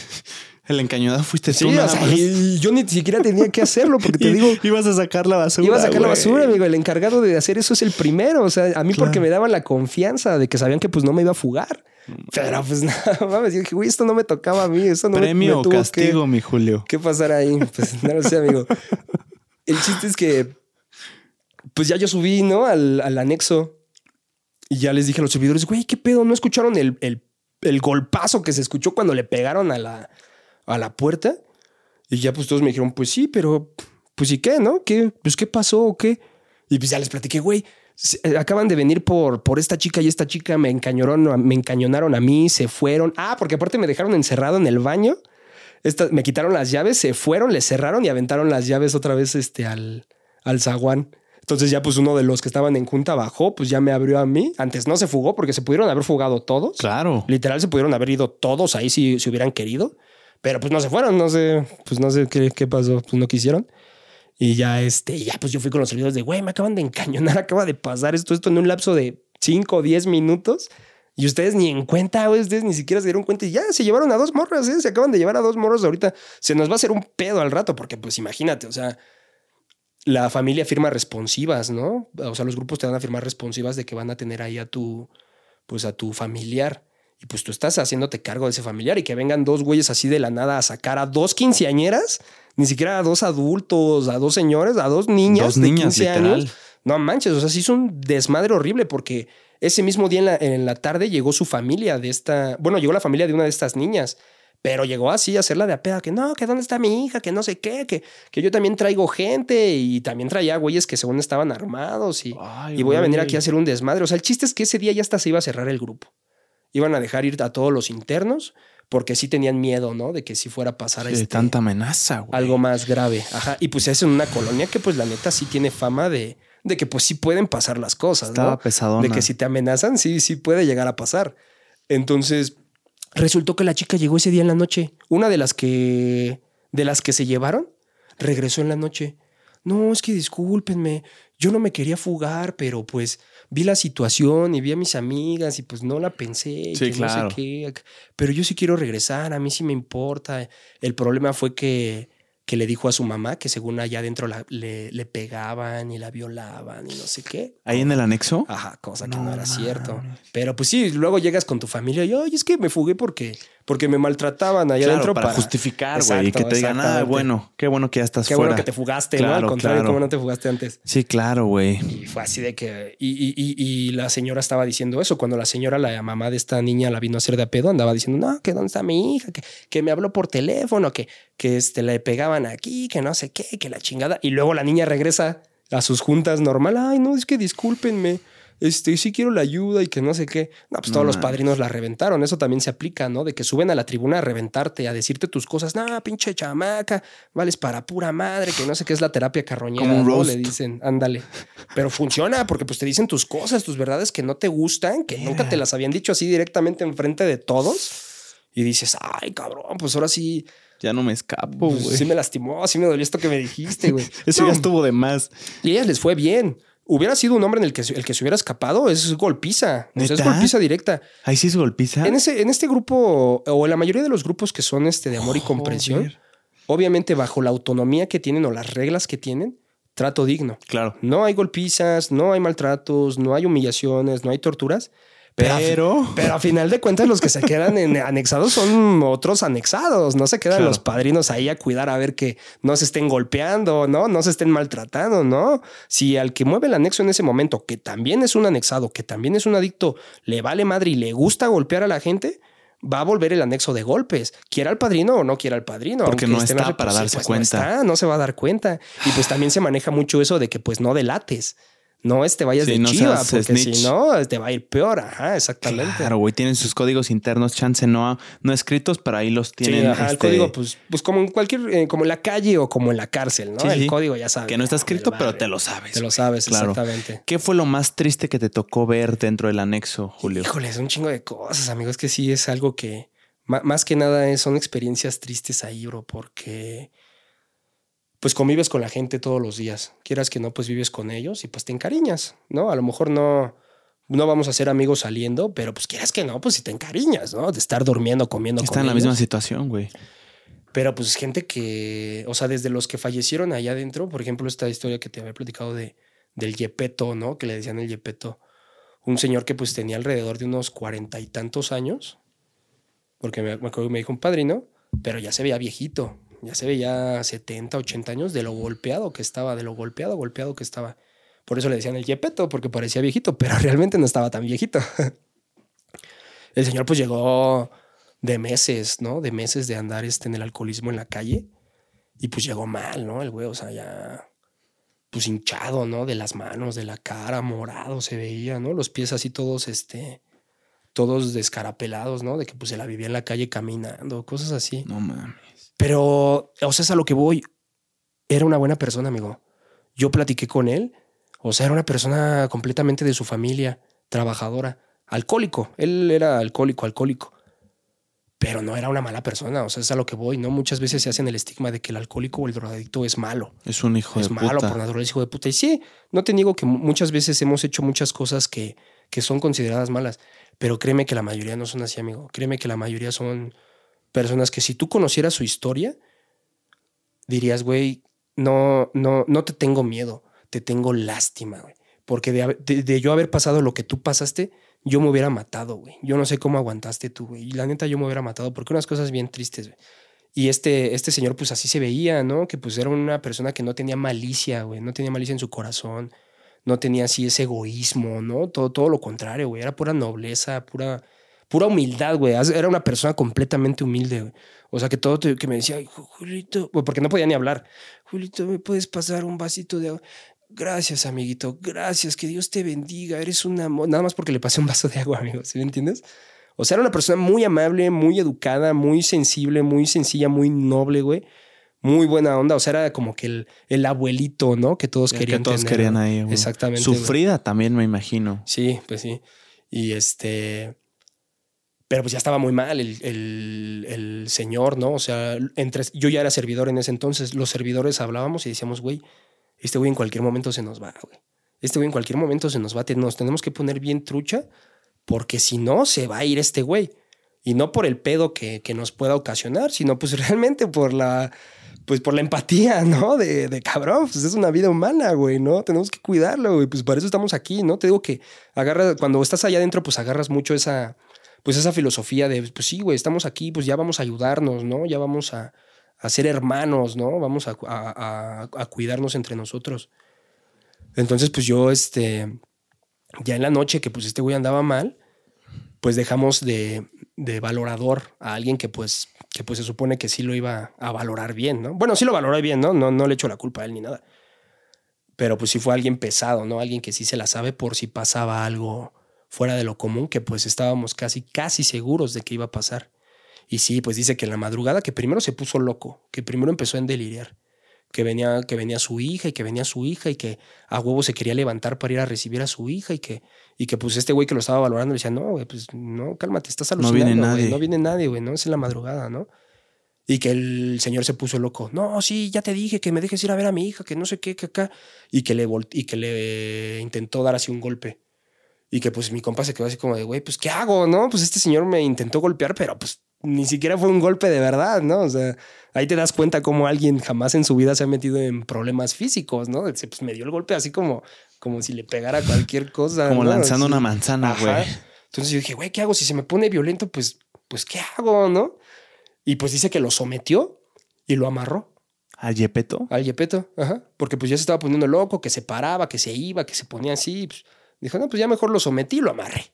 El encañonado fuiste Sí, tú. o nada sea, más. y, yo ni siquiera tenía que hacerlo porque te <laughs> digo, ibas a sacar la basura. iba a sacar la basura, amigo. El encargado de hacer eso es el primero. O sea, a mí porque me daban la confianza de que sabían que pues no me iba a fugar. Pero pues <laughs> nada mames, yo dije, güey, esto no me tocaba a mí. Esto no me- Premio me o tuvo castigo, mi Julio. ¿Qué pasará ahí? Pues no lo sé, amigo. <laughs> El chiste es que, pues ya yo subí, ¿no? Al, al anexo y ya les dije a los servidores, güey, ¿qué pedo? ¿No escucharon el, el, el golpazo que se escuchó cuando le pegaron a la, a la puerta? Y ya pues todos me dijeron, pues sí, pero pues ¿y qué, no? ¿Qué? Pues ¿qué pasó o qué? Y pues ya les platiqué, güey. eh, Acaban de venir por, por esta chica y esta chica me encañonaron, me encañonaron a mí, se fueron. Ah, porque aparte me dejaron encerrado en el baño. Me quitaron las llaves, se fueron, le cerraron y aventaron las llaves otra vez este, al, al zaguán. Entonces ya pues uno de los que estaban en junta bajó, pues ya me abrió a mí. Antes no se fugó porque se pudieron haber fugado todos. Claro. Literal se pudieron haber ido todos ahí si, si hubieran querido. Pero pues no se fueron, no sé, pues no sé qué, qué pasó, pues no quisieron. Y ya este, ya pues yo fui con los servidores de, güey, me acaban de encañonar, <laughs> acaba de pasar esto, esto en un lapso de 5 o 10 minutos. Y ustedes ni en cuenta, güey, ustedes ni siquiera se dieron cuenta y ya se llevaron a dos morras, ¿eh? se acaban de llevar a dos morros ahorita. Se nos va a hacer un pedo al rato porque pues imagínate, o sea, la familia firma responsivas, ¿no? O sea, los grupos te van a firmar responsivas de que van a tener ahí a tu, pues a tu familiar. Y pues tú estás haciéndote cargo de ese familiar y que vengan dos güeyes así de la nada a sacar a dos quinceañeras, ni siquiera a dos adultos, a dos señores, a dos niñas Dos de niñas, 15 literal. años. No manches, o sea, sí es un desmadre horrible porque ese mismo día en la, en la tarde llegó su familia de esta, bueno, llegó la familia de una de estas niñas, pero llegó así a hacerla de a peda, que no, que dónde está mi hija, que no sé qué, que, que yo también traigo gente y también traía güeyes que según estaban armados y, Ay, y voy a venir aquí a hacer un desmadre. O sea, el chiste es que ese día ya hasta se iba a cerrar el grupo. Iban a dejar ir a todos los internos porque sí tenían miedo, ¿no? De que si fuera a pasar De este, tanta amenaza, güey. algo más grave. Ajá. Y pues es en una colonia que pues la neta sí tiene fama de, de que pues sí pueden pasar las cosas, Estaba ¿no? pesadona. De que si te amenazan, sí, sí puede llegar a pasar. Entonces, resultó que la chica llegó ese día en la noche. Una de las que, de las que se llevaron, regresó en la noche. No, es que discúlpenme, yo no me quería fugar, pero pues vi la situación y vi a mis amigas y pues no la pensé. y Sí, que claro. No sé qué. Pero yo sí quiero regresar, a mí sí me importa. El problema fue que, que le dijo a su mamá que según allá adentro la- le, le pegaban y la violaban y no sé qué. Ahí en el anexo. Ajá, cosa que No no, era cierto. Pero pues sí, luego llegas con tu familia y, oye, es que me fugué porque, porque me maltrataban allá Claro, adentro para, para, justificar, güey. Y que te digan, ah, bueno, qué bueno que ya estás Qué fuera. bueno que te fugaste, ¿no? Al contrario, claro. ¿cómo no te fugaste antes? Sí, claro, güey. Y fue así de que. Y, y- y- y la señora estaba diciendo eso. Cuando la señora, la mamá de esta niña, la vino a hacer de a pedo, andaba diciendo, no, que dónde está mi hija, que, que me habló por teléfono, que, que este, le pegaban aquí, que no sé qué, que la chingada. Y luego la niña regresa a sus juntas normal. Ay, no, es que discúlpenme. Este, sí quiero la ayuda y que no sé qué. No, pues No todos los padrinos la reventaron. Eso también se aplica, ¿no? De que suben a la tribuna a reventarte, a decirte tus cosas. No, pinche chamaca, vales para pura madre, que no sé qué es la terapia carroñera. Como un ¿no? roast. Le dicen, ándale. Pero funciona porque pues te dicen tus cosas, tus verdades que no te gustan, que nunca te las habían dicho así directamente enfrente de todos. Y dices, ay, cabrón, pues ahora sí, Ya no me escapo, pues, güey. sí me lastimó, sí me dolió esto que me dijiste, güey. <laughs> Eso No, ya estuvo de más. Y a ellas les fue bien. Hubiera sido un hombre en el que, se- el que se hubiera escapado, es golpiza. O sea, es golpiza directa. Ahí sí es golpiza. En, ese, en este grupo, o en la mayoría de los grupos que son este de amor y comprensión, obviamente bajo la autonomía que tienen o las reglas que tienen, trato digno. Claro. No hay golpizas, no hay maltratos, no hay humillaciones, no hay torturas. Pero, Pero. pero a final de cuentas los que se quedan en <laughs> anexados son otros anexados. No se quedan Claro. los padrinos ahí a cuidar a ver que no se estén golpeando, ¿no? No se estén maltratando, ¿no? Si al que mueve el anexo en ese momento, que también es un anexado, que también es un adicto, le vale madre y le gusta golpear a la gente, va a volver el anexo de golpes, quiera el padrino o no quiera el padrino. Porque aunque no está para darse pues, cuenta. No, está, no se va a dar cuenta. Y pues también se maneja mucho eso de que pues no delates. No es te vayas Sí, de no chiva, porque snitch. si no, te va a ir peor. Ajá, exactamente. Claro, güey. Tienen sus códigos internos, chance no, no escritos, pero ahí los Sí, tienen. ajá, el este, código, pues, pues como en cualquier, eh, como en la calle o como en la cárcel, ¿no? Sí, el sí. código ya sabes. Que no está del escrito, pero barrio. te lo sabes. Te lo sabes, Claro. exactamente. ¿Qué fue lo más triste que te tocó ver dentro del anexo, Julio? Híjole, es un chingo de cosas, amigo. Es que sí es algo que más que nada es- son experiencias tristes ahí, bro, porque pues convives con la gente todos los días. Quieras que no, pues vives con ellos y pues te encariñas, ¿no? A lo mejor no, no vamos a ser amigos saliendo, pero pues quieras que no, pues si te encariñas, ¿no? De estar durmiendo, comiendo Está con en la misma situación, güey. Pero pues gente que, o sea, desde los que fallecieron allá adentro, por ejemplo, esta historia que te había platicado de, del Yepeto, ¿no? Que le decían el Yepeto. Un señor que pues tenía alrededor de unos cuarenta y tantos años, porque me, me acuerdo que me dijo un padrino, pero ya se veía viejito, ya se veía 70, 80 años de lo golpeado que estaba, de lo golpeado, golpeado que estaba. Por eso le decían el Yepeto, porque parecía viejito, <laughs> pero realmente no estaba tan viejito. <laughs> el señor pues llegó de meses, ¿no? De meses de andar este, en el alcoholismo en la calle. Y pues llegó mal, ¿no? El güey, o sea, ya pues hinchado, ¿no? De las manos, de la cara, morado se veía, ¿no? Los pies así todos, este, todos descarapelados, ¿no? De que pues se la vivía en la calle caminando, cosas así. No mames. Pero, o sea, es a lo que voy. Era una buena persona, amigo. Yo platiqué con él. O sea, era una persona completamente de su familia, trabajadora, alcohólico. Él era alcohólico, alcohólico. Pero no era una mala persona. O sea, es a lo que voy. No muchas veces se hacen el estigma de que el alcohólico o el drogadicto es malo. Es un hijo es de malo puta. por naturaleza, hijo de puta. Y sí, no te niego que mu- muchas veces hemos hecho muchas cosas que, que son consideradas malas. Pero créeme que la mayoría no son así, amigo. Créeme que la mayoría son personas que si tú conocieras su historia, dirías, güey, no, no, no te tengo miedo, te tengo lástima, güey. Porque de, de, yo haber pasado lo que tú pasaste, yo me hubiera matado, güey. Yo no sé cómo aguantaste tú, güey. Y la neta, yo me hubiera matado porque unas cosas bien tristes, güey. Y este, este señor, pues así se veía, ¿no? Que pues era una persona que no tenía malicia, güey. No tenía malicia en su corazón. No tenía así ese egoísmo, ¿no? Todo, todo lo contrario, güey. Era pura nobleza, pura, pura humildad, güey. Era una persona completamente humilde, güey. O sea, que todo que me decía, Julito, porque no podía ni hablar. Julito, ¿me puedes pasar un vasito de agua? Gracias, amiguito. Gracias. Que Dios te bendiga. Eres un amor. Nada más porque le pasé un vaso de agua, amigo. ¿Sí me entiendes? O sea, era una persona muy amable, muy educada, muy sensible, muy sencilla, muy noble, güey. Muy buena onda. O sea, era como que el, el abuelito, ¿no? Que todos querían. Que todos querían ahí, güey. Exactamente. Sufrida también, me imagino. Sí, pues sí. Y este. Pero pues ya estaba muy mal el, el, señor, ¿no? O sea, entre, yo ya era servidor en ese entonces. Los servidores hablábamos y decíamos, güey, este güey en cualquier momento se nos va, güey. Este güey en cualquier momento se nos va. Nos tenemos que poner bien trucha porque si no, se va a ir este güey. Y no por el pedo que, que nos pueda ocasionar, sino pues <laughs> realmente por la, pues por la empatía, ¿no? De, de, cabrón, pues es una vida humana, güey, ¿no? Tenemos que cuidarlo, güey, pues para eso estamos aquí, ¿no? Te digo que agarra, cuando estás allá adentro, pues agarras mucho esa, pues esa filosofía de, pues sí, güey, estamos aquí, pues ya vamos a ayudarnos, ¿no? Ya vamos a, a ser hermanos, ¿no? Vamos a, a, cuidarnos entre nosotros. Entonces, pues yo, este, ya en la noche que pues este güey andaba mal, pues dejamos de, de, valorador a alguien que pues, que pues se supone que sí lo iba a valorar bien, ¿no? Bueno, sí lo valoré bien, ¿no? No, no le echo la culpa a él ni nada. Pero pues sí fue alguien pesado, ¿no? Alguien que sí se la sabe por si pasaba algo fuera de lo común, que pues estábamos casi, casi seguros de que iba a pasar. Y sí, pues dice que en la madrugada que primero se puso loco, que primero empezó a deliriar, que venía, que venía su hija y que venía su hija y que a huevo se quería levantar para ir a recibir a su hija y que, y que pues este güey que lo estaba valorando le decía, no, güey, pues no, cálmate, estás alucinando, no viene nadie, no viene nadie, güey, no, es en la madrugada, ¿no? Y que el señor se puso loco. No, sí, ya te dije que me dejes ir a ver a mi hija, que no sé qué, que acá. Y que le, y que le intentó dar así un golpe. Y que pues mi compa se quedó así como de, güey, pues ¿qué hago? No, pues este señor me intentó golpear, pero pues ni siquiera fue un golpe de verdad, ¿no? O sea, ahí te das cuenta cómo alguien jamás en su vida se ha metido en problemas físicos, ¿no? Pues me dio el golpe así como, como si le pegara cualquier cosa. Como lanzando una manzana, güey. Entonces yo dije, güey, ¿qué hago? Si se me pone violento, pues, pues, ¿qué hago, no? Y pues dice que lo sometió y lo amarró. ¿Al Yepeto? Al Yepeto, ajá. Porque pues ya se estaba poniendo loco, que se paraba, que se iba, que se ponía así. Pues, dijo, no, pues ya mejor lo sometí y lo amarré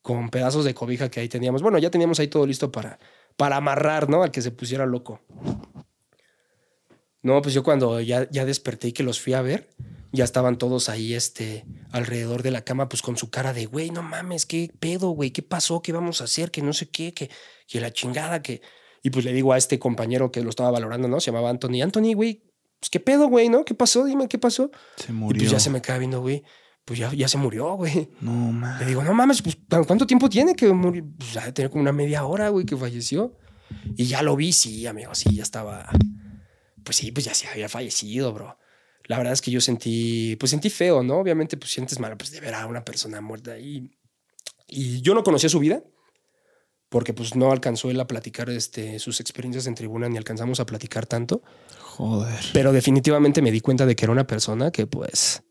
con pedazos de cobija que ahí teníamos. Bueno, ya teníamos ahí todo listo para, para amarrar, ¿no? Al que se pusiera loco. No, pues yo cuando ya, ya desperté y que los fui a ver, ya estaban todos ahí, este, alrededor de la cama, pues con su cara de, güey, no mames, qué pedo, güey, qué pasó, qué vamos a hacer, que no sé qué, que, que la chingada, que... Y pues le digo a este compañero que lo estaba valorando, ¿no? Se llamaba Anthony. Anthony, güey, pues qué pedo, güey, ¿no? ¿Qué pasó? Dime, ¿qué pasó? Se murió. Y pues ya se me queda viendo, güey pues ya, ya se murió, güey. No mames. Le digo, no mames, pues ¿cuánto tiempo tiene que morir? Pues ya tener como una media hora, güey, que falleció. Y ya lo vi, sí, amigo, sí, ya estaba. Pues sí, pues ya se había fallecido, bro. La verdad es que yo sentí, pues sentí feo, ¿no? Obviamente, pues sientes mal, pues de ver a una persona muerta. Y, y yo no conocía su vida, porque pues no alcanzó él a platicar este, sus experiencias en tribuna, ni alcanzamos a platicar tanto. Joder. Pero definitivamente me di cuenta de que era una persona que, pues,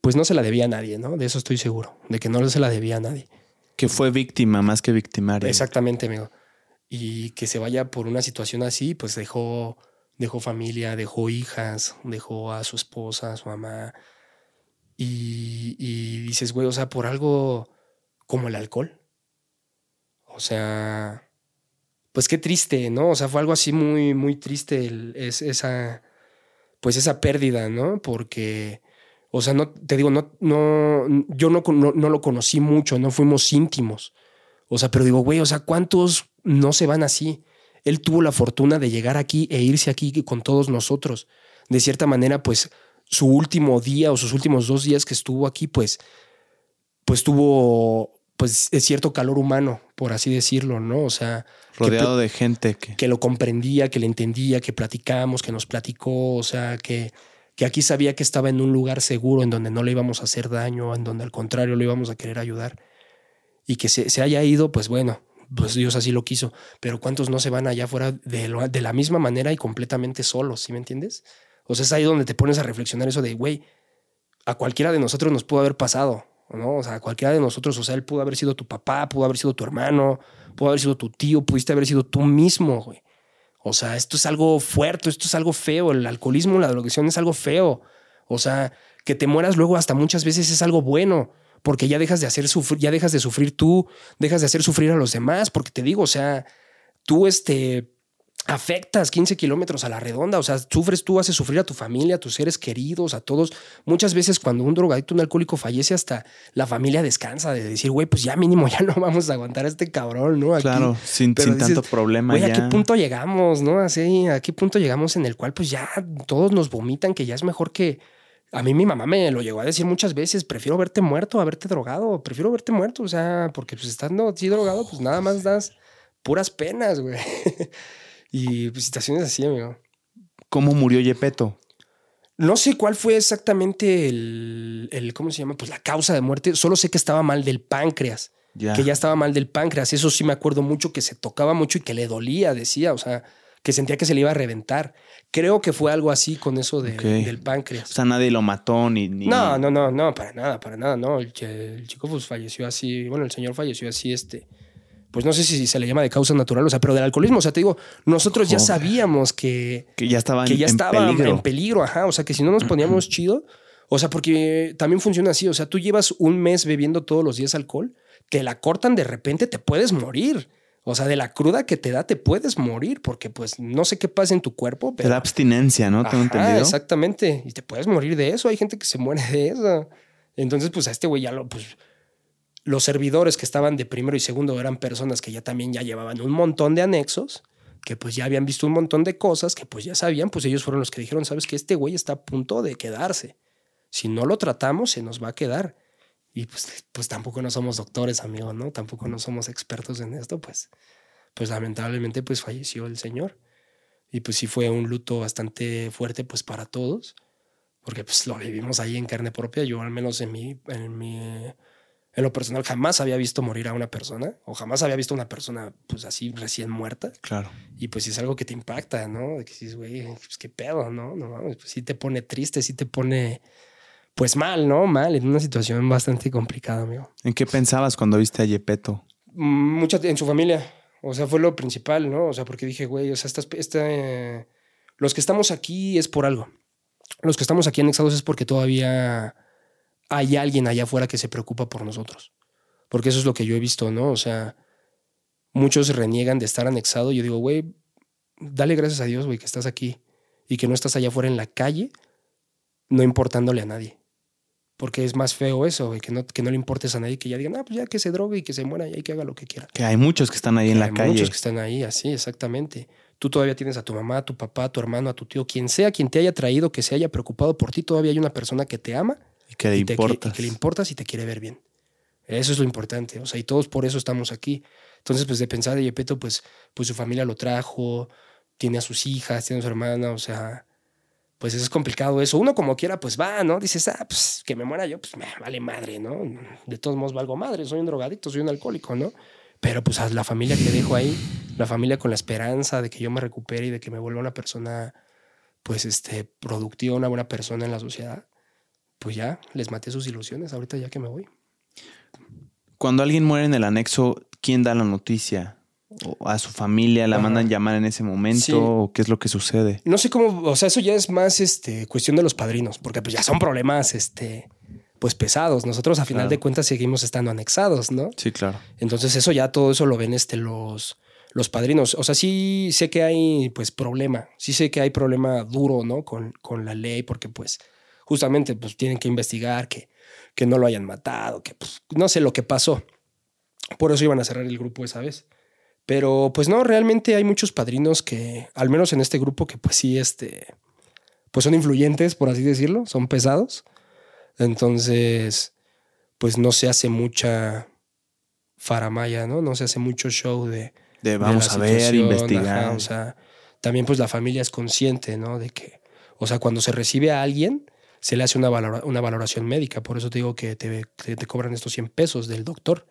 pues no se la debía a nadie, ¿no? De eso estoy seguro, de que no se la debía a nadie. Que fue víctima más que victimaria. Exactamente, amigo. Y que se vaya por una situación así, pues dejó, dejó familia, dejó hijas, dejó a su esposa, a su mamá. Y, y dices, güey, o sea, por algo como el alcohol. O sea, pues qué triste, ¿no? O sea, fue algo así muy, muy triste es, esa, pues esa pérdida, ¿no? Porque o sea, no, te digo, no, no, yo no, no, lo conocí mucho, no fuimos íntimos. O sea, pero digo, güey, o sea, ¿cuántos no se van así? Él tuvo la fortuna de llegar aquí e irse aquí con todos nosotros. De cierta manera, pues su último día o sus últimos dos días que estuvo aquí, pues, pues tuvo pues cierto calor humano, por así decirlo, ¿no? O sea, rodeado de gente que... que lo comprendía, que le entendía, que platicamos, que nos platicó, o sea, que que aquí sabía que estaba en un lugar seguro, en donde no le íbamos a hacer daño, en donde al contrario le íbamos a querer ayudar. Y que se, haya ido, pues bueno, pues Dios así lo quiso. Pero ¿cuántos no se van allá afuera de, de la misma manera y completamente solos? ¿Sí me entiendes? O sea, es ahí donde te pones a reflexionar eso de, güey, a cualquiera de nosotros nos pudo haber pasado, ¿no? O sea, a cualquiera de nosotros, o sea, él pudo haber sido tu papá, pudo haber sido tu hermano, pudo haber sido tu tío, pudiste haber sido tú mismo, güey. O sea, esto es algo fuerte, esto es algo feo. El alcoholismo, la drogación es algo feo. O sea, que te mueras luego hasta muchas veces es algo bueno, porque ya dejas de hacer sufrir, ya dejas de sufrir tú, dejas de hacer sufrir a los demás, porque te digo, o sea, tú este afectas 15 kilómetros a la redonda, o sea, sufres tú, haces sufrir a tu familia, a tus seres queridos, a todos. Muchas veces cuando un drogadicto, un alcohólico fallece, hasta la familia descansa de decir, güey, pues ya mínimo ya no vamos a aguantar a este cabrón, ¿no? claro, sin, tanto problema. Güey, ¿a qué punto llegamos, no? Así, ¿a qué punto llegamos en el cual pues ya todos nos vomitan que ya es mejor que... A mí mi mamá me lo llegó a decir muchas veces, prefiero verte muerto a verte drogado, prefiero verte muerto, o sea, porque pues estando así drogado, pues nada más das puras penas, güey. <laughs> Y pues, situaciones así, amigo. ¿Cómo murió Yepeto? No sé cuál fue exactamente el, el, ¿cómo se llama? Pues la causa de muerte. Solo sé que estaba mal del páncreas. Que ya estaba mal del páncreas. Eso sí me acuerdo mucho que se tocaba mucho y que le dolía, decía. O sea, que sentía que se le iba a reventar. Creo que fue algo así con eso de, del páncreas. O sea, nadie lo mató ni, No, no, no, no, para nada, para nada, no. El, el, chico pues falleció así, bueno, el señor falleció así, este, pues no sé si se le llama de causa natural, o sea, pero del alcoholismo. O sea, te digo, nosotros ya sabíamos que, que ya estaban que ya estaba en peligro, ajá. O sea, que si no nos poníamos chido, o sea, porque también funciona así. O sea, tú llevas un mes bebiendo todos los días alcohol, te la cortan de repente, te puedes morir. O sea, de la cruda que te da, te puedes morir, porque pues no sé qué pasa en tu cuerpo. Pero... Te da abstinencia, ¿no? Tengo entendido. Exactamente. Y te puedes morir de eso. Hay gente que se muere de eso. Entonces, pues a este güey ya lo, pues los servidores que estaban de primero y segundo eran personas que ya también ya llevaban un montón de anexos, que pues ya habían visto un montón de cosas, que pues ya sabían, pues ellos fueron los que dijeron, sabes que este güey está a punto de quedarse. Si no lo tratamos, se nos va a quedar. Y pues, pues tampoco no somos doctores, amigo, ¿no? Tampoco no somos expertos en esto, pues, pues lamentablemente pues falleció el señor. Y pues sí fue un luto bastante fuerte pues para todos, porque pues lo vivimos ahí en carne propia, yo al menos en mi, en mi en lo personal jamás había visto morir a una persona o jamás había visto una persona pues así recién muerta. Claro. Y pues es algo que te impacta, ¿no? De que dices, güey, pues qué pedo, ¿no? No pues sí te pone triste, sí te pone pues mal, ¿no? Mal, en una situación bastante complicada, amigo. ¿En qué pensabas cuando viste a Yepeto? Mucho en su familia. O sea, fue lo principal, ¿no? O sea, porque dije, güey, o sea, esta, esta, los que estamos aquí es por algo. Los que estamos aquí anexados es porque todavía hay alguien allá afuera que se preocupa por nosotros. Porque eso es lo que yo he visto, ¿no? O sea, muchos reniegan de estar anexado. Yo digo, güey, dale gracias a Dios, güey, que estás aquí y que no estás allá afuera en la calle, no importándole a nadie. Porque es más feo eso, güey, que no, que no le importes a nadie, que ya digan, ah, pues ya que se drogue y que se muera y que haga lo que quiera. Que hay muchos que están ahí en la calle. Hay muchos que están ahí, así, exactamente. Tú todavía tienes a tu mamá, a tu papá, a tu hermano, a tu tío, quien sea, quien te haya traído, que se haya preocupado por ti, todavía hay una persona que te ama que le importas. que le importas y te quiere ver bien. Eso es lo importante. O sea, y todos por eso estamos aquí. Entonces, pues de pensar de Yepeto, pues, pues su familia lo trajo, tiene a sus hijas, tiene a su hermana, o sea, pues eso es complicado eso. Uno como quiera, pues va, ¿no? Dices, ah, pues que me muera yo, pues me vale madre, ¿no? De todos modos valgo madre, soy un drogadicto, soy un alcohólico, ¿no? Pero pues a la familia que dejo ahí, la familia con la esperanza de que yo me recupere y de que me vuelva una persona, pues, este, productiva, una buena persona en la sociedad, pues ya les maté sus ilusiones ahorita ya que me voy. Cuando alguien muere en el anexo, ¿quién da la noticia? ¿O a su familia la mandan llamar en ese momento? ¿O qué es lo que sucede? No sé cómo, o sea, eso ya es más este, cuestión de los padrinos, porque pues ya son problemas este, pues pesados. Nosotros a final de cuentas seguimos estando anexados, ¿no? Sí, claro. Entonces eso ya todo eso lo ven este, los, los padrinos. O sea, sí sé que hay pues problema, sí sé que hay problema duro, ¿no? Con, con la ley, porque pues justamente pues tienen que investigar que, que no lo hayan matado, que pues, no sé lo que pasó. Por eso iban a cerrar el grupo esa vez. Pero pues no, realmente hay muchos padrinos que, al menos en este grupo, que pues sí, este, pues son influyentes, por así decirlo, son pesados. Entonces, pues no se hace mucha faramaya, ¿no? No se hace mucho show de... De vamos a ver, investigar. o sea, también pues la familia es consciente, ¿no? De que, o sea, cuando se recibe a alguien, se le hace una, una valoración médica. Por eso te digo que te, te, cobran estos 100 pesos del doctor.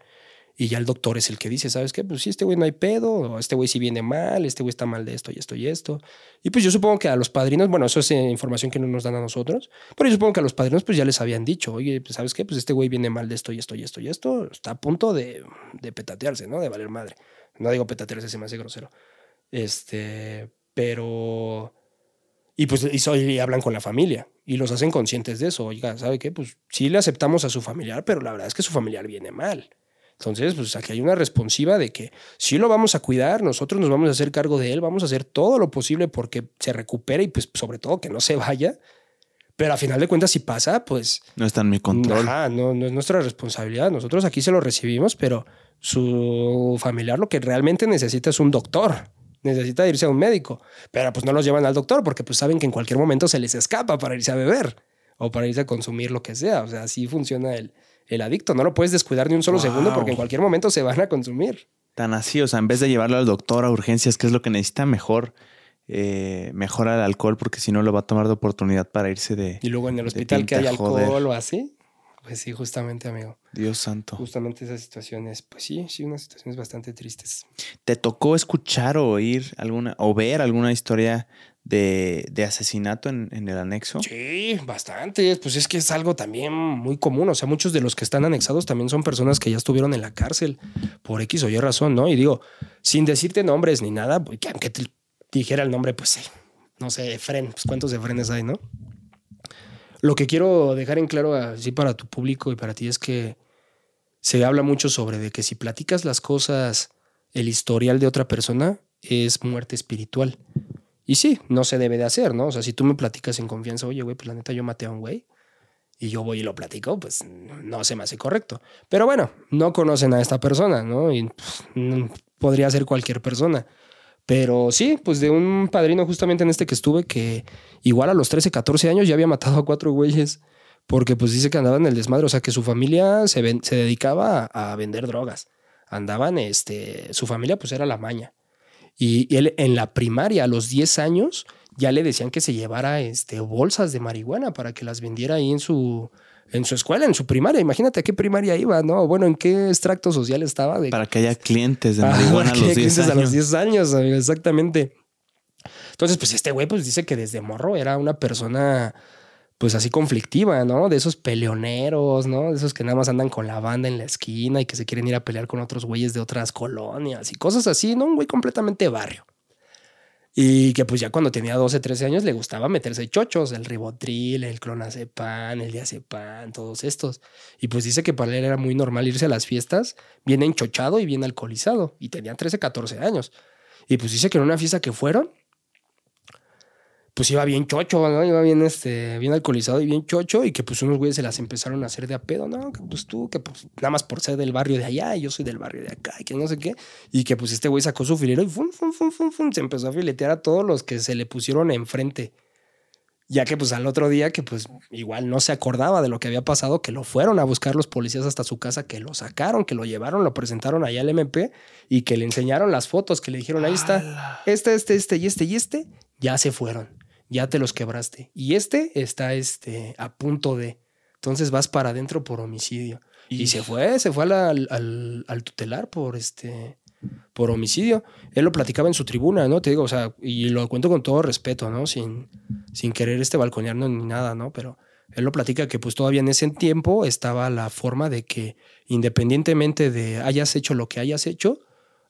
Y ya el doctor es el que dice, ¿sabes qué? Pues sí, este güey no hay pedo, este güey sí viene mal, este güey está mal de esto y esto y esto. Y pues yo supongo que a los padrinos, bueno, eso es eh, información que no nos dan a nosotros, pero yo supongo que a los padrinos pues ya les habían dicho, oye, pues ¿sabes qué? Pues este güey viene mal de esto y esto y esto y esto, está a punto de, de petatearse, ¿no? De valer madre. No digo petatearse, se me hace grosero. Este, pero... Y pues y, y hablan con la familia y los hacen conscientes de eso. Oiga, ¿sabe qué? Pues sí le aceptamos a su familiar, pero la verdad es que su familiar viene mal. Entonces, pues aquí hay una responsiva de que sí lo vamos a cuidar, nosotros nos vamos a hacer cargo de él, vamos a hacer todo lo posible porque se recupere y pues sobre todo que no se vaya. Pero a final de cuentas, si pasa, pues... No está en mi control. Ajá, no, no es nuestra responsabilidad. Nosotros aquí se lo recibimos, pero su familiar lo que realmente necesita es un doctor. Necesita irse a un médico. Pero pues no los llevan al doctor porque pues saben que en cualquier momento se les escapa para irse a beber o para irse a consumir lo que sea. O sea, así funciona el, el adicto. No lo puedes descuidar ni un solo segundo porque en cualquier momento se van a consumir. Tan así, o sea, en vez de llevarlo al doctor a urgencias, ¿qué es lo que necesita? Mejor eh, mejora el alcohol porque si no lo va a tomar de oportunidad para irse de. Y luego en el hospital que hay alcohol o así. Pues sí, justamente, amigo. Dios santo. Justamente esas situaciones, pues sí, sí, unas situaciones bastante tristes. ¿Te tocó escuchar o oír alguna o ver alguna historia de, de asesinato en, en, el anexo? Sí, bastante. Pues es que es algo también muy común. O sea, muchos de los que están anexados también son personas que ya estuvieron en la cárcel por X o Y razón, ¿no? Y digo, sin decirte nombres ni nada, que aunque te dijera el nombre, pues sí, no sé, Efren, pues cuántos Efrenes hay, ¿no? Lo que quiero dejar en claro así para tu público y para ti es que se habla mucho sobre de que si platicas las cosas, el historial de otra persona es muerte espiritual. Y sí, no se debe de hacer, ¿no? O sea, si tú me platicas en confianza, oye, güey, pues la neta yo maté a un güey, y yo voy y lo platico, pues no se me hace correcto. Pero bueno, no conocen a esta persona, ¿no? Y pues, podría ser cualquier persona. Pero sí, pues de un padrino justamente en este que estuve que igual a los 13, 14 años ya había matado a cuatro güeyes porque pues dice que andaba en el desmadre, o sea que su familia se, se dedicaba a, vender drogas. Andaban, este, su familia pues era la maña. Y, él en la primaria, a los 10 años, ya le decían que se llevara este, bolsas de marihuana para que las vendiera ahí en su, en su escuela, en su primaria. Imagínate a qué primaria iba, ¿no? Bueno, en qué extracto social estaba. Para que haya clientes de marihuana a los 10 años. a los 10 años, exactamente. Entonces, pues este güey pues dice que desde morro era una persona pues así conflictiva, ¿no? De esos peleoneros, ¿no? De esos que nada más andan con la banda en la esquina y que se quieren ir a pelear con otros güeyes de otras colonias y cosas así, ¿no? Un güey completamente barrio. Y que pues ya cuando tenía 12, 13 años le gustaba meterse chochos, el ribotril, el clonazepam, el diazepam, todos estos. Y pues dice que para él era muy normal irse a las fiestas bien enchochado y bien alcoholizado. Y tenía 13, 14 años. Y pues dice que en una fiesta que fueron, pues iba bien chocho, ¿no? Iba bien, este, bien alcoholizado y bien chocho y que pues unos güeyes se las empezaron a hacer de a pedo, ¿no? Que pues tú, que pues nada más por ser del barrio de allá y yo soy del barrio de acá y que no sé qué. Y que pues este güey sacó su filero y fum, fum, fum, fum, fum, se empezó a filetear a todos los que se le pusieron enfrente. Ya que pues al otro día que pues igual no se acordaba de lo que había pasado, que lo fueron a buscar los policías hasta su casa, que lo sacaron, que lo llevaron, lo presentaron allá al MP y que le enseñaron las fotos, que le dijeron, ahí está, este, este, este y este y este, ya se fueron ya te los quebraste. Y este está este, a punto de. Entonces vas para adentro por homicidio. Y, se fue, se fue al, al, al, tutelar por este por homicidio. Él lo platicaba en su tribuna, ¿no? Te digo, o sea, y lo cuento con todo respeto, ¿no? Sin, sin querer este balconearnos ni nada, ¿no? Pero él lo platica que pues todavía en ese tiempo estaba la forma de que independientemente de hayas hecho lo que hayas hecho,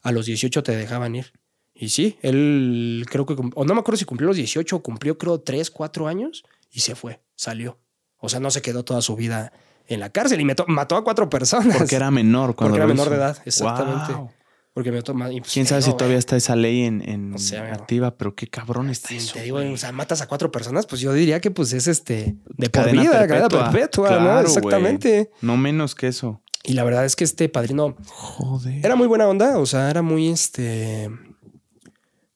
a los 18 te dejaban ir. Y sí, él creo que, o no me acuerdo si cumplió los 18 cumplió creo 3, 4 años y se fue, salió. O sea, no se quedó toda su vida en la cárcel y mató a cuatro personas. Porque era menor cuando Porque era menor de edad, exactamente. Porque me pues, ¿Quién sabe si todavía está esa ley en, activa? Pero qué cabrón está eso. Te digo, o sea, matas a cuatro personas, pues yo diría que pues es este de por vida, cadena perpetua, ¿no? Exactamente. No menos que eso. Y la verdad es que este padrino Joder. era muy buena onda, o sea, era muy este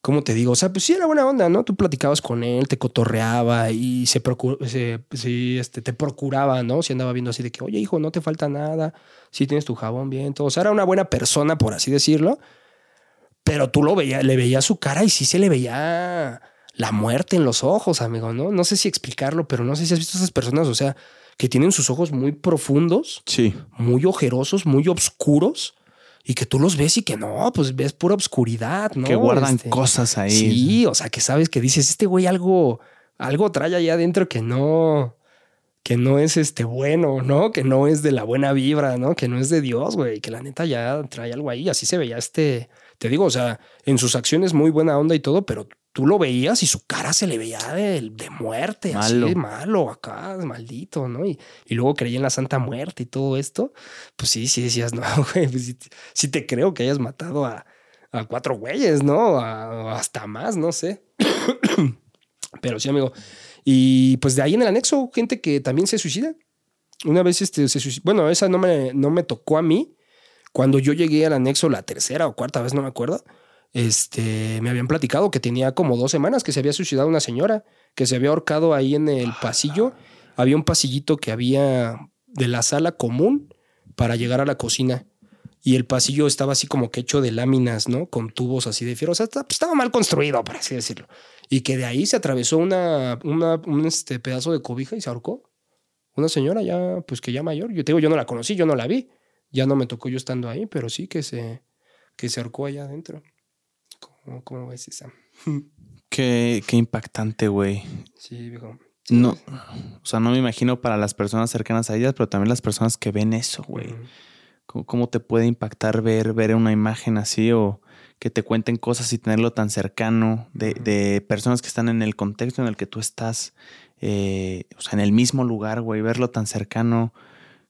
¿cómo te digo? O sea, pues sí era buena onda, ¿no? Tú platicabas con él, te cotorreaba y se, se este, te procuraba, ¿no? Si andaba viendo así de que, oye, hijo, no te falta nada, si tienes tu jabón bien, todo. O sea, era una buena persona, por así decirlo. Pero tú lo veías, le veías su cara y sí se le veía la muerte en los ojos, amigo, ¿no? No sé si explicarlo, pero no sé si has visto a esas personas, o sea, que tienen sus ojos muy profundos, sí. muy ojerosos, muy oscuros y que tú los ves y que no, pues ves pura obscuridad, ¿no? Que guardan Este, cosas ahí. Sí, o sea, que sabes que dices, este güey algo, algo trae ahí adentro que no, que no es este bueno, ¿no? Que no es de la buena vibra, ¿no? Que no es de Dios, güey, que la neta ya trae algo ahí. Así se veía este, te digo, o sea, en sus acciones muy buena onda y todo, pero tú lo veías y su cara se le veía de, de muerte, Malo. así, malo, acá, maldito, ¿no? Y, y luego creía en la Santa Muerte y todo esto. Pues sí, sí decías, <laughs> no, güey, pues sí, sí te creo que hayas matado a, a cuatro güeyes, ¿no? A- hasta más, no sé. <clears throat> Pero sí, amigo. Y pues de ahí en el anexo, gente que también se suicida. Una vez este, se suicidó. Bueno, esa no me, no me tocó a mí. Cuando yo llegué al anexo la tercera o cuarta vez, no me acuerdo, este, me habían platicado que tenía como dos semanas que se había suicidado una señora, que se había ahorcado ahí en el pasillo. Había un pasillito que había de la sala común para llegar a la cocina. Y el pasillo estaba así como que hecho de láminas, ¿no? Con tubos así de fierro. O sea, pues, estaba mal construido, por así decirlo. Y que de ahí se atravesó una, una- un este pedazo de cobija y se ahorcó. Una señora ya, pues que ya mayor. Yo te digo, yo no la conocí, yo no la vi. Ya no me tocó yo estando ahí, pero sí que se, que se ahorcó allá adentro. ¿Cómo, ves esa? Qué, qué impactante, güey. Sí, viejo. No, o sea, no me imagino para las personas cercanas a ellas, pero también las personas que ven eso, güey. ¿Cómo, cómo te puede impactar ver, ver una imagen así o que te cuenten cosas y tenerlo tan cercano de, de personas que están en el contexto en el que tú estás, eh, o sea, en el mismo lugar, güey, verlo tan cercano.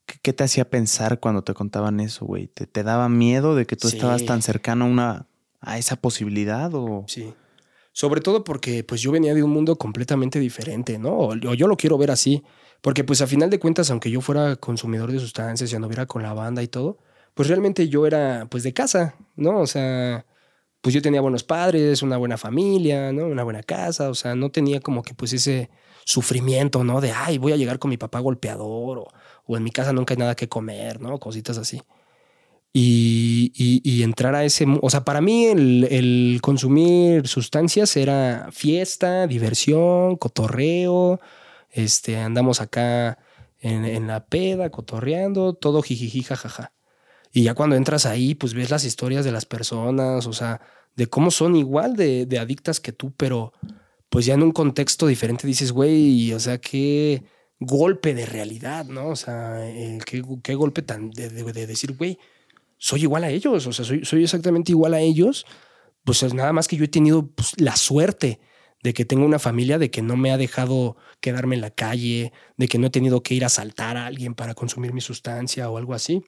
¿Qué, qué te hacía pensar cuando te contaban eso, güey? ¿Te, te daba miedo de que tú Sí. estabas tan cercano a, una, a esa posibilidad o...? Sí. Sobre todo porque pues yo venía de un mundo completamente diferente, ¿no? O, yo lo quiero ver así. Porque pues a final de cuentas, aunque yo fuera consumidor de sustancias y anduviera con la banda y todo, pues realmente yo era pues de casa, ¿no? O sea, pues yo tenía buenos padres, una buena familia, ¿no? Una buena casa, o sea, no tenía como que pues ese sufrimiento, ¿no? De, ay, voy a llegar con mi papá golpeador o, o en mi casa nunca hay nada que comer, ¿no? Cositas así. Y, y- entrar a ese... O sea, para mí el, consumir sustancias era fiesta, diversión, cotorreo. Este, andamos acá en, en la peda, cotorreando, todo jijiji, jajaja. Y ya cuando entras ahí, pues ves las historias de las personas, o sea, de cómo son igual de, de adictas que tú, pero pues ya en un contexto diferente dices, güey, o sea, qué golpe de realidad, ¿no? O sea, eh, qué, qué golpe tan de decir, güey, soy igual a ellos, o sea, soy, soy exactamente igual a ellos. Pues es nada más que yo he tenido pues, la suerte de que tengo una familia, de que no me ha dejado quedarme en la calle, de que no he tenido que ir a asaltar a alguien para consumir mi sustancia o algo así.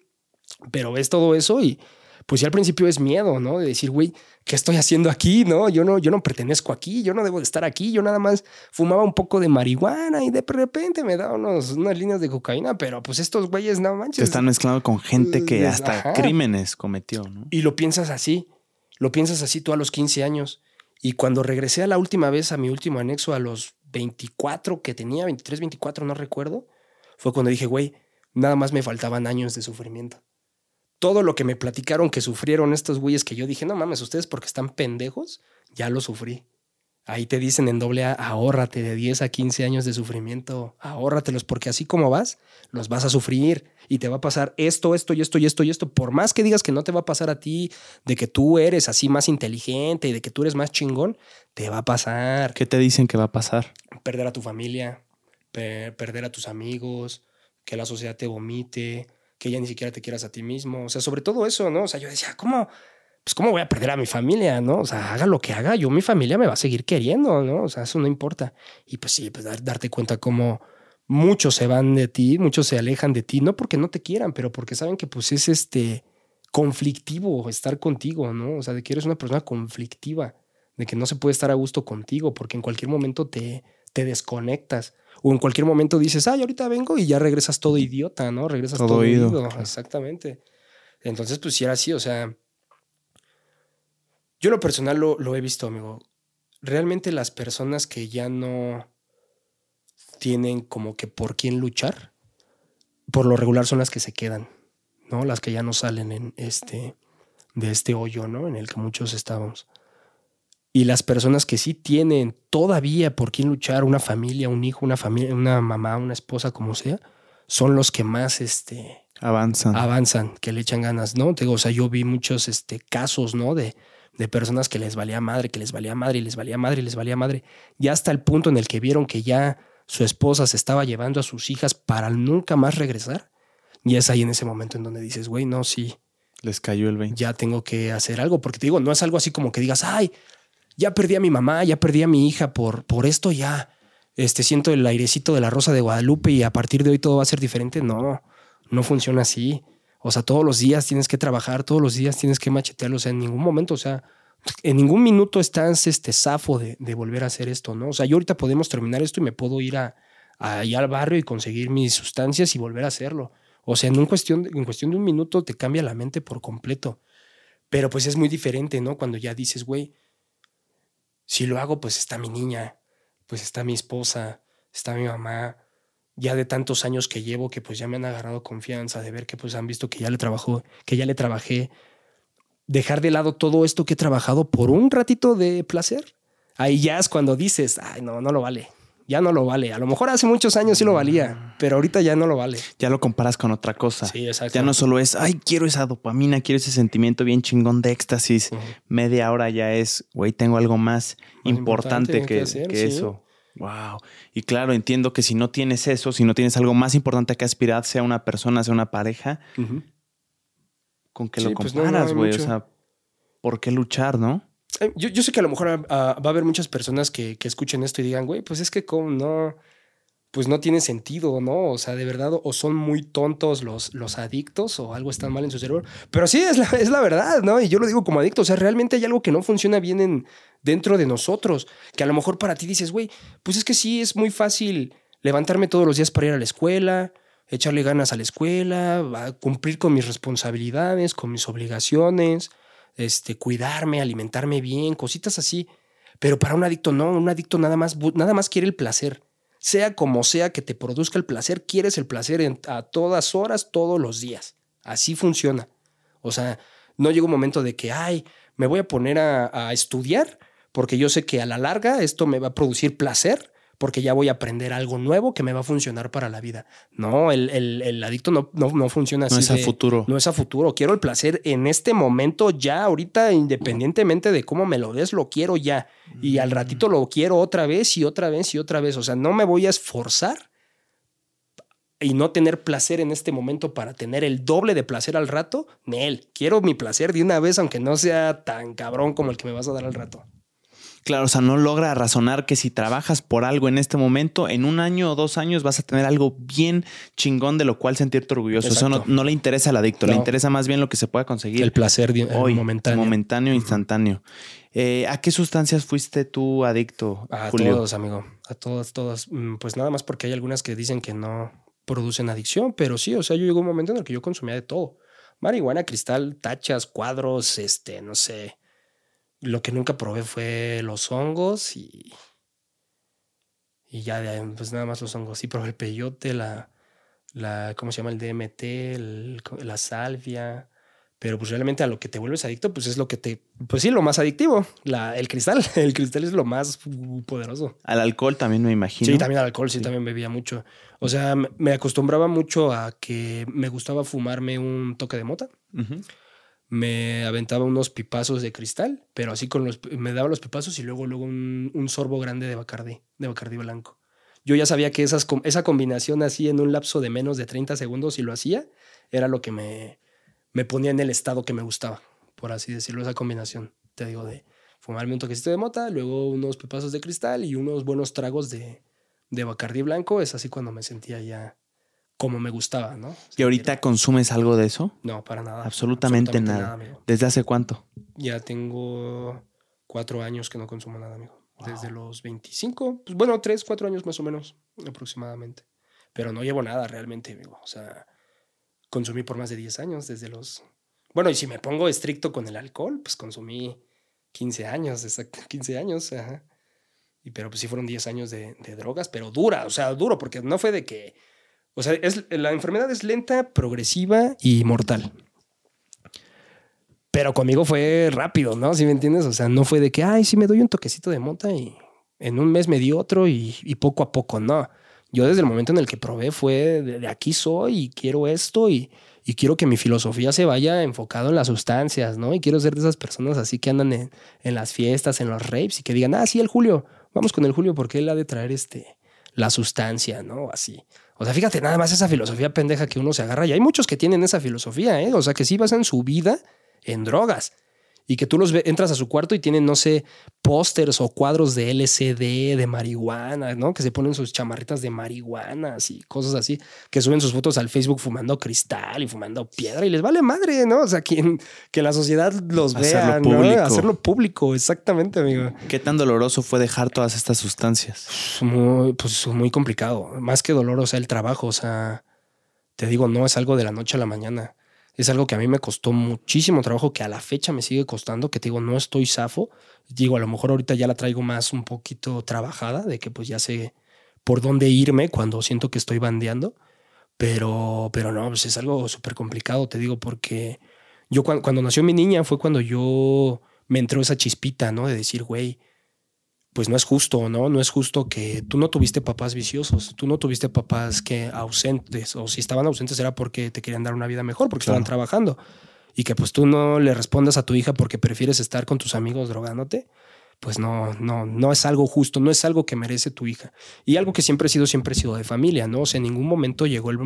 Pero ves todo eso y pues ya al principio es miedo, ¿no? De decir, güey, ¿qué estoy haciendo aquí? No, yo no, yo no pertenezco aquí, yo no debo de estar aquí, yo nada más fumaba un poco de marihuana y de repente me daba unos, unas líneas de cocaína, pero pues estos güeyes no manches. Se están mezclando con gente que hasta ajá. crímenes cometió, ¿no? Y lo piensas así, lo piensas así tú a los 15 años. Y cuando regresé a la última vez a mi último anexo a los 24 que tenía, 23, 24, no recuerdo, fue cuando dije, güey, nada más me faltaban años de sufrimiento. Todo lo que me platicaron que sufrieron estos güeyes que yo dije, no mames, ustedes porque están pendejos, ya lo sufrí. Ahí te dicen en doble A, ahórrate de 10 a 15 años de sufrimiento, ahórratelos porque así como vas, los vas a sufrir y te va a pasar esto, esto y esto y esto y esto. Por más que digas que no te va a pasar a ti, de que tú eres así más inteligente y de que tú eres más chingón, te va a pasar. ¿Qué te dicen que va a pasar? Perder a tu familia, per- perder a tus amigos, que la sociedad te vomite, que ya ni siquiera te quieras a ti mismo. O sea, sobre todo eso, ¿no? O sea, yo decía, ¿cómo? Pues, ¿cómo voy a perder a mi familia, no? O sea, haga lo que haga, yo, mi familia me va a seguir queriendo, ¿no? O sea, eso no importa. Y pues sí, pues dar- darte cuenta cómo muchos se van de ti, muchos se alejan de ti, no porque no te quieran, pero porque saben que pues es este conflictivo estar contigo, ¿no? O sea, de que eres una persona conflictiva, de que no se puede estar a gusto contigo, porque en cualquier momento te, te desconectas. O en cualquier momento dices, ay, ahorita vengo y ya regresas todo idiota, ¿no? Regresas Todo todo, oído. oído. Exactamente. Entonces, pues si era así, o sea, yo lo personal lo, lo he visto, amigo. Realmente las personas que ya no tienen como que por quién luchar, por lo regular son las que se quedan, ¿no? Las que ya no salen en este, de este hoyo, ¿no? En el que muchos estábamos. Y las personas que sí tienen todavía por quién luchar, una familia, un hijo, una familia, una mamá, una esposa, como sea, son los que más este, Avanzan. avanzan, que le echan ganas, ¿no? Te digo, o sea, yo vi muchos este, casos, ¿no? De, de personas que les valía madre, que les valía madre, y les valía madre, y les valía madre. Ya hasta el punto en el que vieron que ya su esposa se estaba llevando a sus hijas para nunca más regresar. Y es ahí en ese momento en donde dices, güey, no, sí, Les cayó el 20. ya tengo que hacer algo. Porque te digo, no es algo así como que digas, ay, ya perdí a mi mamá, ya perdí a mi hija por, por esto, ya este, siento el airecito de la rosa de Guadalupe y a partir de hoy todo va a ser diferente. No, no funciona así. O sea, todos los días tienes que trabajar, todos los días tienes que machetearlo. O sea, en ningún momento, o sea, en ningún minuto estás este zafo de, de volver a hacer esto, ¿no? O sea, yo ahorita podemos terminar esto y me puedo ir a, a- allá al barrio y conseguir mis sustancias y volver a hacerlo. O sea, en, un cuestión, en cuestión de un minuto te cambia la mente por completo. Pero pues es muy diferente, ¿no? Cuando ya dices, güey, si lo hago, pues está mi niña, pues está mi esposa, está mi mamá, ya de tantos años que llevo que pues ya me han agarrado confianza, de ver que pues han visto que ya le trabajó, que ya le trabajé. Dejar de lado todo esto que he trabajado por un ratito de placer. Ahí ya es cuando dices, ay, no, no lo vale. Ya no lo vale. A lo mejor hace muchos años sí lo valía, pero ahorita ya no lo vale. Ya lo comparas con otra cosa. Sí, exacto. Ya no solo es, ay, quiero esa dopamina, quiero ese sentimiento bien chingón de éxtasis. Media hora ya es, güey, tengo algo más, Más importante, importante que, que hacer, que sí. eso. Wow. Y claro, entiendo que si no tienes eso, si no tienes algo más importante que aspirar, sea una persona, sea una pareja. ¿con qué Sí, lo pues no, no comparas, güey? o sea, ¿por qué luchar, no? Eh, Yo, yo sé que a lo mejor va a haber muchas personas que, que escuchen esto y digan, güey, pues es que como no, pues no tiene sentido, ¿no? O sea, de verdad, o son muy tontos los, los adictos o algo está mal en su cerebro. Pero sí, es la, es la verdad, ¿no? Y yo lo digo como adicto, o sea, realmente hay algo que no funciona bien en, dentro de nosotros, que a lo mejor para ti dices, güey, pues es que sí, es muy fácil levantarme todos los días para ir a la escuela, echarle ganas a la escuela, cumplir con mis responsabilidades, con mis obligaciones, este, cuidarme, alimentarme bien, cositas así. Pero para un adicto no, un adicto nada más, nada más quiere el placer. Sea como sea que te produzca el placer, quieres el placer a todas horas, todos los días. Así funciona. O sea, no llega un momento de que, ay, me voy a poner a estudiar porque yo sé que a la larga esto me va a producir placer porque ya voy a aprender algo nuevo que me va a funcionar para la vida. No, el, el- el adicto no, no, no funciona así. No es a de- futuro. no es a futuro. Quiero el placer en este momento, ya, ahorita, independientemente de cómo me lo des, lo quiero ya. Y al ratito lo quiero otra vez y otra vez y otra vez. O sea, no me voy a esforzar y no tener placer en este momento para tener el doble de placer al rato. Nel, quiero mi placer de una vez, aunque no sea tan cabrón como el que me vas a dar al rato. Claro, o sea, no logra razonar que si trabajas por algo en este momento, en un año o dos años vas a tener algo bien chingón de lo cual sentirte orgulloso. Eso no, Exacto. no le interesa al adicto, le interesa más bien lo que se pueda conseguir El placer hoy, momentáneo. momentáneo, instantáneo. Eh, ¿A qué sustancias fuiste tú adicto, A Julio? todos, amigo. A todas, todas. Mm, Pues nada más porque hay algunas que dicen que no producen adicción, pero sí, o sea, yo llegó un momento en el que yo consumía de todo. Marihuana, cristal, tachas, cuadros, este, no sé. Lo que nunca probé fue los hongos y. Y ya, de ahí, pues nada más los hongos. Sí, probé el peyote, la. la ¿Cómo se llama? El DMT, el- la salvia. Pero pues realmente a lo que te vuelves adicto, pues es lo que te. Pues sí, lo más adictivo. La, el cristal. <laughs> El cristal es lo más uh, poderoso. Al alcohol también me imagino. Sí, también al alcohol, sí, también bebía mucho. O sea, me- acostumbraba mucho a que me gustaba fumarme un toque de mota. Ujú. Me aventaba unos pipazos de cristal, pero así con los. Me daba los pipazos y luego, luego un, un sorbo grande de Bacardí, de Bacardí blanco. Yo ya sabía que esas, esa combinación así en un lapso de menos de 30 segundos, si lo hacía, era lo que me, me ponía en el estado que me gustaba, por así decirlo, esa combinación. Te digo, de fumarme un toquecito de mota, luego unos pipazos de cristal y unos buenos tragos de, de Bacardí blanco. Es así cuando me sentía ya como me gustaba, ¿no? ¿Y ahorita consumes algo de eso? No, para nada. Absolutamente nada. ¿Desde hace cuánto? Ya tengo cuatro años que no consumo nada, amigo. Desde los 25, pues bueno, tres, cuatro años más o menos, aproximadamente. Pero no llevo nada realmente, amigo. O sea, consumí por más de 10 años desde los... Bueno, y si me pongo estricto con el alcohol, pues consumí 15 años, exacto, <laughs> 15 años, ajá. Y pero pues sí fueron 10 años de, de drogas, pero dura, o sea, duro, porque no fue de que... O sea, es, la enfermedad es lenta, progresiva y mortal. Pero conmigo fue rápido, ¿no? ¿Sí me entiendes? O sea, no fue de que, ay, sí me doy un toquecito de mota y en un mes me di otro y, y poco a poco, no. Yo desde el momento en el que probé fue de, aquí soy y quiero esto y, y, quiero que mi filosofía se vaya enfocado en las sustancias, ¿no? Y quiero ser de esas personas así que andan en, en las fiestas, en los rapes y que digan, ah, sí, el Julio, vamos con el Julio porque él ha de traer este, la sustancia, ¿no? Así. O sea, fíjate nada más esa filosofía pendeja que uno se agarra. Y hay muchos que tienen esa filosofía, ¿eh? O sea, que sí basan su vida en drogas y que tú los entras a su cuarto y tienen, no sé, pósters o cuadros de LCD, de marihuana, ¿no? Que se ponen sus chamarritas de marihuana y cosas así, que suben sus fotos al Facebook fumando cristal y fumando piedra y les vale madre, ¿no? O sea, quien, que la sociedad los vea, ¿no? Hacerlo público, exactamente, amigo. ¿Qué tan doloroso fue dejar todas estas sustancias? Muy, pues muy complicado, más que dolor, o sea, el trabajo, o sea, te digo, no es algo de la noche a la mañana es algo que a mí me costó muchísimo trabajo, que a la fecha me sigue costando, que te digo, no estoy safo. Digo, a lo mejor ahorita ya la traigo más un poquito trabajada, de que pues ya sé por dónde irme cuando siento que estoy bandeando. Pero, pero no, pues es algo súper complicado, te digo, porque yo cuando, cuando nació mi niña fue cuando yo me entró esa chispita, ¿no? De decir, güey, pues no es justo, ¿no? No es justo que tú no tuviste papás viciosos, tú no tuviste papás que ausentes, o si estaban ausentes era porque te querían dar una vida mejor, porque estaban trabajando, y que pues tú no le respondas a tu hija porque prefieres estar con tus amigos drogándote, pues no, no, no es algo justo, no es algo que merece tu hija. Y algo que siempre he sido, siempre he sido de familia, ¿no? O sea, en ningún momento llegó el,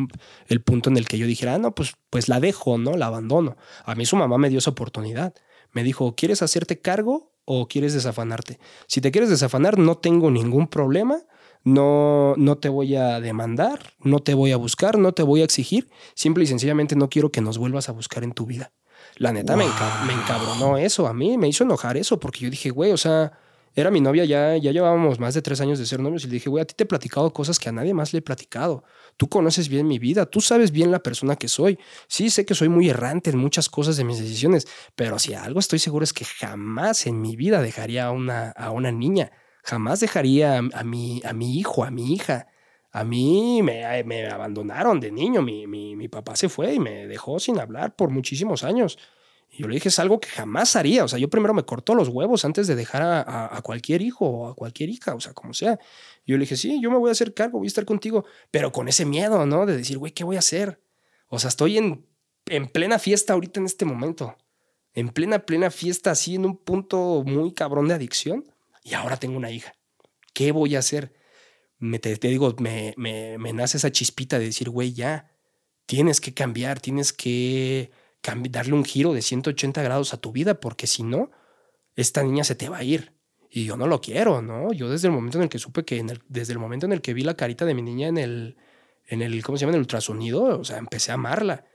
el punto en el que yo dijera, ah, no, pues, pues la dejo, ¿no? La abandono. A mí su mamá me dio esa oportunidad. Me dijo, ¿quieres hacerte cargo o quieres desafanarte. Si te quieres desafanar, no tengo ningún problema. No, no te voy a demandar, no te voy a buscar, no te voy a exigir. Simple y sencillamente no quiero que nos vuelvas a buscar en tu vida. La neta me, me encabronó eso. A mí me hizo enojar eso porque yo dije, güey, o sea, era mi novia, ya, ya llevábamos más de tres años de ser novios y le dije, güey, a ti te he platicado cosas que a nadie más le he platicado. Tú conoces bien mi vida, tú sabes bien la persona que soy. Sí, sé que soy muy errante en muchas cosas de mis decisiones, pero si algo estoy seguro es que jamás en mi vida dejaría a una, a una niña, jamás dejaría a, mi, a mi hijo, a mi hija. A mí me, me abandonaron de niño, mi, mi, mi papá se fue y me dejó sin hablar por muchísimos años. Yo le dije, es algo que jamás haría. O sea, yo primero me cortó los huevos antes de dejar a, cualquier hijo o a cualquier hija, o sea, como sea. Yo le dije, sí, yo me voy a hacer cargo, voy a estar contigo, pero con ese miedo, ¿no? De decir, güey, ¿qué voy a hacer? O sea, estoy en, en plena fiesta ahorita en este momento. En plena, plena fiesta, así en un punto muy cabrón de adicción. Y ahora tengo una hija. ¿Qué voy a hacer? Me, te, te digo, me, me, me nace esa chispita de decir, güey, ya, tienes que cambiar, tienes que darle un giro de 180 grados a tu vida, porque si no, esta niña se te va a ir. Y yo no lo quiero, ¿no? Yo desde el momento en el que supe que, en el, desde el momento en el que vi la carita de mi niña en el, en el, ¿cómo se llama? En el ultrasonido, o sea, empecé a amarla.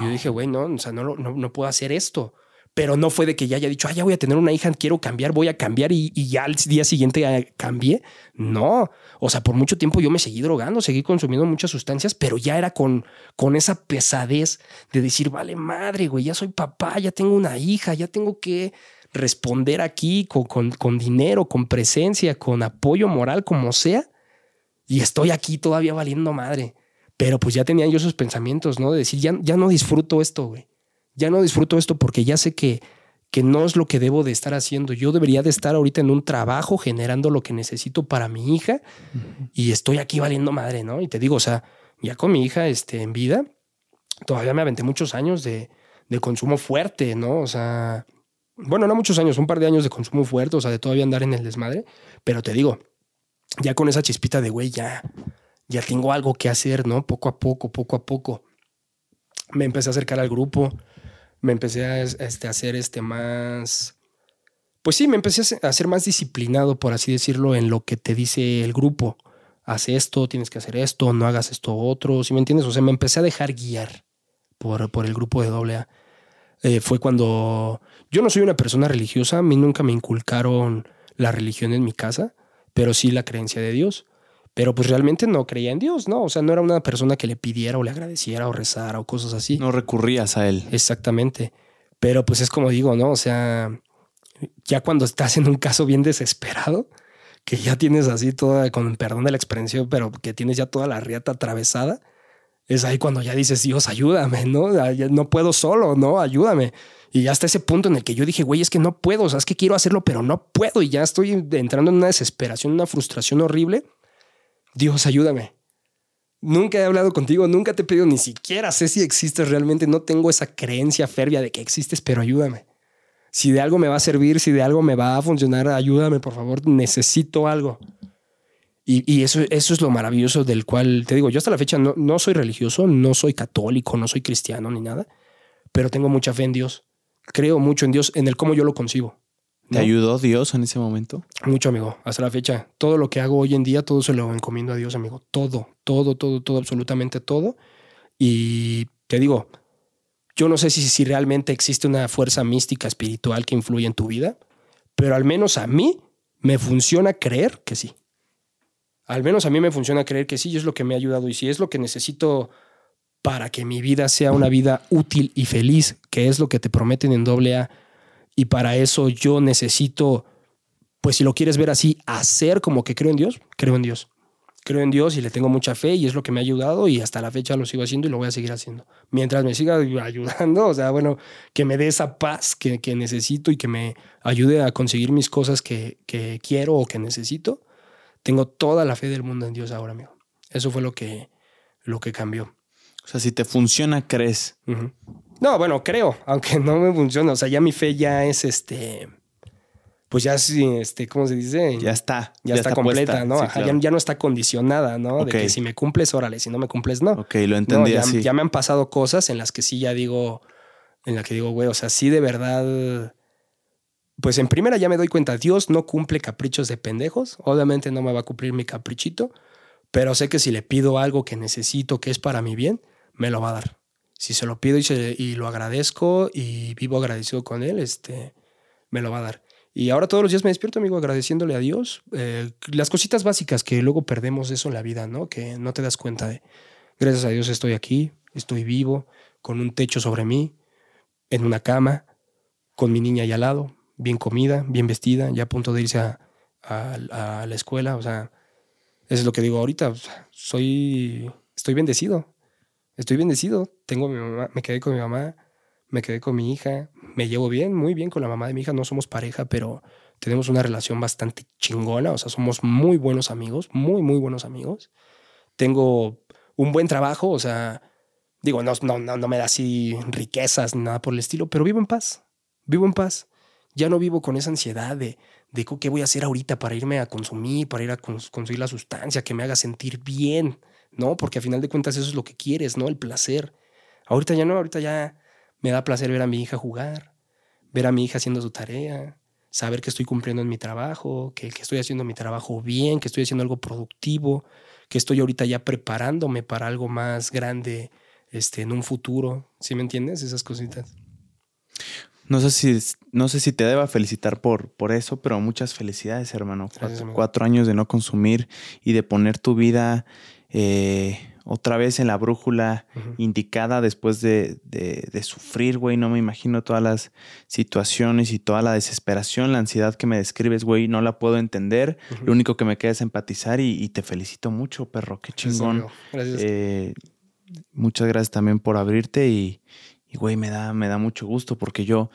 Yo dije, güey, no, o sea, no, no, no puedo hacer esto pero no fue de que ya haya dicho, ah, ya voy a tener una hija, quiero cambiar, voy a cambiar y, ya al día siguiente cambié. No, o sea, por mucho tiempo yo me seguí drogando, seguí consumiendo muchas sustancias, pero ya era con, con esa pesadez de decir, vale madre, güey, ya soy papá, ya tengo una hija, ya tengo que responder aquí con, con, con dinero, con presencia, con apoyo moral, como sea. Y estoy aquí todavía valiendo madre. Pero pues ya tenía yo esos pensamientos, ¿no? De decir, ya, ya no disfruto esto, güey ya no disfruto esto porque ya sé que, que no es lo que debo de estar haciendo. Yo debería de estar ahorita en un trabajo generando lo que necesito para mi hija y estoy aquí valiendo madre, ¿no? Y te digo, o sea, ya con mi hija este, en vida, todavía me aventé muchos años de, de consumo fuerte, ¿no? O sea, bueno, no muchos años, un par de años de consumo fuerte, o sea, de todavía andar en el desmadre, pero te digo, ya con esa chispita de, güey, ya, ya tengo algo que hacer, ¿no? Poco a poco, poco a poco. Me empecé a acercar al grupo, me empecé a, este, hacer este más... Pues sí, me empecé a ser más disciplinado, por así decirlo, en lo que te dice el grupo. Haz esto, tienes que hacer esto, no hagas esto otro, ¿sí me entiendes? O sea, me empecé a dejar guiar por, por el grupo de AA. Eh, fue cuando yo no soy una persona religiosa, a mí nunca me inculcaron la religión en mi casa, pero sí la creencia de Dios pero pues realmente no creía en Dios, ¿no? O sea, no era una persona que le pidiera o le agradeciera o rezara o cosas así. No recurrías a él. Exactamente. Pero pues es como digo, ¿no? O sea, ya cuando estás en un caso bien desesperado, que ya tienes así toda, con perdón de la expresión, pero que tienes ya toda la riata atravesada, es ahí cuando ya dices, Dios, ayúdame, ¿no? No puedo solo, ¿no? Ayúdame. Y ya hasta ese punto en el que yo dije, güey, es que no puedo, o sea, es que quiero hacerlo, pero no puedo. Y ya estoy entrando en una desesperación, una frustración horrible Dios, ayúdame. Nunca he hablado contigo, nunca te he pedido, ni siquiera sé si existes realmente. No tengo esa creencia férvea de que existes, pero ayúdame. Si de algo me va a servir, si de algo me va a funcionar, ayúdame, por favor. Necesito algo. Y, eso, eso es lo maravilloso del cual te digo, yo hasta la fecha no, no soy religioso, no soy católico, no soy cristiano ni nada, pero tengo mucha fe en Dios. Creo mucho en Dios, en el cómo yo lo concibo. ¿Te ayudó Dios en ese momento? Mucho, amigo. Hasta la fecha. Todo lo que hago hoy en día, todo se lo encomiendo a Dios, amigo. Todo, todo, todo, todo, absolutamente todo. Y te digo, yo no sé si, si realmente existe una fuerza mística espiritual que influye en tu vida, pero al menos a mí me funciona creer que sí. Al menos a mí me funciona creer que sí, y es lo que me ha ayudado. Y si es lo que necesito para que mi vida sea una vida útil y feliz, que es lo que te prometen en doble A, y para eso yo necesito, pues si lo quieres ver así, hacer como que creo en Dios, creo en Dios. Creo en Dios y le tengo mucha fe y es lo que me ha ayudado y hasta la fecha lo sigo haciendo y lo voy a seguir haciendo. Mientras me siga <laughs> ayudando, o sea, bueno, que me dé esa paz que, necesito y que me ayude a conseguir mis cosas que, quiero o que necesito, tengo toda la fe del mundo en Dios ahora, amigo. Eso fue lo que, lo que cambió. O sea, si te funciona, crees. No, bueno, creo, <laughs> aunque no me funciona. O sea, ya mi fe ya es este. Pues ya sí, este, ¿cómo se dice? Ya está. Ya, está, completa, ¿no? ya, no está condicionada, ¿no? De que si me cumples, órale, si no me cumples, no. Ok, lo entendí ya, así. Ya me han pasado cosas en las que sí ya digo, en la que digo, güey, o sea, sí de verdad. Pues en primera ya me doy cuenta, Dios no cumple caprichos de pendejos. Obviamente no me va a cumplir mi caprichito, pero sé que si le pido algo que necesito, que es para mi bien, me lo va a dar si se lo pido y, lo agradezco y vivo agradecido con él, este, me lo va a dar. Y ahora todos los días me despierto, amigo, agradeciéndole a Dios. Eh, las cositas básicas que luego perdemos eso en la vida, ¿no? Que no te das cuenta de, gracias a Dios estoy aquí, estoy vivo, con un techo sobre mí, en una cama, con mi niña ahí al lado, bien comida, bien vestida, ya a punto de irse a, a la escuela. O sea, eso es lo que digo ahorita. Soy, estoy bendecido estoy bendecido. Tengo mi mamá, me quedé con mi mamá, me quedé con mi hija, me llevo bien, muy bien con la mamá de mi hija. No somos pareja, pero tenemos una relación bastante chingona. O sea, somos muy buenos amigos, muy, muy buenos amigos. Tengo un buen trabajo, o sea, digo, no, no, no, me da así riquezas ni nada por el estilo, pero vivo en paz. Vivo en paz. Ya no vivo con esa ansiedad de, de qué voy a hacer ahorita para irme a consumir, para ir a conseguir la sustancia que me haga sentir bien. ¿No? Porque a final de cuentas eso es lo que quieres, ¿no? El placer. Ahorita ya no, ahorita ya me da placer ver a mi hija jugar, ver a mi hija haciendo su tarea, saber que estoy cumpliendo en mi trabajo, que, estoy haciendo mi trabajo bien, que estoy haciendo algo productivo, que estoy ahorita ya preparándome para algo más grande este, en un futuro. ¿Sí me entiendes? Esas cositas. No sé si, no sé si te deba felicitar por, por eso, pero muchas felicidades, hermano. cuatro, años de no consumir y de poner tu vida eh, otra vez en la brújula indicada después de, de, sufrir, güey. No me imagino todas las situaciones y toda la desesperación, la ansiedad que me describes, güey. No la puedo entender. Lo único que me queda es empatizar y, te felicito mucho, perro. Qué chingón. Gracias. Eh, muchas gracias también por abrirte y, y güey, me da, me da mucho gusto porque yo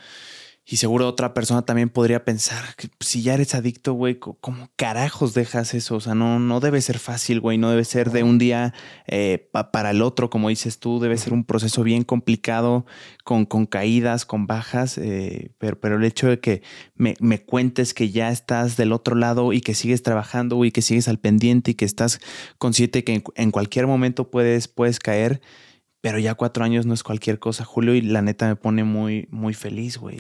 y seguro otra persona también podría pensar que si ya eres adicto, güey, ¿cómo carajos dejas eso? O sea, no, no debe ser fácil, güey, no debe ser de un día eh, para el otro, como dices tú, debe ser un proceso bien complicado, con, con caídas, con bajas, eh, pero, pero el hecho de que me, me, cuentes que ya estás del otro lado y que sigues trabajando, güey, que sigues al pendiente y que estás consciente que en, en cualquier momento puedes, puedes caer pero ya cuatro años no es cualquier cosa, Julio, y la neta me pone muy, muy feliz, güey.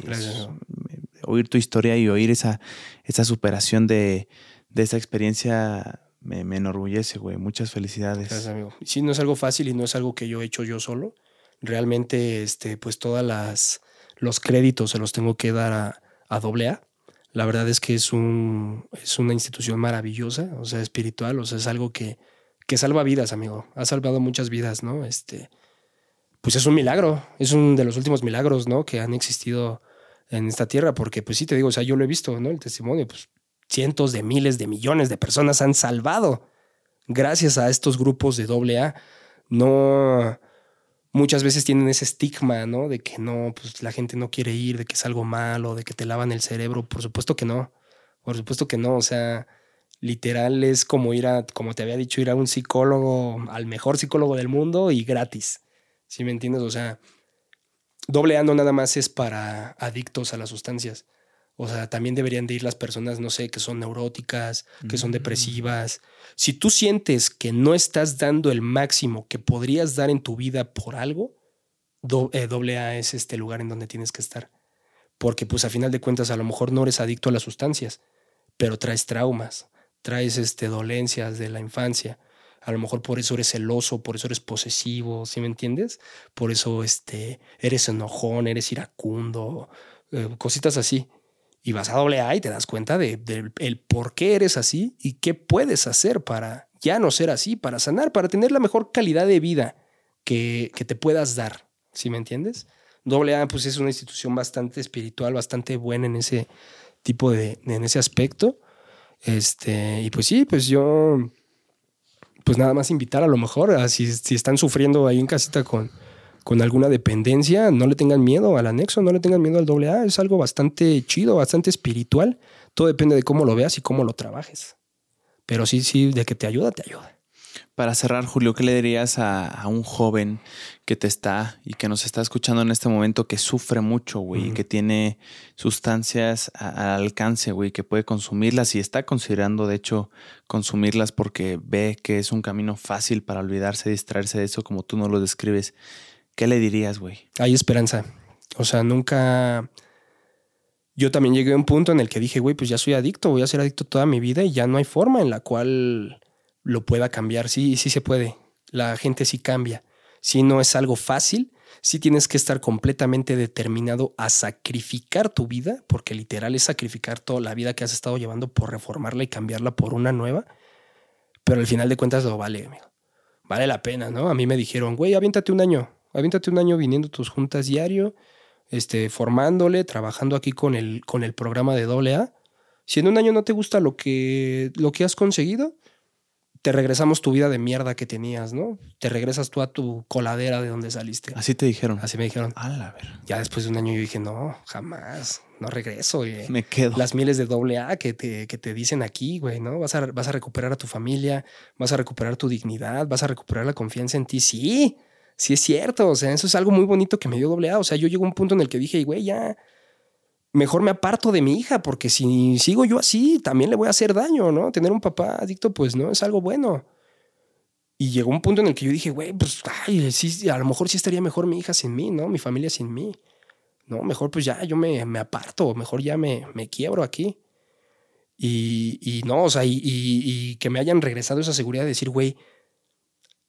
Oír tu historia y oír esa, esa superación de, de esa experiencia me, enorgullece, güey. Muchas felicidades. Gracias, amigo. Sí, no es algo fácil y no es algo que yo he hecho yo solo. Realmente, este, pues todas las los créditos se los tengo que dar a, a AA. La verdad es que es un es una institución maravillosa, o sea, espiritual, o sea, es algo que, que salva vidas, amigo. Ha salvado muchas vidas, ¿no? Este, pues es un milagro, es un de los últimos milagros, ¿no? Que han existido en esta tierra, porque pues sí te digo, o sea, yo lo he visto, ¿no? El testimonio, pues cientos de miles de millones de personas han salvado gracias a estos grupos de doble A. No, muchas veces tienen ese estigma, ¿no? De que no, pues la gente no quiere ir, de que es algo malo, de que te lavan el cerebro. Por supuesto que no, por supuesto que no, o sea, Literal es como ir a, como te había dicho, ir a un psicólogo, al mejor psicólogo del mundo y gratis. ¿Sí me entiendes? O sea, doble A no nada más es para adictos a las sustancias. O sea, también deberían de ir las personas, no sé, que son neuróticas, que son mm. depresivas. Si tú sientes que no estás dando el máximo que podrías dar en tu vida por algo, eh, doble A es este lugar en donde tienes que estar. Porque pues a final de cuentas a lo mejor no eres adicto a las sustancias, pero traes traumas, traes este, dolencias de la infancia. A lo mejor por eso eres celoso, por eso eres posesivo, ¿sí me entiendes? Por eso este, eres enojón, eres iracundo, eh, cositas así. Y vas a doble A y te das cuenta de, el por qué eres así y qué puedes hacer para ya no ser así, para sanar, para tener la mejor calidad de vida que, que te puedas dar. ¿Sí me entiendes? Doble A pues es una institución bastante espiritual, bastante buena en ese tipo de, en ese aspecto. Este, y pues sí, pues yo, pues nada más invitar a lo mejor, si, si están sufriendo ahí en casita con, con alguna dependencia, no le tengan miedo al anexo, no le tengan miedo al doble A. Es algo bastante chido, bastante espiritual. Todo depende de cómo lo veas y cómo lo trabajes. Pero sí, sí, de que te ayuda, te ayuda. Para cerrar, Julio, ¿qué le dirías a, un joven que te está y que nos está escuchando en este momento que sufre mucho, güey, que tiene sustancias al alcance, güey, que puede consumirlas y está considerando, de hecho, consumirlas porque ve que es un camino fácil para olvidarse, distraerse de eso, como tú no lo describes? ¿Qué le dirías, güey? Hay esperanza. O sea, nunca... Yo también llegué a un punto en el que dije, güey, pues ya soy adicto, voy a ser adicto toda mi vida y ya no hay forma en la cual lo pueda cambiar. Sí, sí se puede. La gente sí cambia. Si no es algo fácil, sí tienes que estar completamente determinado a sacrificar tu vida, porque literal es sacrificar toda la vida que has estado llevando por reformarla y cambiarla por una nueva. Pero al final de cuentas lo vale, amigo. Vale la pena, ¿no? A mí me dijeron, güey, aviéntate un año aviéntate un año viniendo tus juntas diario, este, formándole, trabajando aquí con el, con el programa de AA. Si en un año no te gusta lo que, lo que has conseguido, te regresamos tu vida de mierda que tenías, ¿no? Te regresas tú a tu coladera de donde saliste. Así te dijeron. Así me dijeron. A la ver. Ya después de un año yo dije, no, jamás, no regreso. Me quedo. Las miles de doble A que te, que te dicen aquí, güey, ¿no? Vas a, vas a recuperar a tu familia, vas a recuperar tu dignidad, vas a recuperar la confianza en ti. Sí, sí es cierto, o sea, eso es algo muy bonito que me dio doble A. O sea, yo llego a un punto en el que dije, güey, ya, mejor me aparto de mi hija, porque si sigo yo así, también le voy a hacer daño, ¿no? Tener un papá adicto, pues no es algo bueno. Y llegó un punto en el que yo dije, güey, pues, ay, sí, a lo mejor sí estaría mejor mi hija sin mí, ¿no? Mi familia sin mí. No, mejor pues ya yo me, me aparto, mejor ya me, me quiebro aquí. Y, y no, o sea, y, y, que me hayan regresado esa seguridad de decir, güey,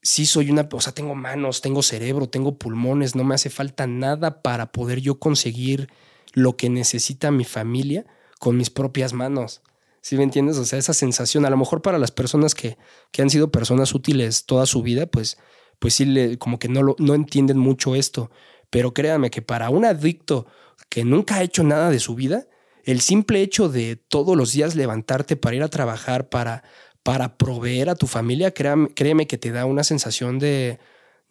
sí soy una, o sea, tengo manos, tengo cerebro, tengo pulmones, no me hace falta nada para poder yo conseguir lo que necesita mi familia con mis propias manos. ¿Sí me entiendes? O sea, esa sensación, a lo mejor para las personas que, que han sido personas útiles toda su vida, pues, pues sí, como que no, lo, no entienden mucho esto. Pero créanme que para un adicto que nunca ha hecho nada de su vida, el simple hecho de todos los días levantarte para ir a trabajar, para, para proveer a tu familia, créeme, que te da una sensación de,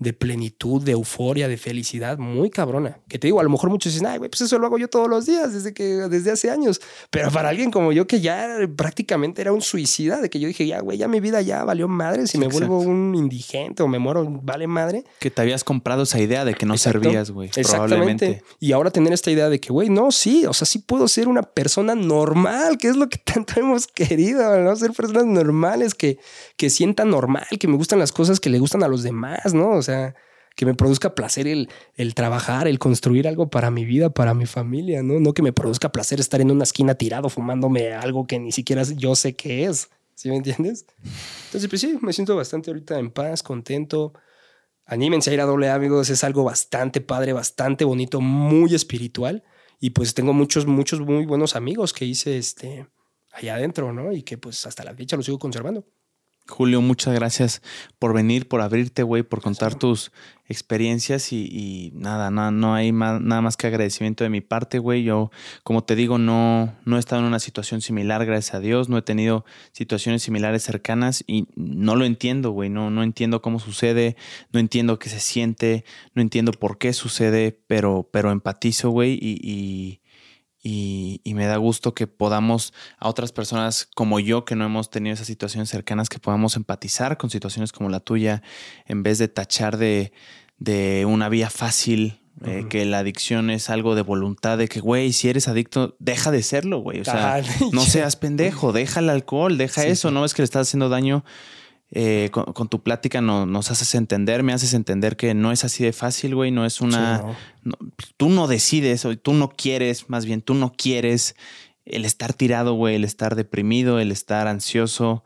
de plenitud, de euforia, de felicidad muy cabrona. Que te digo, a lo mejor muchos dicen, ay, güey, pues eso lo hago yo todos los días desde que desde hace años. Pero para alguien como yo que ya prácticamente era un suicida, de que yo dije, ya, güey, ya mi vida ya valió madre, si me vuelvo un indigente o me muero, vale madre. Que te habías comprado esa idea de que no servías, güey. Exactamente. Y ahora tener esta idea de que, güey, no, sí, o sea, sí puedo ser una persona normal, que es lo que <laughs> tanto hemos querido, ¿no? Ser personas normales que, que sientan normal, que me gustan las cosas que le gustan a los demás, ¿no? O sea, que me produzca placer el, trabajar, el construir algo para mi vida, para mi familia, ¿no? No que me produzca placer estar en una esquina tirado fumándome algo que ni siquiera yo sé qué es. ¿Sí me entiendes? Entonces, pues sí, me siento bastante ahorita en paz, contento. Anímense a ir a doble amigos, es algo bastante padre, bastante bonito, muy espiritual. Y pues tengo muchos, muchos muy buenos amigos que hice este, allá adentro, ¿no? Y que pues hasta la fecha los sigo conservando. Julio, muchas gracias por venir, por abrirte, güey, por contar tus experiencias y, nada, nada, no hay nada más que agradecimiento de mi parte, güey. Yo, como te digo, no, no he estado en una situación similar, gracias a Dios, no he tenido situaciones similares cercanas y no lo entiendo, güey, no, no entiendo cómo sucede, no entiendo qué se siente, no entiendo por qué sucede, pero, pero empatizo, güey, y y, me da gusto que podamos a otras personas como yo que no hemos tenido esas situaciones cercanas, que podamos empatizar con situaciones como la tuya, en vez de tachar de, de una vía fácil, eh, que la adicción es algo de voluntad, de que, güey, si eres adicto, deja de serlo, güey. O sea, no seas pendejo, deja el alcohol, deja eso, no es que le estás haciendo daño. Eh, con, tu plática nos haces entender, me haces entender que no es así de fácil, güey, no es una... tú no decides, tú no quieres, más bien tú no quieres el estar tirado, güey, el estar deprimido, el estar ansioso.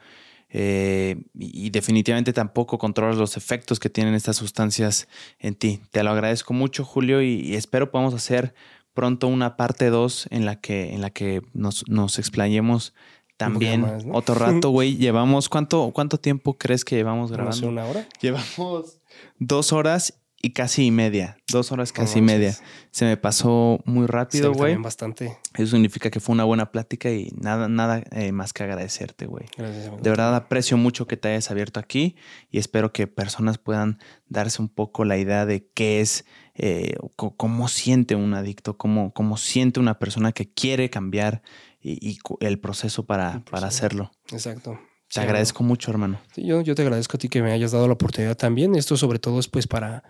Eh, y definitivamente tampoco controlas los efectos que tienen estas sustancias en ti. Te lo agradezco mucho, Julio, y, espero podamos hacer pronto una parte 2 en la que, en la que nos, nos explayemos también otro rato, güey. <laughs> Llevamos, ¿cuánto, ¿cuánto tiempo crees que llevamos grabando? ¿Una hora? <laughs> Llevamos dos horas y casi media. Dos horas casi media. Se me pasó muy rápido, güey. bastante. Eso significa que fue una buena plática y nada, nada eh, más que agradecerte, güey. Gracias. De verdad aprecio mucho que te hayas abierto aquí y espero que personas puedan darse un poco la idea de qué es, eh, cómo siente un adicto, cómo, cómo siente una persona que quiere cambiar y, el proceso para, para hacerlo. Exacto. Te agradezco mucho, hermano. yo, yo te agradezco a ti que me hayas dado la oportunidad también. Esto sobre todo es pues para,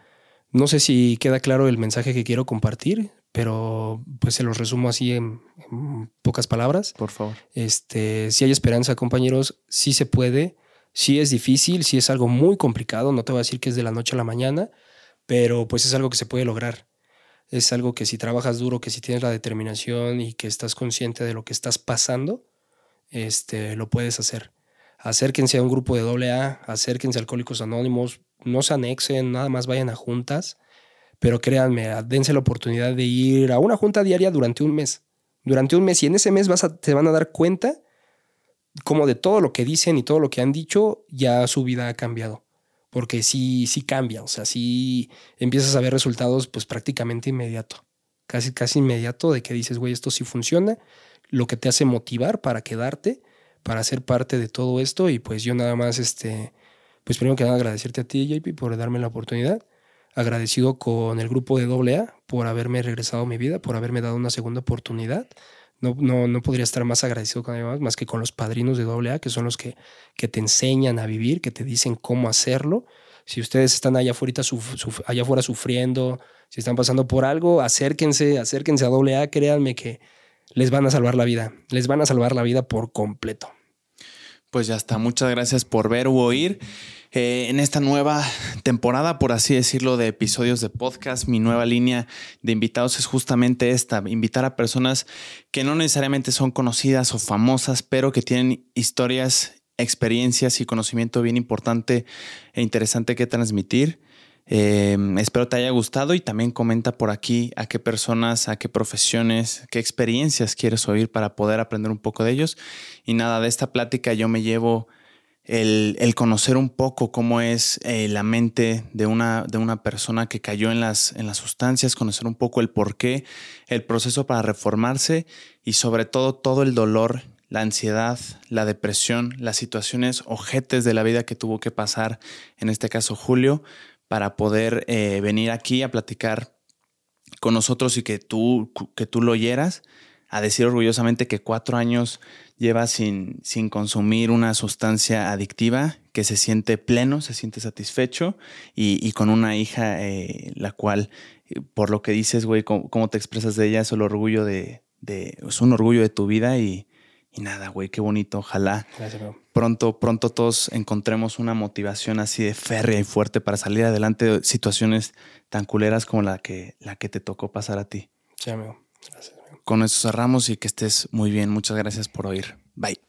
no sé si queda claro el mensaje que quiero compartir, pero pues se los resumo así en, pocas palabras. Por favor. Este, si hay esperanza, compañeros, sí se puede. Sí es difícil, sí es algo muy complicado. No te voy a decir que es de la noche a la mañana, pero pues es algo que se puede lograr es algo que si trabajas duro, que si tienes la determinación y que estás consciente de lo que estás pasando, este, lo puedes hacer. Acérquense a un grupo de doble A, acérquense a Alcohólicos Anónimos, no se anexen, nada más vayan a juntas, pero créanme, dense la oportunidad de ir a una junta diaria durante un mes. Durante un mes, y en ese mes vas a, te van a dar cuenta como de todo lo que dicen y todo lo que han dicho, ya su vida ha cambiado porque sí, sí cambia, o sea, sí empiezas a ver resultados pues prácticamente inmediato, casi, casi inmediato de que dices, güey, esto sí funciona, lo que te hace motivar para quedarte, para ser parte de todo esto y pues yo nada más, este, pues primero que nada agradecerte a ti, JP, por darme la oportunidad, agradecido con el grupo de AA por haberme regresado a mi vida, por haberme dado una segunda oportunidad no, no, podría estar más agradecido con ellos más que con los padrinos de AA, que son los que, que te enseñan a vivir, que te dicen cómo hacerlo. Si ustedes están allá afuera, allá afuera sufriendo, si están pasando por algo, acérquense, acérquense a AA, créanme que les van a salvar la vida, les van a salvar la vida por completo. Pues ya está, muchas gracias por ver u oír. Eh, en esta nueva temporada, por así decirlo, de episodios de podcast, mi nueva línea de invitados es justamente esta, invitar a personas que no necesariamente son conocidas o famosas, pero que tienen historias, experiencias y conocimiento bien importante e interesante que transmitir. Eh, espero te haya gustado y también comenta por aquí a qué personas, a qué profesiones, qué experiencias quieres oír para poder aprender un poco de ellos. Y nada, de esta plática yo me llevo el, conocer un poco cómo es eh, la mente de una, de una persona que cayó en las, en las sustancias, conocer un poco el por qué, el proceso para reformarse y sobre todo todo el dolor, la ansiedad, la depresión, las situaciones ojetes de la vida que tuvo que pasar, en este caso Julio, para poder eh, venir aquí a platicar con nosotros y que tú, que tú lo oyeras, a decir orgullosamente que cuatro años lleva sin, sin consumir una sustancia adictiva, que se siente pleno, se siente satisfecho y, con una hija eh, la cual, eh, por lo que dices, güey, cómo, te expresas de ella, es el orgullo de, es un orgullo de tu vida y, nada, güey, qué bonito. Ojalá pronto, pronto todos encontremos una motivación así de férrea y fuerte para salir adelante de situaciones tan culeras como la que, la que te tocó pasar a ti. Sí, amigo. Gracias con eso cerramos y que estés muy bien. Muchas gracias por oír. Bye.